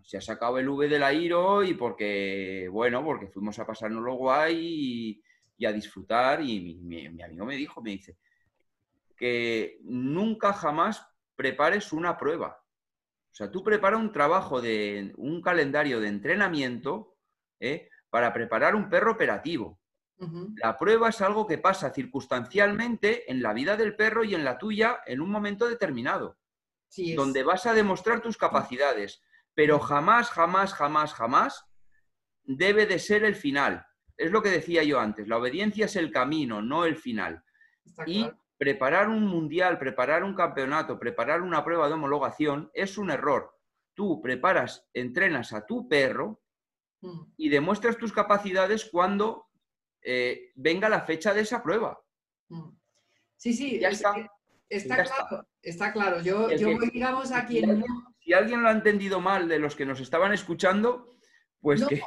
Se ha sacado el V de la IRO y porque, bueno, porque fuimos a pasárnoslo guay y, a disfrutar. Y mi, amigo me dijo, me dice, que nunca jamás prepares una prueba. O sea, tú preparas un trabajo de un calendario de entrenamiento ¿eh? para preparar un perro operativo. La prueba es algo que pasa circunstancialmente en la vida del perro y en la tuya en un momento determinado donde vas a demostrar tus capacidades, pero jamás, jamás, jamás, jamás debe de ser el final. Es lo que decía yo antes, la obediencia es el camino, no el final. y preparar un mundial, preparar un campeonato, preparar una prueba de homologación es un error. Tú preparas, entrenas a tu perro y demuestras tus capacidades cuando eh, venga la fecha de esa prueba. Sí, sí, ya está. Está claro, está. claro. Yo, voy, digamos, a quien Si alguien lo ha entendido mal de los que nos estaban escuchando, pues que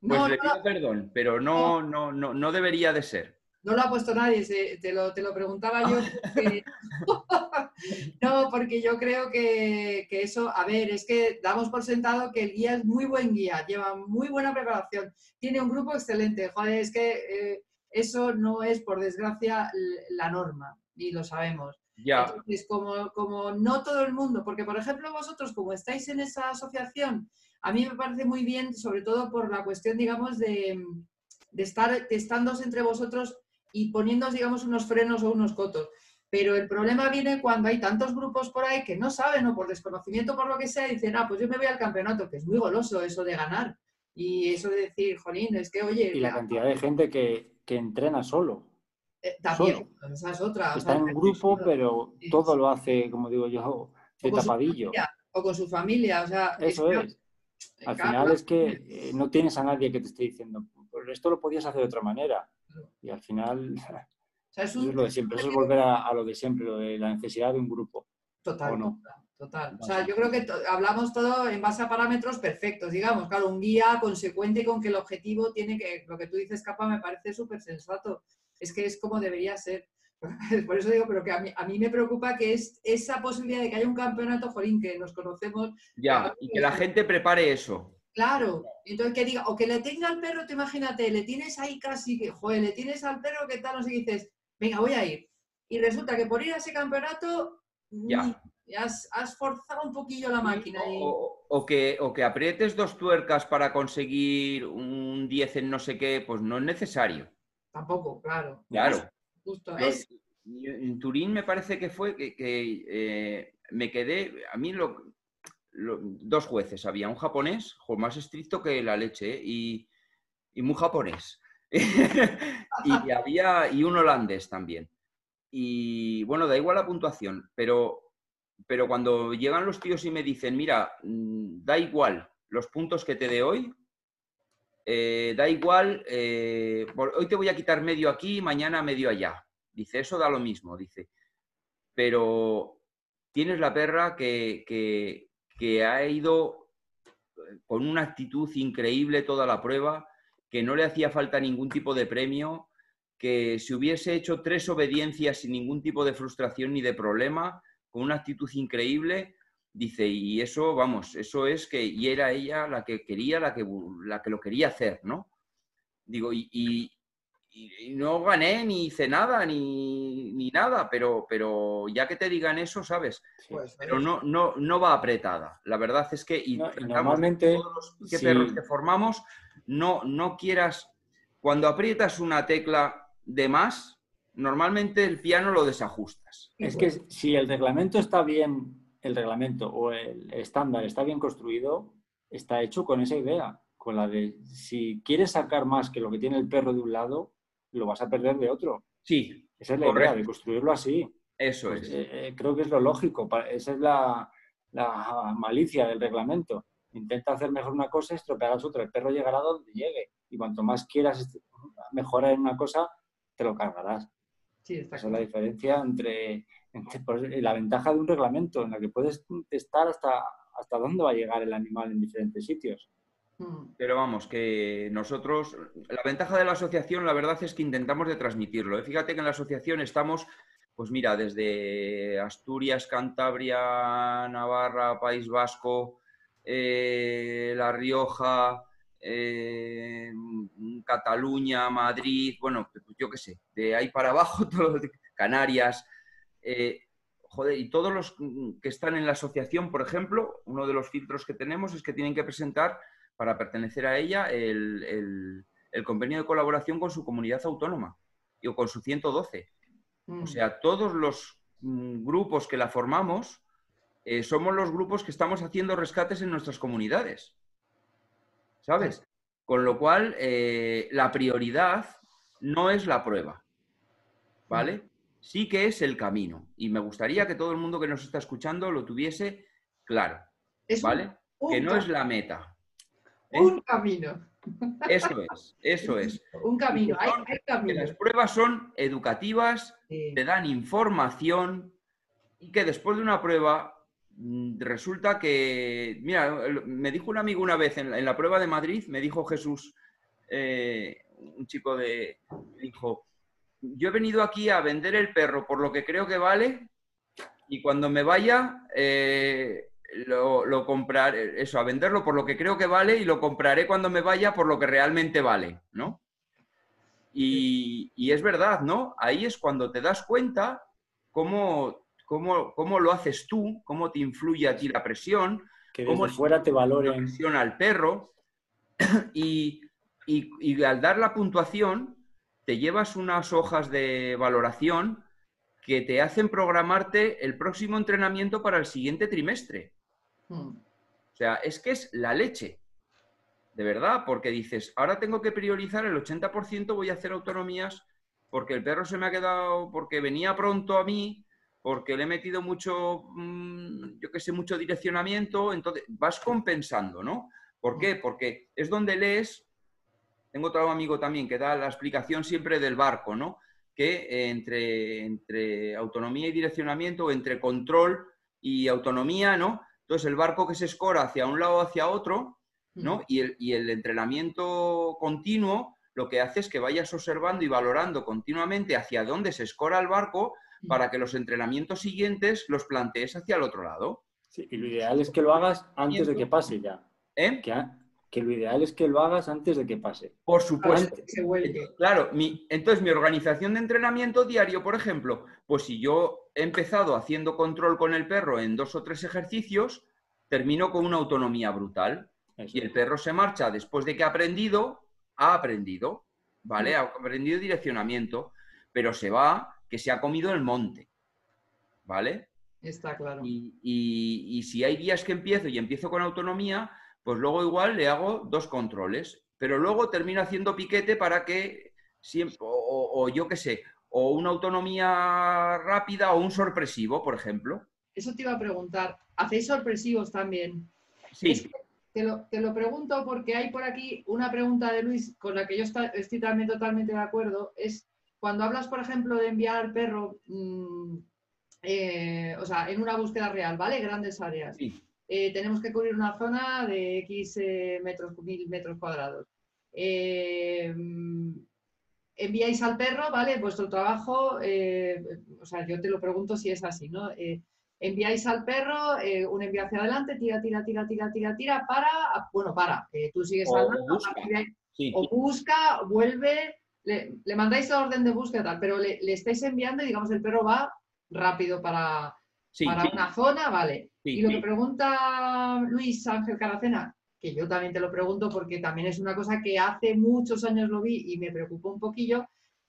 pues le pido perdón, pero no, no, no, no debería de ser. No lo ha puesto nadie, te, lo, te, lo, preguntaba yo. no, porque yo creo que, que, eso, a ver, es que damos por sentado que el guía es muy buen guía, lleva muy buena preparación, tiene un grupo excelente. Joder, es que eh, eso no es, por desgracia, la norma, y lo sabemos. Entonces, como, como no todo el mundo, porque por ejemplo vosotros como estáis en esa asociación, a mí me parece muy bien, sobre todo por la cuestión, digamos, de, de estar testándoos entre vosotros y poniéndoos, digamos, unos frenos o unos cotos. Pero el problema viene cuando hay tantos grupos por ahí que no saben o por desconocimiento, por lo que sea, dicen, ah, pues yo me voy al campeonato, que es muy goloso eso de ganar. Y eso de decir, jolín, es que, oye... Y la cantidad de gente que, que entrena solo. Eh, también, esa es otra. Está en un grupo, pero todo lo hace, como digo yo, de tapadillo. o con su familia, o sea... Eso es. Al final es que eh, no tienes a nadie que te esté diciendo, pues esto lo podías hacer de otra manera. Y al final, es, lo de siempre, eso es volver a, lo de siempre, lo de la necesidad de un grupo. Total, total. O sea, yo creo que hablamos todo en base a parámetros perfectos, digamos, claro, un guía consecuente con que el objetivo tiene que, lo que tú dices, Capa, me parece súper sensato es que es como debería ser. Por eso digo, pero que a mí, a mí me preocupa que es esa posibilidad de que haya un campeonato, Jorín, que nos conocemos. Ya, y que la gente prepare eso. Claro, entonces que diga, o que le tenga al perro, te imagínate, le tienes ahí casi que, joder, le tienes al perro, ¿qué tal? No sé, y dices, venga, voy a ir. Y resulta que por ir a ese campeonato, Ya. ni- has, has forzado un poquillo la máquina. y- O, o que, o que aprietes dos tuercas para conseguir un 10 en no sé qué, pues no es necesario. Tampoco, claro. Claro. Justo. Yo- Es, En Turín me parece que fue que, que, eh, me quedé, a mí lo, lo- dos jueces, había un japonés, más estricto que la leche, ¿eh? y, y muy japonés. y había, y un holandés también. Y bueno, da igual la puntuación, pero, pero cuando llegan los tíos y me dicen, mira, mm, da igual los puntos que te dé hoy, eh, da igual, eh, hoy te voy a quitar medio aquí, mañana medio allá. Dice, eso da lo mismo, dice. Pero tienes la perra que, que- que ha ido eh, con una actitud increíble toda la prueba, que no le hacía falta ningún tipo de premio, que si hubiese hecho tres obediencias sin ningún tipo de frustración ni de problema, con una actitud increíble, dice, y eso, vamos, eso es que, y era ella la que quería, la que, la que lo quería hacer, ¿no? Digo, y, y- y- y no gané ni hice nada, ni, ni nada, pero, pero ya que te digan eso, ¿sabes? Sí. pues, Pero no, no, no va apretada. La verdad es que, y No, y pensamos normalmente, todos los que perros que formamos, no, no quieras, cuando aprietas una tecla de más, normalmente el piano lo desajustas. Es que si el reglamento está bien, el reglamento o el estándar está bien construido, está hecho con esa idea, con la de si quieres sacar más que lo que tiene el perro de un lado, lo vas a perder de otro. Sí, Esa es la Correcto. idea, de construirlo así. eso Pues, es. eh, eh, creo que es lo lógico, esa es la, la malicia del reglamento. Intenta hacer mejor una cosa y estropearás otra. El perro llegará donde llegue y cuanto más quieras mejorar en una cosa, te lo cargarás. sí, está Esa es la diferencia entre, la ventaja de un reglamento en la que puedes testar hasta, hasta dónde va a llegar el animal en diferentes sitios. Mm, Pero vamos, que nosotros, la ventaja de la asociación, la verdad es que intentamos de transmitirlo. ¿eh? Fíjate que en la asociación estamos, pues mira, desde Asturias, Cantabria, Navarra, País Vasco, eh, La Rioja, eh, Cataluña, Madrid, bueno, pues yo qué sé, de ahí para abajo, todo, Canarias. Eh, joder, y todos los que están en la asociación, por ejemplo, uno de los filtros que tenemos es que tienen que presentar para pertenecer a ella el, el- el convenio de colaboración con su comunidad autónoma y, o con su 112. mm. O sea, todos los mm, grupos que la formamos eh, somos los grupos que estamos haciendo rescates en nuestras comunidades. ¿Sabes? Con lo cual, eh, la prioridad no es la prueba. ¿Vale? Sí que es el camino. Y me gustaría que todo el mundo que nos está escuchando lo tuviese claro. Es ¿Vale? Que no es la meta. ¿eh? Un camino. Eso es, eso es. Un camino. Hay, camino. las pruebas son educativas, Sí. te dan información y que después de una prueba mm, resulta que, mira, me dijo un amigo una vez en la, en la prueba de Madrid, me dijo Jesús, eh, un chico de, dijo, yo he venido aquí a vender el perro por lo que creo que vale y cuando me vaya eh, lo, lo compraré, eso, a venderlo por lo que creo que vale y lo compraré cuando me vaya por lo que realmente vale, ¿no? Y, y es verdad, ¿no? Ahí es cuando te das cuenta cómo, cómo, cómo lo haces tú, cómo te influye a ti la presión, Que ¿Cómo desde fuera te la valoren. presión al perro y, y- y al dar la puntuación te llevas unas hojas de valoración que te hacen programarte el próximo entrenamiento para el siguiente trimestre. Mm. O sea, es que es la leche. De verdad, porque dices, ahora tengo que priorizar el 80%, voy a hacer autonomías porque el perro se me ha quedado, porque venía pronto a mí, porque le he metido mucho, mm, yo qué sé, mucho direccionamiento, entonces vas compensando, ¿no? ¿Por qué? Porque es donde lees, tengo otro amigo también que da la explicación siempre del barco, ¿no? Que eh, entre, entre autonomía y direccionamiento, o entre control y autonomía, ¿no? Entonces el barco que se escora hacia un lado o hacia otro, ¿no? Y el, y el entrenamiento continuo lo que hace es que vayas observando y valorando continuamente hacia dónde se escora el barco para que los entrenamientos siguientes los plantees hacia el otro lado. Sí, y lo ideal es que lo hagas antes de que pase ya. ¿Eh? Que, que lo ideal es que lo hagas antes de que pase. Por supuesto. Vuelve. Claro, mi, entonces mi organización de entrenamiento diario, por ejemplo, pues si yo he empezado haciendo control con el perro en dos o tres ejercicios, termino con una autonomía brutal. Eso. Y el perro se marcha después de que ha aprendido, ha aprendido, ¿vale? Ha aprendido direccionamiento, pero se va que se ha comido el monte, ¿vale? Está claro. Y, y- y si hay días que empiezo y empiezo con autonomía, pues luego igual le hago dos controles, pero luego termino haciendo piquete para que siempre, o, o- yo qué sé, o una autonomía rápida o un sorpresivo, por ejemplo. Eso te iba a preguntar. ¿Hacéis sorpresivos también? Sí, Es que te lo, te lo pregunto porque hay por aquí una pregunta de Luis con la que yo estoy también totalmente de acuerdo. Es cuando hablas, por ejemplo, de enviar al perro, mm, eh, o sea, en una búsqueda real, ¿vale? Grandes áreas. sí, Eh, tenemos que cubrir una zona de X eh, metros, mil metros cuadrados. Eh, enviáis al perro, ¿vale? Vuestro trabajo, o sea, yo te lo pregunto si es así, ¿no? Enviáis al perro, un envío hacia adelante, tira, tira, tira, tira, tira, tira, para, bueno, para, tú sigues O andando, busca. ahí, sí. o busca, vuelve, le, le mandáis la orden de búsqueda, tal, pero le, le estáis enviando y digamos el perro va rápido para, sí, para una zona, vale. Sí, y lo sí. que pregunta Luis Ángel Caracena, que yo también te lo pregunto porque también es una cosa que hace muchos años lo vi y me preocupó un poquillo,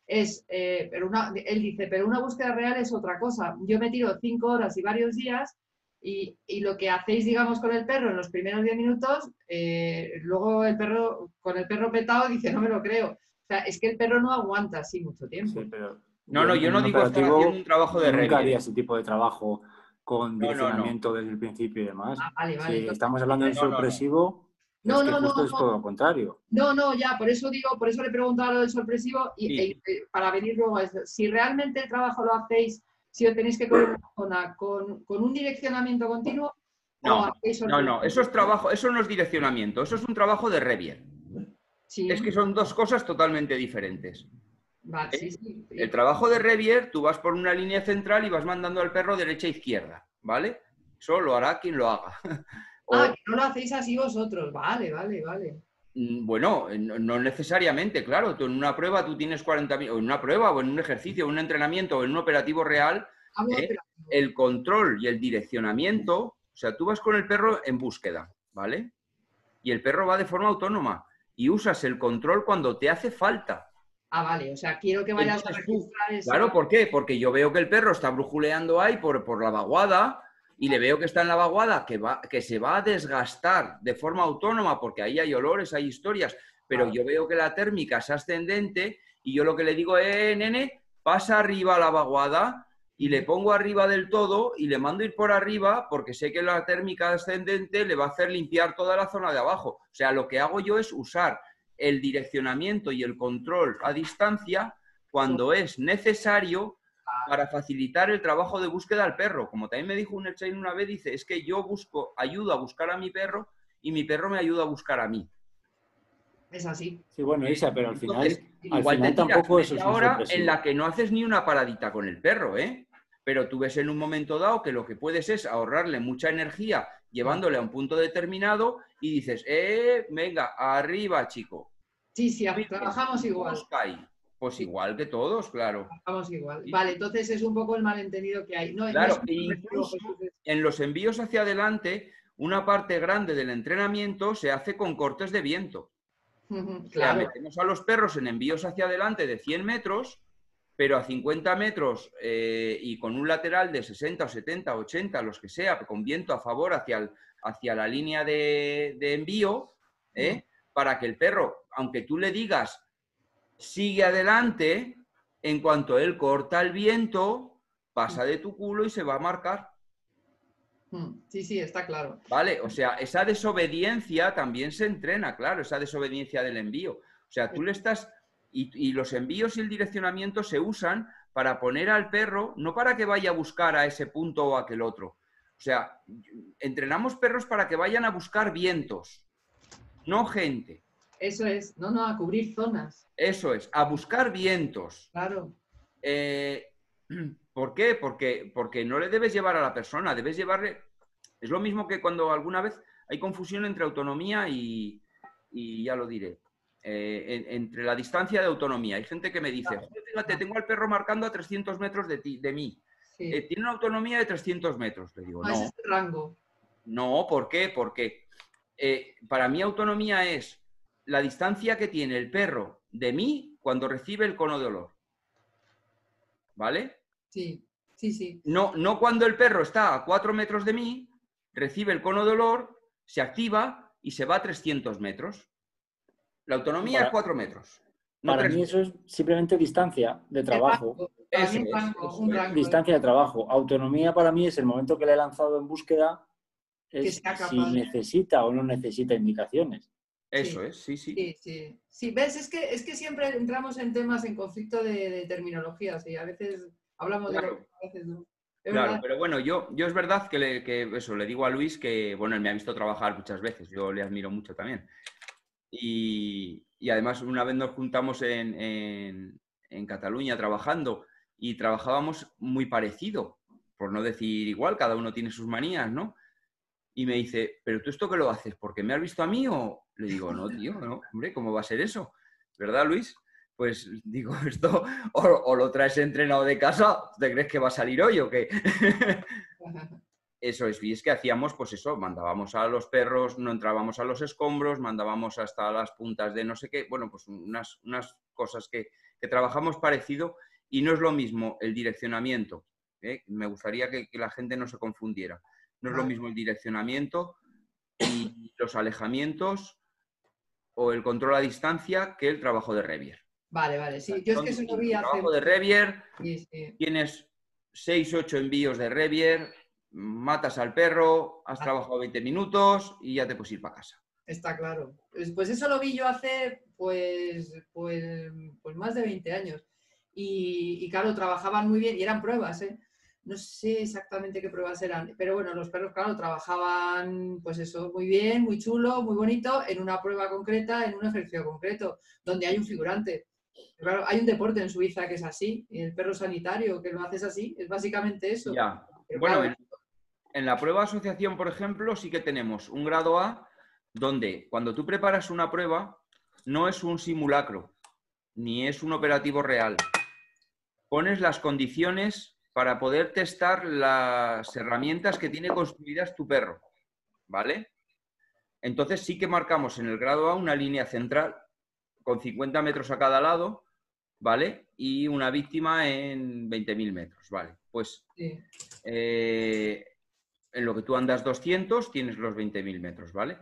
es, eh, pero una, él dice, pero una búsqueda real es otra cosa. Yo me tiro cinco horas y varios días y, y lo que hacéis, digamos, con el perro en los primeros diez minutos, eh, luego el perro, con el perro petado, dice, no me lo creo. O sea, es que el perro no aguanta así mucho tiempo. Sí, pero No, no, yo no digo estar haciendo un trabajo de nunca haría ese tipo de trabajo con No, no, no. direccionamiento desde el principio y demás. Ah, vale, vale. Si entonces- estamos hablando de No, no, no. sorpresivo, No, es que no, no, justo es no. todo lo contrario. No, no, ya, por eso digo, por eso le preguntaba lo del sorpresivo y Sí. e- e- para venir luego a eso. Si realmente el trabajo lo hacéis, si os tenéis que cubrir una zona con, con un direccionamiento continuo, No, No, no, eso es trabajo, eso no es direccionamiento, eso es un trabajo de revier. Sí, Es que son dos cosas totalmente diferentes. Sí, sí. El trabajo de revier, tú vas por una línea central y vas mandando al perro derecha e izquierda, ¿vale? Eso lo hará quien lo haga. O, Ah, que no lo hacéis así vosotros. Vale, vale, vale. mm, bueno, no, no necesariamente, claro. Tú en una prueba tú tienes 40 mi- o en una prueba, o en un ejercicio, o en un entrenamiento, o en un operativo real, de ¿Eh? el control y el direccionamiento, o sea, tú vas con el perro en búsqueda, ¿vale? Y el perro va de forma autónoma y usas el control cuando te hace falta. Ah, vale, o sea, quiero que vayas a registrar eso. Claro, ¿por qué? Porque yo veo que el perro está brujuleando ahí por, por la vaguada y le veo que está en la vaguada, que, va, que se va a desgastar de forma autónoma, porque ahí hay olores, hay historias, pero yo veo que la térmica es ascendente y yo lo que le digo, eh, nene, pasa arriba a la vaguada y le pongo arriba del todo y le mando ir por arriba porque sé que la térmica ascendente le va a hacer limpiar toda la zona de abajo. O sea, lo que hago yo es usar el direccionamiento y el control a distancia cuando es necesario para facilitar el trabajo de búsqueda al perro. Como también me dijo un Elchain una vez, dice, es que yo busco, ayudo a buscar a mi perro y mi perro me ayuda a buscar a mí. Es así. Sí, bueno, Isa, pero al final, Entonces, al igual final te tampoco eso es media un hora sorpresivo. en la que no haces ni una paradita con el perro, ¿eh? Pero tú ves en un momento dado que lo que puedes es ahorrarle mucha energía llevándole a un punto determinado y dices, eh, venga, arriba, chico. Sí, sí, trabajamos igual. Pues igual que todos, claro. Trabajamos igual. Vale, entonces es un poco el malentendido que hay. No, Claro, e incluso- Jesús, es- En los envíos hacia adelante, una parte grande del entrenamiento se hace con cortes de viento. Ujú, O sea, Claro, metemos a los perros en envíos hacia adelante de 100 metros, pero a 50 metros eh, y con un lateral de 60 o 70, 80, los que sea, con viento a favor hacia, el- hacia la línea de, de envío, ¿eh? para que el perro, aunque tú le digas sigue adelante, en cuanto él corta el viento, pasa de tu culo y se va a marcar. Sí, sí, está claro. ¿Vale? O sea, esa desobediencia también se entrena, claro, esa desobediencia del envío. O sea, tú le estás... Y, y los envíos y el direccionamiento se usan para poner al perro, no para que vaya a buscar a ese punto o aquel otro. O sea, entrenamos perros para que vayan a buscar vientos, no gente. Eso es, no, no, a cubrir zonas. Eso es, a buscar vientos. Claro. Eh, ¿Por qué? Porque, porque no le debes llevar a la persona, debes llevarle... Es lo mismo que cuando alguna vez hay confusión entre autonomía y, y ya lo diré, eh, en- entre la distancia de autonomía. Hay gente que me dice, "Joder, fíjate, tengo al perro marcando a 300 metros de, ti, de mí. Sí. Eh, tiene una autonomía de 300 metros. Le digo, no, no, ese es el rango. no, ¿por qué? Porque eh, para mí autonomía es la distancia que tiene el perro de mí cuando recibe el cono de olor. ¿Vale? Sí, sí, sí. No, no cuando el perro está a 4 metros de mí, recibe el cono de olor, se activa y se va a 300 metros. La autonomía Para- es 4 metros. No Para mí eso es simplemente distancia de trabajo. Es, es. rango. Distancia de trabajo. Autonomía para mí es el momento que le he lanzado en búsqueda, es si necesita o no necesita indicaciones. Eso Sí. es, sí, sí. Sí, sí. Sí, ves, es que, es que siempre entramos en temas en conflicto de, de terminologías y a veces hablamos de Claro. lo que a veces no. Es Claro, verdad. pero bueno, yo, yo es verdad que, le- que eso, le digo a Luis que, bueno, él me ha visto trabajar muchas veces, yo le admiro mucho también. Y, y además una vez nos juntamos en, en- en Cataluña trabajando y trabajábamos muy parecido, por no decir igual, cada uno tiene sus manías, ¿no? Y me dice, ¿pero tú esto qué lo haces? ¿Porque me has visto a mí o...? Le digo, no, tío, no, hombre, ¿cómo va a ser eso? ¿Verdad, Luis? Pues digo, esto o, o lo traes entrenado de casa, ¿te crees que va a salir hoy o qué? Eso es, y es que hacíamos, pues eso, mandábamos a los perros, no entrábamos a los escombros, mandábamos hasta las puntas de no sé qué, bueno, pues unas, unas cosas que, que trabajamos parecido y no es lo mismo el direccionamiento. ¿eh? Me gustaría que, que la gente no se confundiera. No es lo mismo el direccionamiento y los alejamientos o el control a distancia que el trabajo de Revier. Vale, vale, sí. Yo es que eso lo vi El hace... trabajo de Revier Sí, sí. tienes 6, 8 envíos de Revier, matas al perro, has Ah. trabajado 20 minutos y ya te puedes ir para casa. Está claro. Pues, pues eso lo vi yo hace pues, pues, pues más de 20 años. Y, y claro, trabajaban muy bien y eran pruebas, ¿eh? No sé exactamente qué pruebas eran, pero bueno, los perros, claro, trabajaban pues eso, muy bien, muy chulo, muy bonito, en una prueba concreta, en un ejercicio concreto, donde hay un figurante. Claro, hay un deporte en Suiza que es así, el perro sanitario que lo haces así, es básicamente eso. Ya. Bueno, en, en la prueba asociación, por ejemplo, sí que tenemos un grado A donde cuando tú preparas una prueba no es un simulacro ni es un operativo real. Pones las condiciones para poder testar las herramientas que tiene construidas tu perro, ¿vale? Entonces sí que marcamos en el grado A una línea central con 50 metros a cada lado, ¿vale? Y una víctima en 20.000 metros, ¿vale? Pues sí. eh, en lo que tú andas 200 tienes los 20.000 metros, ¿vale?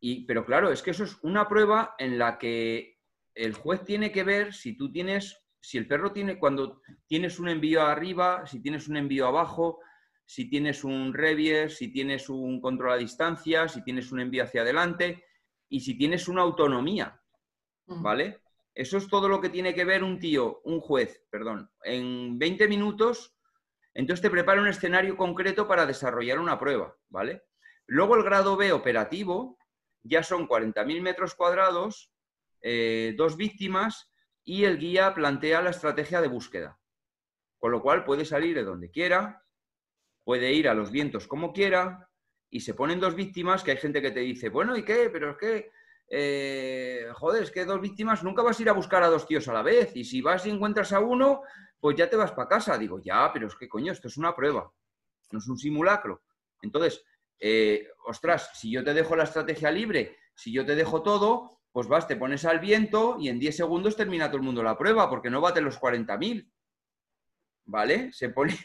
Y, pero claro, es que eso es una prueba en la que el juez tiene que ver si tú tienes, si el perro tiene, cuando tienes un envío arriba, si tienes un envío abajo, si tienes un revier, si tienes un control a distancia, si tienes un envío hacia adelante y si tienes una autonomía, Ujú. ¿vale? Eso es todo lo que tiene que ver un tío, un juez, perdón, en 20 minutos, entonces te prepara un escenario concreto para desarrollar una prueba, ¿vale? Luego el grado B operativo ya son 40.000 metros cuadrados, eh, dos víctimas y el guía plantea la estrategia de búsqueda. Con lo cual puede salir de donde quiera, puede ir a los vientos como quiera y se ponen dos víctimas que hay gente que te dice, bueno, ¿y qué? Pero es que eh, joder, es que dos víctimas nunca vas a ir a buscar a dos tíos a la vez. Y si vas y encuentras a uno, pues ya te vas para casa. Digo, ya, pero es que coño, esto es una prueba, no es un simulacro. Entonces, eh, ostras, si yo te dejo la estrategia libre, si yo te dejo todo, pues vas, te pones al viento y en 10 segundos termina todo el mundo la prueba, porque no bate los 40.000. ¿Vale? Se pone.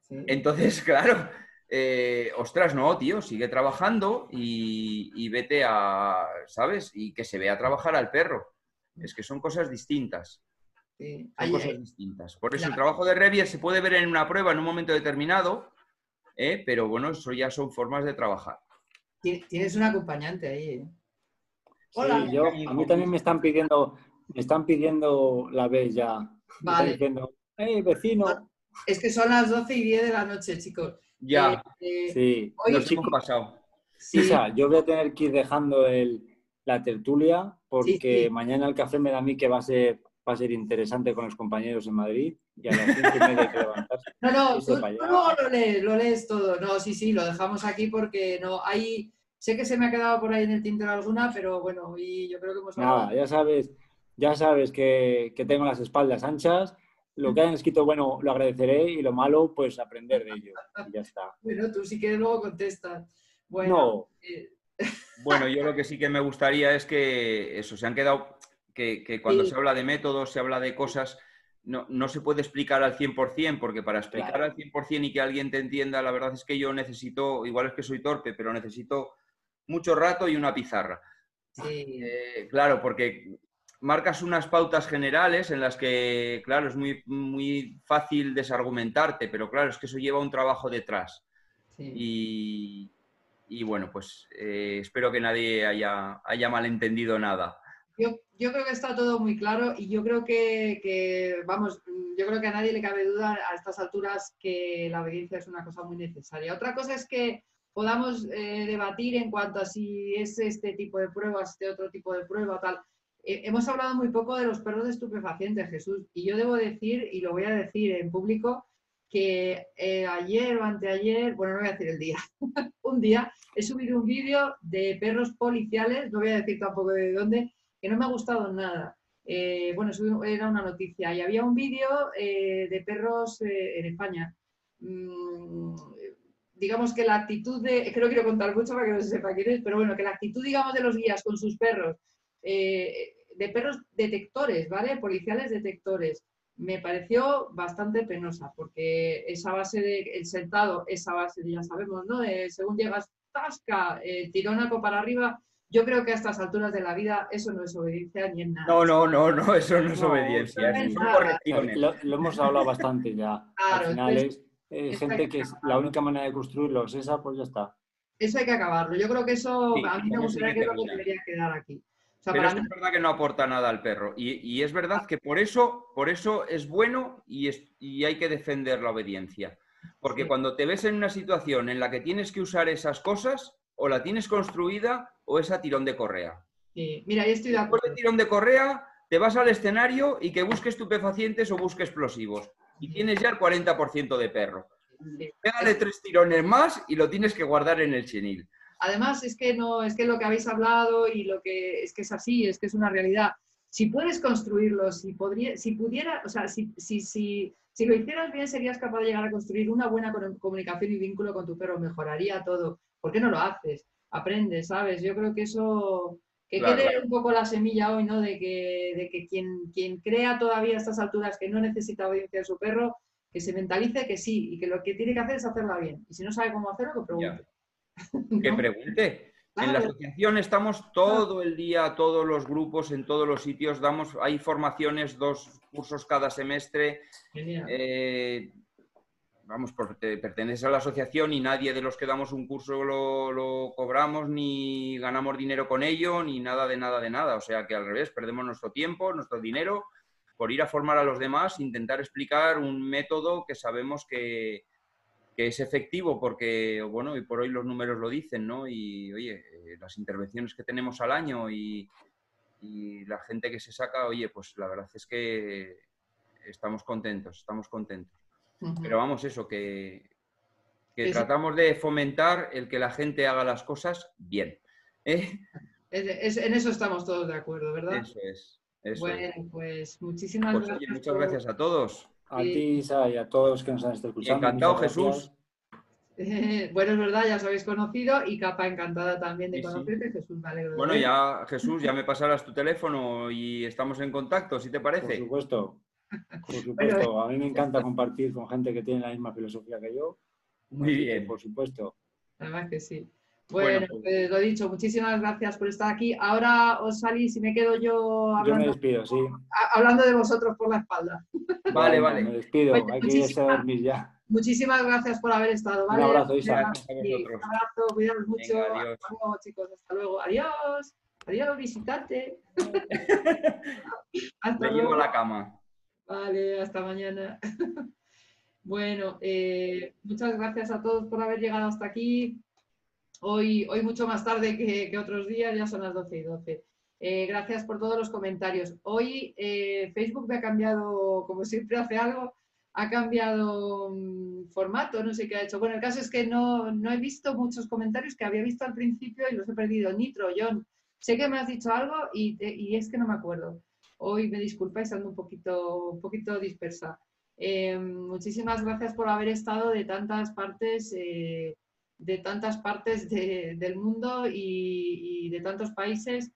Sí. Entonces, claro, eh, ostras, no, tío, sigue trabajando y, y vete a, ¿sabes? Y que se vea trabajar al perro. Es que son cosas distintas. Sí. Son Hay- cosas distintas. Por eso el trabajo de Revier se puede ver en una prueba en un momento determinado, ¿eh? pero bueno, eso ya son formas de trabajar. ti- Tienes un acompañante ahí. ¿eh? Hola. Sí, yo, a mí también me están pidiendo, me están pidiendo la vez ya. Me están Vale. diciendo, hey, vecino. Es que son las 12 y 10 de la noche, chicos. Ya, Eh, Sí, nos chicos, pasado. sí, Isa, yo voy a tener que ir dejando el, la tertulia, porque Sí, sí. mañana el café me da a mí que va a ser, va a ser interesante con los compañeros en Madrid y a las cinco y media hay que levantarse. No, no, tú, luego lo lees, lo lees todo. No, sí, sí, lo dejamos aquí porque no hay. Sé que se me ha quedado por ahí en el tintero alguna, pero bueno, y yo creo que hemos. Nada, ya sabes, ya sabes que, que tengo las espaldas anchas. Lo que hayan escrito, bueno, lo agradeceré y lo malo, pues aprender de ello. Y ya está. Bueno, tú sí que luego contestas. Bueno, No, eh, Bueno, yo lo que sí que me gustaría es que eso, se han quedado, que, que cuando Sí. se habla de métodos, se habla de cosas, no, no se puede explicar al 100%, porque para explicar Claro. al 100% y que alguien te entienda, la verdad es que yo necesito, igual es que soy torpe, pero necesito mucho rato y una pizarra. sí. Eh, claro, porque marcas unas pautas generales en las que, claro, es muy, muy fácil desargumentarte, pero claro, es que eso lleva un trabajo detrás. sí. Y, y bueno, pues eh, espero que nadie haya, haya malentendido nada. Yo, yo creo que está todo muy claro y yo creo que, que, vamos, yo creo que a nadie le cabe duda a estas alturas que la obediencia es una cosa muy necesaria. Otra cosa es que podamos eh, debatir en cuanto a si es este tipo de pruebas, este otro tipo de prueba, tal. Eh, hemos hablado muy poco de los perros de estupefacientes, Jesús, y yo debo decir, y lo voy a decir en público, que eh, ayer o anteayer, bueno, no voy a decir el día, un día he subido un vídeo de perros policiales, no voy a decir tampoco de dónde, que no me ha gustado nada. Eh, bueno, era una noticia y había un vídeo de perros en España. Mm, digamos que la actitud de, es que no quiero contar mucho para que no se sepa quién es, pero bueno, que la actitud, digamos, de los guías con sus perros, eh, de perros detectores, ¿vale? Policiales detectores, me pareció bastante penosa, porque esa base de, el sentado, esa base, ya sabemos, ¿no? De según llegas, tasca, eh, tironaco para arriba, yo creo que a estas alturas de la vida eso no es obediencia ni en nada. No, no, no, no, eso no es No, obediencia, no es lo, lo hemos hablado bastante ya. Claro, Al final entonces, es eh, gente que que es la única manera de construirlo es esa, pues ya está. Eso hay que acabarlo. Yo creo que eso Sí, a mí me gustaría que lo que debería quedar aquí. O sea, Pero para es, verdad que no aporta nada al perro. Y, y es verdad que por eso, por eso es bueno y, es- y hay que defender la obediencia. Porque Sí. cuando te ves en una situación en la que tienes que usar esas cosas, o la tienes construida o es a tirón de correa. sí. mira, ahí estoy de Después acuerdo. de tirón de correa, te vas al escenario y que busque estupefacientes o busque explosivos. Y tienes ya el 40% de perro. Pégale tres tirones más y lo tienes que guardar en el chenil. Además, es que no, es que lo que habéis hablado y lo que es que es así, es que es una realidad. Si puedes construirlo, si podría, si pudiera, o sea, si, si, si, si lo hicieras bien, serías capaz de llegar a construir una buena co- comunicación y vínculo con tu perro, mejoraría todo. ¿Por qué no lo haces? Aprendes, ¿sabes? Yo creo que eso, que Claro. quede un poco la semilla hoy, ¿no? De que, de que quien, quien crea todavía a estas alturas que no necesita obediencia de su perro, que se mentalice que sí y que lo que tiene que hacer es hacerla bien. Y si no sabe cómo hacerlo, que pregunte. Que pregunte. En la asociación estamos todo el día, todos los grupos, en todos los sitios, damos, hay formaciones, dos cursos cada semestre. Eh, vamos, porque perteneces a la asociación y nadie de los que damos un curso lo, lo cobramos, ni ganamos dinero con ello, ni nada de nada de nada. O sea que al revés, perdemos nuestro tiempo, nuestro dinero, por ir a formar a los demás, intentar explicar un método que sabemos que, que es efectivo porque, bueno, y por hoy los números lo dicen, ¿no? Y, oye, eh, las intervenciones que tenemos al año y, y la gente que se saca, oye, pues la verdad es que estamos contentos, estamos contentos. Pero vamos, eso, que, que Sí, sí. tratamos de fomentar el que la gente haga las cosas bien. ¿eh? Es- es- en eso estamos todos de acuerdo, ¿verdad? Eso es. Eso bueno, es. pues muchísimas Pues, gracias. oye, muchas por- gracias a todos. A Sí. ti, Isa, y a todos los que nos han estado escuchando. encantado. Jesús. bueno, es verdad, ya os habéis conocido y capa encantada también de Sí, sí. conocerte, Jesús, me alegro de Bueno, ya, Jesús, ya me pasarás tu teléfono y estamos en contacto, si te Por parece. supuesto. Por supuesto. A mí me encanta compartir con gente que tiene la misma filosofía que yo. Muy que, bien. Por supuesto. Además que sí. Bueno, Bueno, pues lo dicho, muchísimas gracias por estar aquí. Ahora os salís y me quedo yo Yo me hablando, despido, sí. a- hablando de vosotros por la espalda. Vale, vale. Me despido. Oye, Hay que irse a muchísimas- dormir ya. Muchísimas gracias por haber estado, ¿vale? abrazo, Isa. Sí. Un abrazo, cuidaros mucho. Venga, adiós. Hasta luego, chicos. Hasta luego. Adiós. Adiós, visitante. Hasta Me llevo a la cama. Vale, hasta mañana. Bueno, eh, muchas gracias a todos por haber llegado hasta aquí. Hoy, hoy mucho más tarde que, otros días, ya son las 12 y 12. Eh, gracias por todos los comentarios. Hoy eh, Facebook me ha cambiado, como siempre hace algo, ha cambiado mm, formato, no sé qué ha hecho. Bueno, el caso es que no, no, he visto muchos comentarios que había visto al principio y los he perdido. Nitro, John, sé que me has dicho algo y, y es que no me acuerdo. Hoy me disculpáis, ando un poquito, un poquito dispersa. Eh, muchísimas gracias por haber estado de tantas partes, de tantas partes del mundo y, de tantos países.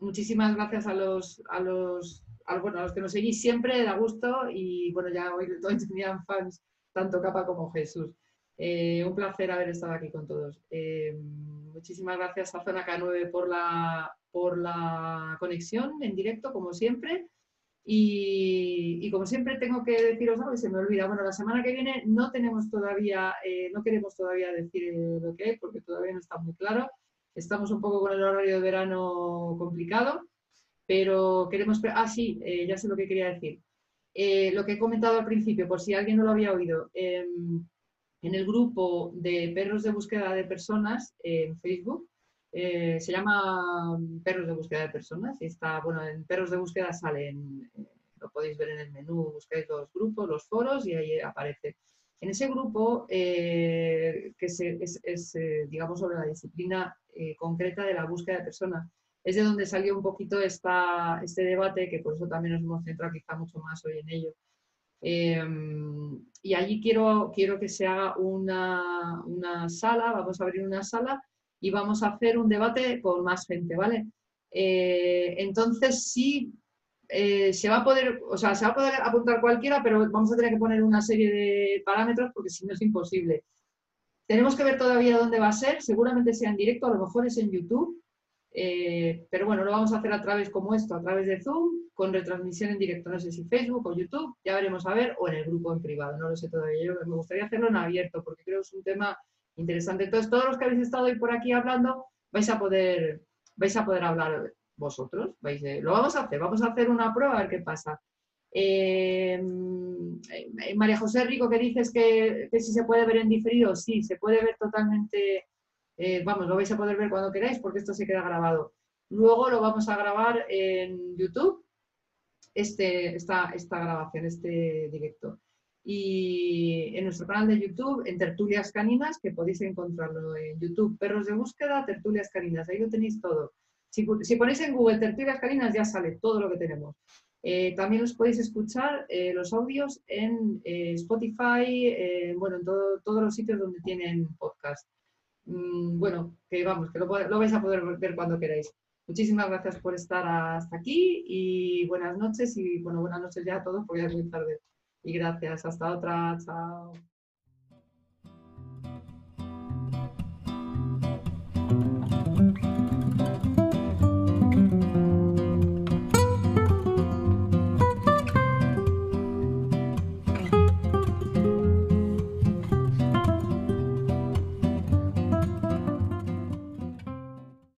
Muchísimas gracias a los, a los, bueno, a los que nos seguís siempre, da gusto y bueno, ya hoy, hoy tenían fans tanto Capa como Jesús. Eh, un placer haber estado aquí con todos. muchísimas gracias a Zona K9 por la, por la conexión en directo, como siempre. Y, como siempre tengo que deciros algo y se me olvida. Bueno, la semana que viene no tenemos todavía, eh, no queremos todavía decir lo que es porque todavía no está muy claro. Estamos un poco con el horario de verano complicado, pero queremos... Ah, sí, eh, ya sé lo que quería decir. Eh, lo que he comentado al principio, por si alguien no lo había oído, em, en el grupo de perros de búsqueda de personas en Facebook, eh, se llama Perros de búsqueda de personas y está, bueno, en Perros de búsqueda salen, eh, lo podéis ver en el menú, buscáis los grupos, los foros y ahí aparece. En ese grupo, eh, que es, digamos, sobre la disciplina concreta de la búsqueda de personas, es de donde salió un poquito esta, este debate, que por eso también nos hemos centrado quizá mucho más hoy en ello. y allí quiero, quiero que se haga una, una sala, vamos a abrir una sala y vamos a hacer un debate con más gente, ¿vale? Eh, entonces sí eh, se va a poder, o sea, se va a poder apuntar cualquiera, pero vamos a tener que poner una serie de parámetros porque si no es imposible. Tenemos que ver todavía dónde va a ser, seguramente sea en directo, a lo mejor es en YouTube, eh, pero bueno, lo vamos a hacer a través como esto, a través de Zoom, con retransmisión en directo, no sé si Facebook o YouTube, ya veremos a ver, o en el grupo en privado, no lo sé todavía. Yo me gustaría hacerlo en abierto porque creo que es un tema interesante. Entonces, todos los que habéis estado hoy por aquí hablando, vais a poder, vais a poder hablar vosotros. Vais lo vamos a hacer, vamos a hacer una prueba a ver qué pasa. Eh, eh, María José Rico, que dices que, si se puede ver en diferido, sí, se puede ver totalmente, eh, vamos, lo vais a poder ver cuando queráis porque esto se queda grabado. Luego lo vamos a grabar en YouTube, este, esta, esta grabación, este directo y en nuestro canal de YouTube, en Tertulias Caninas, que podéis encontrarlo en YouTube, Perros de Búsqueda, Tertulias Caninas, ahí lo tenéis todo. Si, ponéis en Google Tertulias Caninas ya sale todo lo que tenemos. Eh, también os podéis escuchar eh, los audios en eh, Spotify, bueno, en todos los sitios donde tienen podcast. Mm, bueno, que vamos, que lo, lo vais a poder ver cuando queráis. Muchísimas gracias por estar hasta aquí y buenas noches y bueno, buenas noches ya a todos porque ya es muy tarde. Y gracias. Hasta otra. Chao.